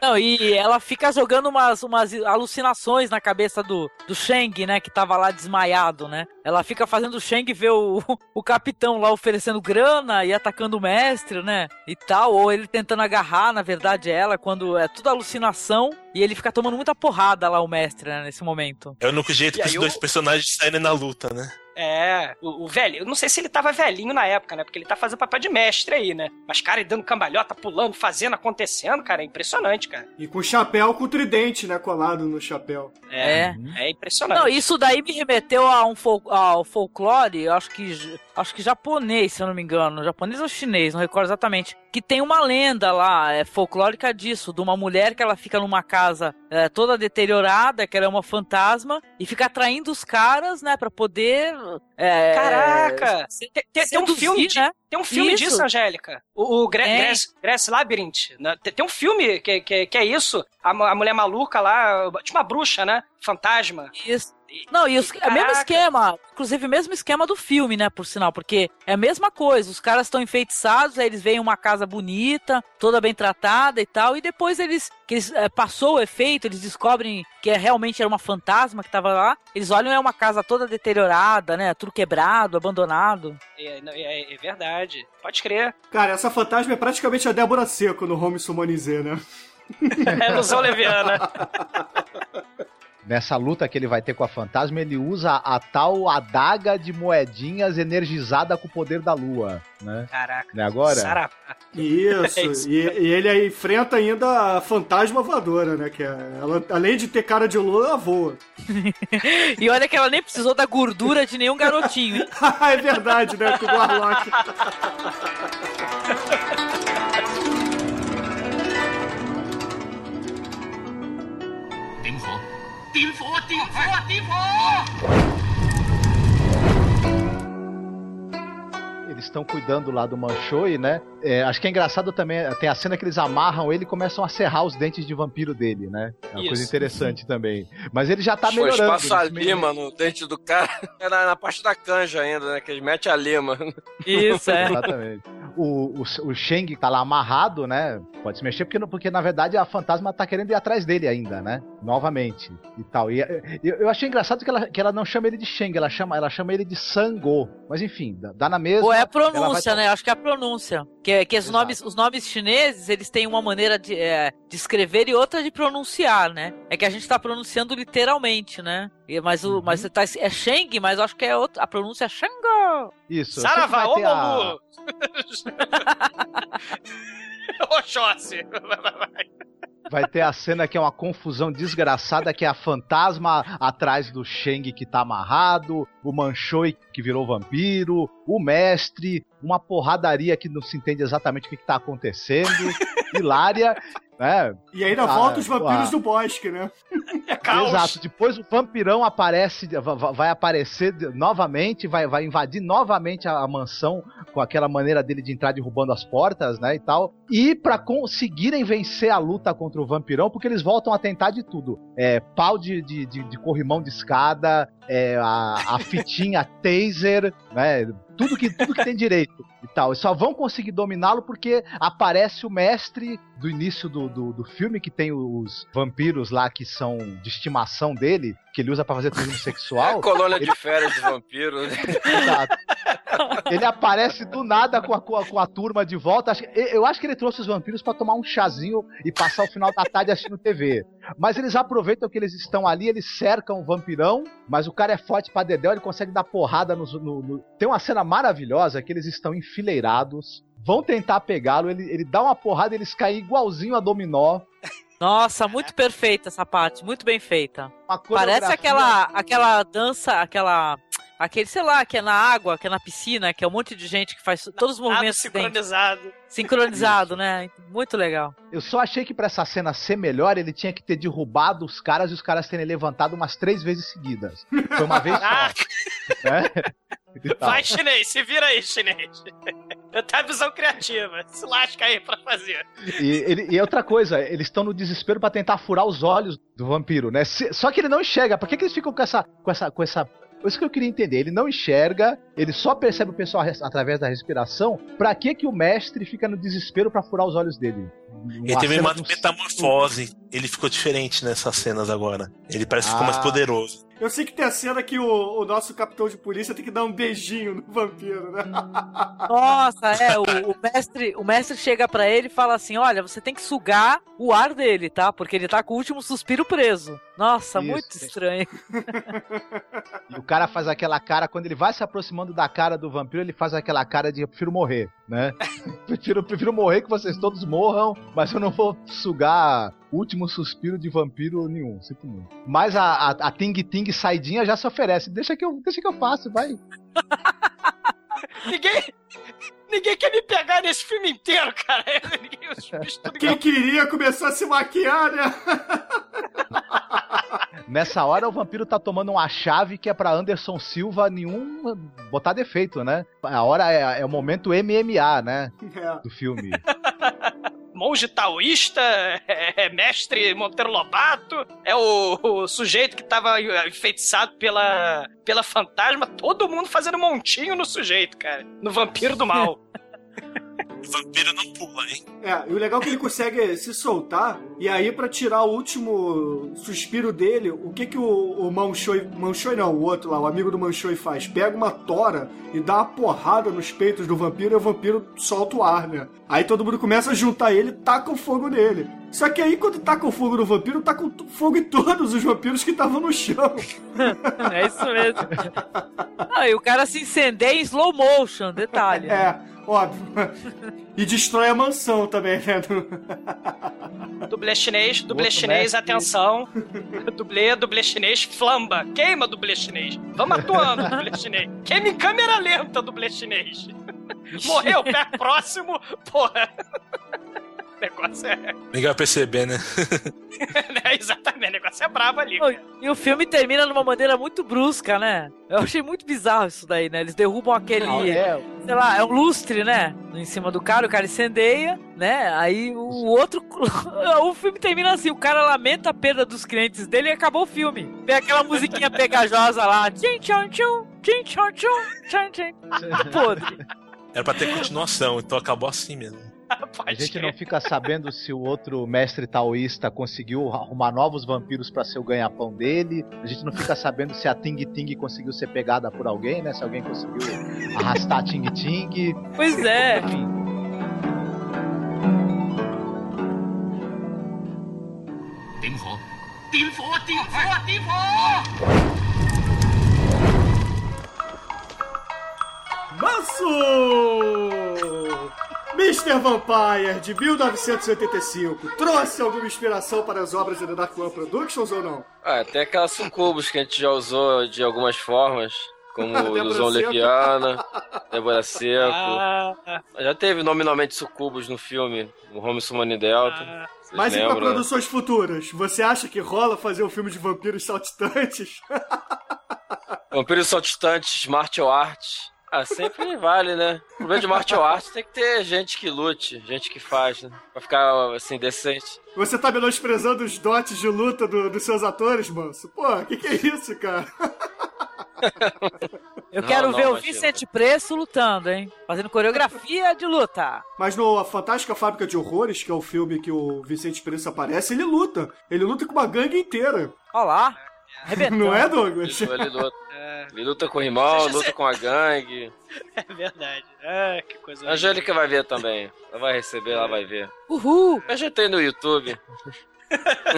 Não, e ela fica jogando umas, umas alucinações na cabeça do, do Shang, né? Que tava lá desmaiado, né? Ela fica fazendo o Shang ver o, o capitão lá oferecendo grana e atacando o mestre, né? E tal. Ou ele tentando agarrar, na verdade, ela, quando é tudo alucinação. E ele fica tomando muita porrada lá, o mestre, né? Nesse momento. É o único jeito E para aí esses dois personagens saírem na luta, né? É, o, o velho, eu não sei se ele tava velhinho na época, né? Porque ele tá fazendo papel de mestre aí, né? Mas, cara, ele dando cambalhota, pulando, fazendo, acontecendo, cara, é impressionante, cara. E com chapéu com tridente, né? Colado no chapéu. É, é impressionante. Não, isso daí me remeteu a um fol ao folclore, acho que acho que japonês, se eu não me engano, japonês ou chinês, não recordo exatamente. Que tem uma lenda lá, é folclórica disso, de uma mulher que ela fica numa casa é, toda deteriorada, que ela é uma fantasma, e fica atraindo os caras, né, pra poder. é, Caraca! Tem, tem- tem um filme, né? tem um filme Isso. disso, Angélica. O, o Gra É. Grass, Labyrinth. né? Tem, tem um filme que, que, que é isso. A, a mulher maluca lá, tipo uma bruxa, né? Fantasma. Isso. Não, e os, é o mesmo esquema, inclusive o mesmo esquema do filme, né, por sinal, porque é a mesma coisa, os caras estão enfeitiçados, aí eles veem uma casa bonita, toda bem tratada e tal, e depois eles, que eles é, passou o efeito, eles descobrem que é, realmente era uma fantasma que tava lá, eles olham é uma casa toda deteriorada, né, tudo quebrado, abandonado. É, é- é verdade. Pode crer. Cara, essa fantasma é praticamente a Débora Seco no Home Summonizê, né? *laughs* É ilusão leviana. *laughs* Nessa luta que ele vai ter com a fantasma, ele usa a tal adaga de moedinhas energizada com o poder da lua, né? Caraca. Não é agora? Sarapá. *laughs* Isso, É isso. e, e ele aí enfrenta ainda a fantasma voadora, né? Que é, ela, além de ter cara de lua, ela voa. *laughs* E olha que ela nem precisou da gordura de nenhum garotinho, hein? *laughs* é verdade, né? Com o Warlock. Eles estão cuidando lá do Manchoi, né? É, acho que é engraçado também, tem a cena que eles amarram ele e começam a serrar os dentes de vampiro dele, né? É uma Isso. coisa interessante também. Mas ele já tá Foi melhorando. espaço a eles meio- lima no dente do cara. *laughs* É na, na parte da canja ainda, né? Que eles metem a lima. Isso, é. Exatamente. O, o, o Sheng tá lá amarrado, né? Pode se mexer, porque, porque na verdade a fantasma tá querendo ir atrás dele ainda, né? Novamente. E tal. E eu, eu achei engraçado que ela, que ela não chama ele de Sheng, ela chama, ela chama ele de Sango. Mas enfim, dá, dá na mesma. Ou é a ela vai pronúncia, tá- né? Acho que é a pronúncia. Que, é- que os, nomes, os nomes chineses, eles têm uma maneira de, é, de escrever e outra de pronunciar, né? É que a gente tá pronunciando literalmente, né? E- Mas, o, mas Uhum. tá, é Sheng, mas eu acho que é outra, a pronúncia é Shango. Isso. Saravá, ô a-! *laughs* *laughs* Oxóssi! Vai ter a cena que é uma confusão desgraçada, que é a fantasma atrás do Sheng que tá amarrado, o Manchoi que virou vampiro, o mestre, uma porradaria que não se entende exatamente o que, que tá acontecendo, *laughs* hilária, né? E ainda Ah, volta os vampiros ah. do bosque, né? *laughs* Exato. Depois o vampirão aparece, va- va- vai aparecer novamente, vai, vai invadir novamente a, a mansão com aquela maneira dele de entrar derrubando as portas, né, e tal. E pra conseguirem vencer a luta contra o vampirão, porque eles voltam a tentar de tudo. É, pau de, de, de- de corrimão de escada, é, a, a fitinha taser, né, tudo que, tudo que tem direito e tal. E só vão conseguir dominá-lo porque aparece o mestre do início do, do, do filme, que tem os vampiros lá que são de estimação dele, que ele usa pra fazer turismo sexual. *laughs* Colônia de férias de vampiro. né? *laughs* Exato. Ele aparece do nada com a, com a, com a turma de volta. Eu acho que ele trouxe os vampiros pra tomar um chazinho e passar o final da tarde assistindo TV. Mas eles aproveitam que eles estão ali, eles cercam o vampirão, mas o cara é forte pra dedéu, ele consegue dar porrada nos- no, no- Tem uma cena maravilhosa que eles estão enfileirados, vão tentar pegá-lo, ele, ele dá uma porrada e eles caem igualzinho a dominó. Nossa, muito perfeita essa parte, muito bem feita. Parece aquela, aquela dança, aquela. Aquele, sei lá, que é na água, que é na piscina, que é um monte de gente que faz todos os movimentos que tem. sincronizado. sincronizado, né? Muito legal. Eu só achei que pra essa cena ser melhor, ele tinha que ter derrubado os caras e os caras terem levantado umas três vezes seguidas. Foi uma vez *laughs* Ah, só. E tal. vai, chinês, se vira aí, chinês. Eu tenho a visão criativa. Se lasca aí pra fazer. E, ele- e outra coisa, eles estão no desespero pra tentar furar os olhos do vampiro, né? Se- só que ele não enxerga. Por que, que eles ficam com essa, com essa, com essa isso que eu queria entender. Ele não enxerga, ele só percebe o pessoal através da respiração. Pra que que o mestre fica no desespero pra furar os olhos dele? Ele teve uma metamorfose. Ele ficou diferente nessas cenas agora. Ele parece que ficou mais Ah. poderoso. Eu sei que tem a cena que o, o nosso capitão de polícia tem que dar um beijinho no vampiro, né? *laughs* Nossa, é, o, o mestre, o mestre chega pra ele e fala assim: "Olha, você tem que sugar o ar dele, tá? Porque ele tá com o último suspiro preso". Nossa, Isso. muito estranho. *laughs* E o cara faz aquela cara, quando ele vai se aproximando da cara do vampiro, ele faz aquela cara de eu prefiro morrer, né? *laughs* prefiro, prefiro morrer que vocês todos morram, mas eu não vou sugar o último suspiro de vampiro nenhum, sinto muito. Mas a, a, a Ting Ting saidinha já se oferece. Deixa que eu, deixa que eu faço, vai. *laughs* Ninguém. Ninguém quer me pegar nesse filme inteiro, cara. Ninguém, os bichos tudo Quem queria começar a se maquiar, né? Nessa hora o vampiro tá tomando uma chave que é pra Anderson Silva nenhum botar defeito, né? A hora é, é o momento MMA, né? É. Do filme. *laughs* monge taoísta, é, é mestre Monteiro Lobato, é o, o sujeito que tava enfeitiçado pela, pela fantasma, todo mundo fazendo montinho no sujeito, cara. No vampiro do mal. *laughs* O vampiro não pula, hein? É, e o legal é que ele consegue se soltar, e aí pra tirar o último suspiro dele, o que que o, o Manchoi, Manchoi não, o outro lá, o amigo do Manchoi faz? Pega uma tora e dá uma porrada nos peitos do vampiro e o vampiro solta o ar, né? Aí todo mundo começa a juntar ele e taca o fogo nele. Só que aí quando taca o fogo no vampiro, taca o fogo em todos os vampiros que estavam no chão. *laughs* é isso mesmo. Ah, e o cara se incendeia em slow motion, detalhe. É, óbvio. E destrói a mansão também, né? Dublê chinês, dublê Outro chinês, mestre. atenção. Dublê, dublê chinês, flamba. Queima, dublê chinês. Vamos atuando, *laughs* dublê chinês. Queima em câmera lenta, dublê chinês. Morreu, pé próximo, porra. *laughs* O negócio é... Ninguém vai perceber, né? né, *laughs* Exatamente, o negócio é brabo ali. Pô, E o filme termina de uma maneira muito brusca, né? Eu achei muito bizarro isso daí, né? Eles derrubam aquele. Ah, é. Sei lá, é um lustre, né? Em cima do cara, o cara incendeia, né? Aí o outro. *laughs* o filme termina assim: o cara lamenta a perda dos clientes dele e acabou o filme. Vem aquela musiquinha pegajosa lá. Tchim, tchim, tchum, tchim, tchum, tchum, tchim, tchim. Podre. Era pra ter continuação, então acabou assim mesmo. *laughs* A gente não fica sabendo se o outro mestre taoísta conseguiu arrumar novos vampiros para ser o ganha-pão dele. A gente não fica sabendo se a Ting Ting conseguiu ser pegada por alguém, né? Se alguém conseguiu arrastar a Ting Ting. Pois é. Enfim. Manso! Mr. Vampire, de 1985, trouxe alguma inspiração para as obras da Dark One Productions ou não? Ah, tem aquelas sucubos que a gente já usou de algumas formas, como *laughs* ilusão leviana, Débora Seco. Ah, Já teve nominalmente sucubos no filme, o Home Summoning Delta. Vocês Mas e para lembram, produções futuras? Você acha que rola fazer um filme de vampiros saltitantes? *laughs* Vampiros saltitantes, martial arts. Ah, sempre vale, né? O problema de martial arts tem que ter gente que lute, gente que faz, né? Pra ficar, assim, decente. Você tá menosprezando os dotes de luta do- dos seus atores, Manso? Pô, que que é isso, cara? *laughs* Eu Não, quero não, ver o. Vicente Preço lutando, hein? Fazendo coreografia de luta. Mas no A Fantástica Fábrica de Horrores, que é o filme que o Vicente Preço aparece, ele luta. Ele luta com uma gangue inteira. Olha lá. Arrebentando. *laughs* Não é, Douglas? Ele, ele luta, ele luta com o irmão, luta com a gangue. *laughs* é verdade. Ah, que coisa. A Angélica vai ver também. Ela vai receber, ela vai ver. Uhul. Eu já tenho no YouTube. *laughs*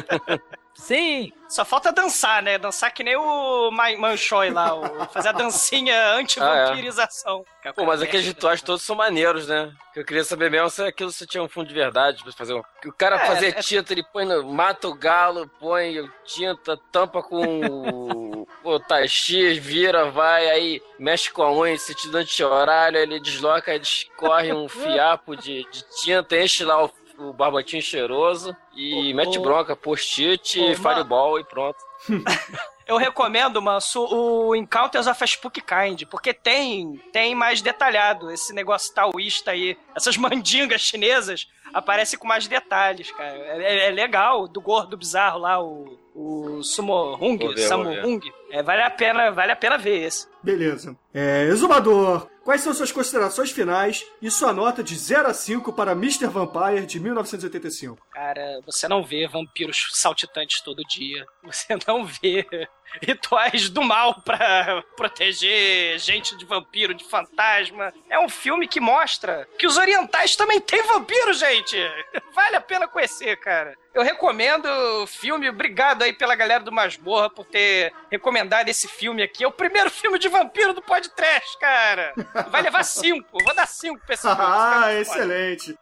Sim. Só falta dançar, né? Dançar que nem o Ma- Manchoi lá, o- *laughs* fazer a dancinha anti-vampirização. Pô, mas aqueles rituais todos são maneiros, né? Eu queria saber mesmo se aquilo se tinha um fundo de verdade pra fazer um... O cara É, fazer é- tinta, ele põe no... mata o galo, põe tinta, tampa com o chi, vira, vai, aí mexe com a unha, sentido anti-horário, ele desloca, aí escorre um fiapo de, de tinta, enche lá o, o barbotinho cheiroso e Ô, mete ô, bronca, post-it, ô, fireball e pronto. *laughs* Eu recomendo, Manso, o Encounters of a Spook Kind, porque tem, tem mais detalhado esse negócio taoísta aí. Essas mandingas chinesas aparecem com mais detalhes, cara. É, é- é legal, do gordo bizarro lá, o, o Sumo Hung, Samu. Hung. É, vale a pena, vale a pena ver esse. Beleza. É, Exumador, quais são suas considerações finais e sua nota de 0 a 5 para Mr. Vampire de 1985? Cara, você não vê vampiros saltitantes todo dia. Você *laughs* não vê rituais do mal pra proteger gente de vampiro, de fantasma. É um filme que mostra que os orientais também têm vampiro, gente. *laughs* Vale a pena conhecer, cara. Eu recomendo o filme. Obrigado aí pela galera do Masmorra por ter recomendado esse filme aqui. É o primeiro *laughs* filme de vampiro do podcast, cara. Vai levar cinco. Vou dar cinco cara Ah, excelente.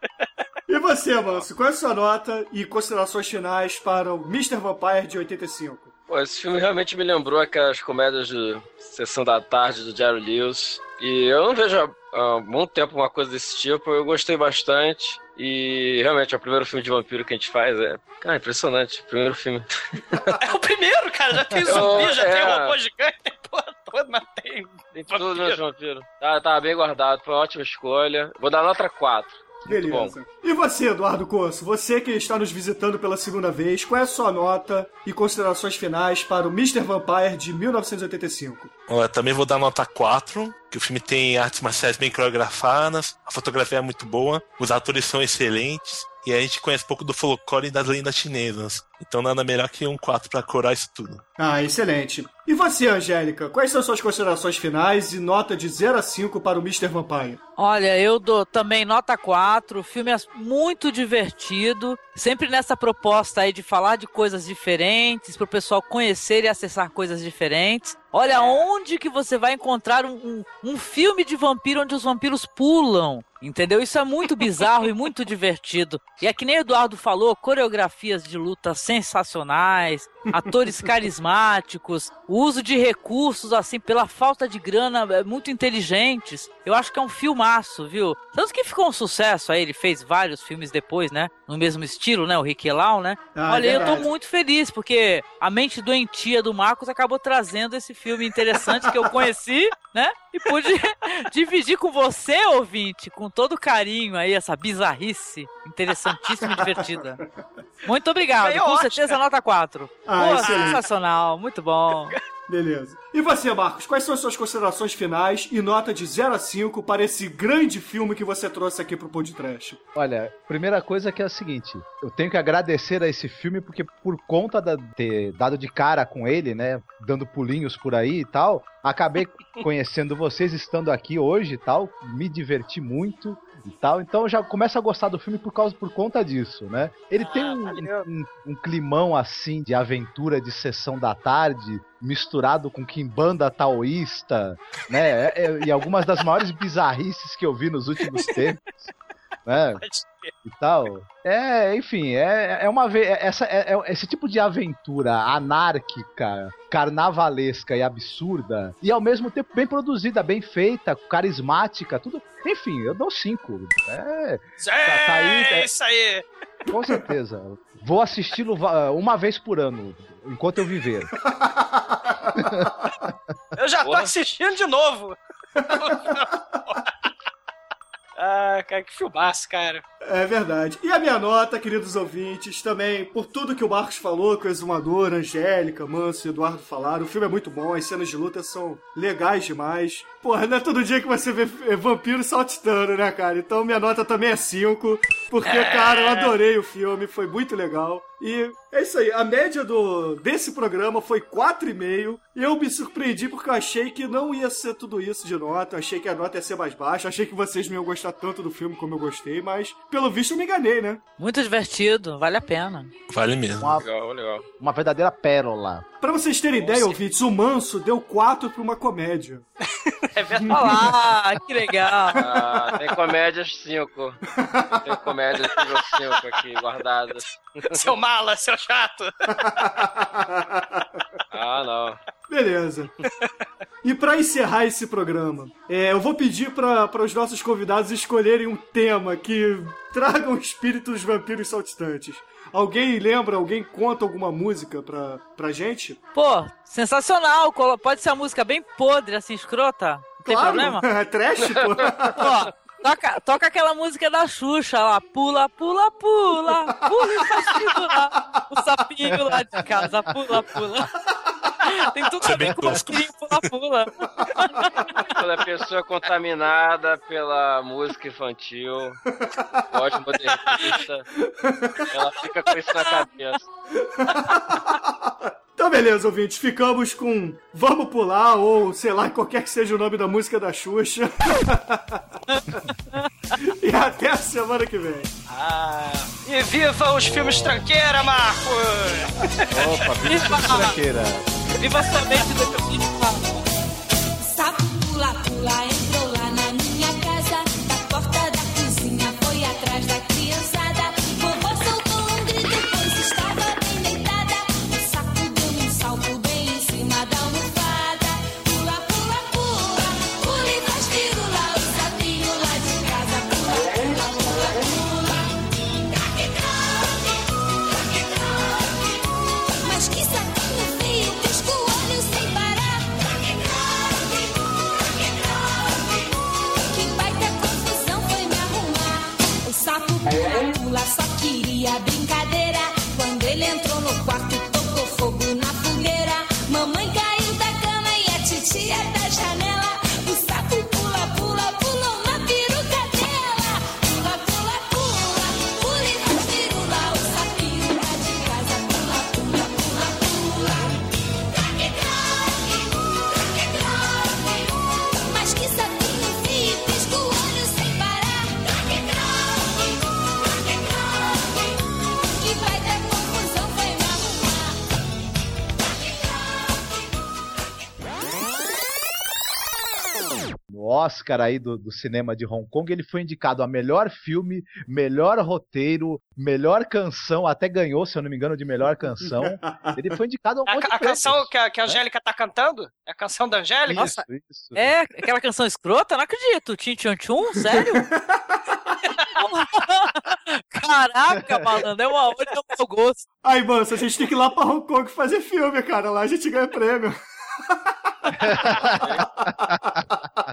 E você, Manso, qual é a sua nota e considerações finais para o Mr. Vampire de 85? Pô, esse filme realmente me lembrou aquelas comédias de Sessão da Tarde do Jerry Lewis. E eu não vejo há, há muito tempo uma coisa desse tipo. Eu gostei bastante. E realmente é o primeiro filme de vampiro que a gente faz. É, cara, impressionante. Primeiro filme. *laughs* É o primeiro, cara. Já tem *laughs* Eu- zumbi, já tem é. robô gigante, tem *laughs* porra toda, mas tem, tem Tudo vampiro. menos vampiro. Tá, tá bem guardado. Foi uma ótima escolha. Vou dar nota 4. Beleza. E você, Eduardo Corso? Você que está nos visitando pela segunda vez, qual é a sua nota e considerações finais para o Mr. Vampire de 1985? Eu também vou dar nota 4, que o filme tem artes marciais bem coreografadas, a fotografia é muito boa, os atores são excelentes, e a gente conhece pouco do folclore e das lendas chinesas. Então nada melhor que um 4 para corar isso tudo. Ah, excelente. E você, Angélica, quais são suas considerações finais e nota de 0 a 5 para o Mr. Vampire? Olha, eu dou também nota 4. O filme é muito divertido. Sempre nessa proposta aí de falar de coisas diferentes, para o pessoal conhecer e acessar coisas diferentes. Olha onde que você vai encontrar um, um, um filme de vampiro onde os vampiros pulam. Entendeu? Isso é muito bizarro e muito *laughs* divertido. E é que nem o Eduardo falou, coreografias de luta sensacionais, atores carismáticos, o uso de recursos, assim, pela falta de grana, é, muito inteligentes. Eu acho que é um filmaço, viu? Tanto que ficou um sucesso aí, ele fez vários filmes depois, né? No mesmo estilo, né? O Rick Lau, né? Ah, Olha, é eu tô muito feliz, porque a mente doentia do Marcos acabou trazendo esse filme interessante que eu conheci, *laughs* né? E pude *laughs* dividir com você, ouvinte, com todo carinho aí, essa bizarrice interessantíssima e divertida. Muito obrigado, Ganhou com certeza nota 4. Ah, Pô, excelente. sensacional, muito bom. Beleza. E você, Marcos, quais são as suas considerações finais e nota de 0 a 5 para esse grande filme que você trouxe aqui pro podcast? Olha, primeira coisa que é a seguinte, eu tenho que agradecer a esse filme porque por conta de ter dado de cara com ele, né, dando pulinhos por aí e tal, acabei *laughs* conhecendo vocês estando aqui hoje e tal, me diverti muito e tal, então eu já começo a gostar do filme por causa por conta disso, né? Ele tem um, um, um climão assim de aventura de sessão da tarde misturado com quimbanda taoísta, né? É- é- e algumas das maiores bizarrices que eu vi nos últimos *laughs* tempos, né? E tal. É, enfim, é, é uma vez essa é, é esse tipo de aventura anárquica, carnavalesca e absurda e ao mesmo tempo bem produzida, bem feita, carismática, tudo. Enfim, eu dou cinco. É, tá, tá aí, É é, isso aí. com certeza. Vou assisti-lo uma vez por ano, enquanto eu viver. Eu já tô Porra. assistindo de novo. *laughs* ah, cara, que filmaço, cara. É verdade. E a minha nota, queridos ouvintes, também, por tudo que o Marcos falou, que o Exumador, Angélica, Manso e Eduardo falaram, o filme é muito bom, as cenas de luta são legais demais. Porra, não é todo dia que você vê é, vampiro saltitando, né, cara? Então minha nota também é 5, porque, cara, eu adorei o filme, foi muito legal. E é isso aí, a média do desse programa foi 4,5. E eu me surpreendi porque eu achei que não ia ser tudo isso de nota. Eu achei que a nota ia ser mais baixa. eu Achei que vocês não iam gostar tanto do filme como eu gostei, mas pelo visto eu me enganei, né? Muito divertido, vale a pena. Vale mesmo. Uma, Legal, legal. uma verdadeira pérola. Pra vocês terem ideia, ouvintes, o Manso deu 4 pra uma comédia. É verdade. Olha *laughs* lá, que legal. Ah, tem comédias 5. Tem comédias nível 5 aqui guardadas. Seu mala, seu chato. Ah, não. Beleza. E pra encerrar esse programa, é, eu vou pedir para os nossos convidados escolherem um tema que traga o espírito dos vampiros saltitantes. Alguém lembra, alguém conta alguma música pra, pra gente? Pô, sensacional. Pode ser uma música bem podre, assim, escrota. Não tem problema? *laughs* É trash, pô. Ó, toca, toca aquela música da Xuxa lá. Pula, pula, pula. Pula e faz figurar. O sapinho lá de casa. Pula, pula. *laughs* Tem tudo Isso é a ver bem com tosco. o sapinho pula, pula. *laughs* Toda pessoa contaminada pela música infantil, pós-modernista, ela fica com isso na cabeça. *laughs* Então, beleza, ouvintes, ficamos com Vamos Pular, ou sei lá, qualquer que seja o nome da música da Xuxa. *laughs* e até a semana que vem. Ah, e viva os filmes tranqueira, Marcos! Opa, Viva! *laughs* tranqueira. Viva somente do Oscar aí do, do cinema de Hong Kong, ele foi indicado a melhor filme, melhor roteiro, melhor canção, até ganhou, se eu não me engano, de melhor canção. *laughs* Ele foi indicado a um A, monte de a canção que a, que a Angélica tá cantando? É a canção da Angélica? Isso, isso. É, aquela canção escrota? Não acredito. Tchim Tchum Tchum? Sério? *laughs* Caraca, malandro, é uma olha do meu gosto. Aí, moço, a gente tem que ir lá pra Hong Kong fazer filme, cara. Lá a gente ganha prêmio.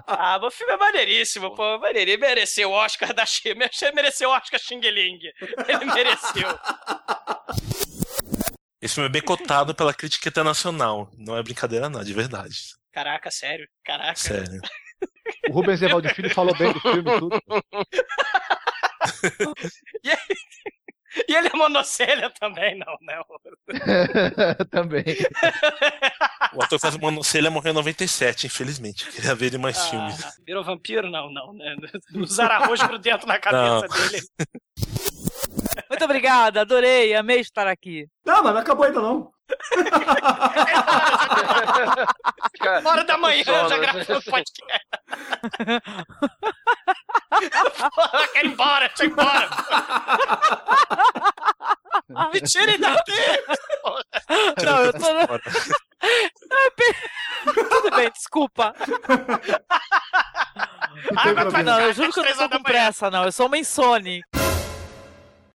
Ah, o filme é maneiríssimo, pô. Maneirinho. Mereceu o Oscar da Xing. Mereceu o Oscar Xing Ling. Ele mereceu. Esse filme é bem cotado pela crítica internacional. Não é brincadeira, não, de verdade. Caraca, sério. Caraca. Sério. O Rubens Evaldo Filho falou bem do filme *laughs* e tudo. E, ele- *laughs* e ele é monocelha também, não, não. *laughs* Também. O ator faz Monocelha morreu em 97, infelizmente. Eu *laughs* Queria ver ele mais Ah, filmes. virou vampiro? Não, não, né? Usar arroz grudento na cabeça Não. dele. Muito obrigada, adorei, amei estar aqui. Não, mas não acabou ainda não. Uma hora da manhã sono. já gravou o podcast. Porra, quero ir embora, deixa eu ir embora. Me tirem daqui! Não, eu tô. Tudo bem, desculpa. Vai Não, eu juro que eu não tô com pressa, não. Eu sou uma insone.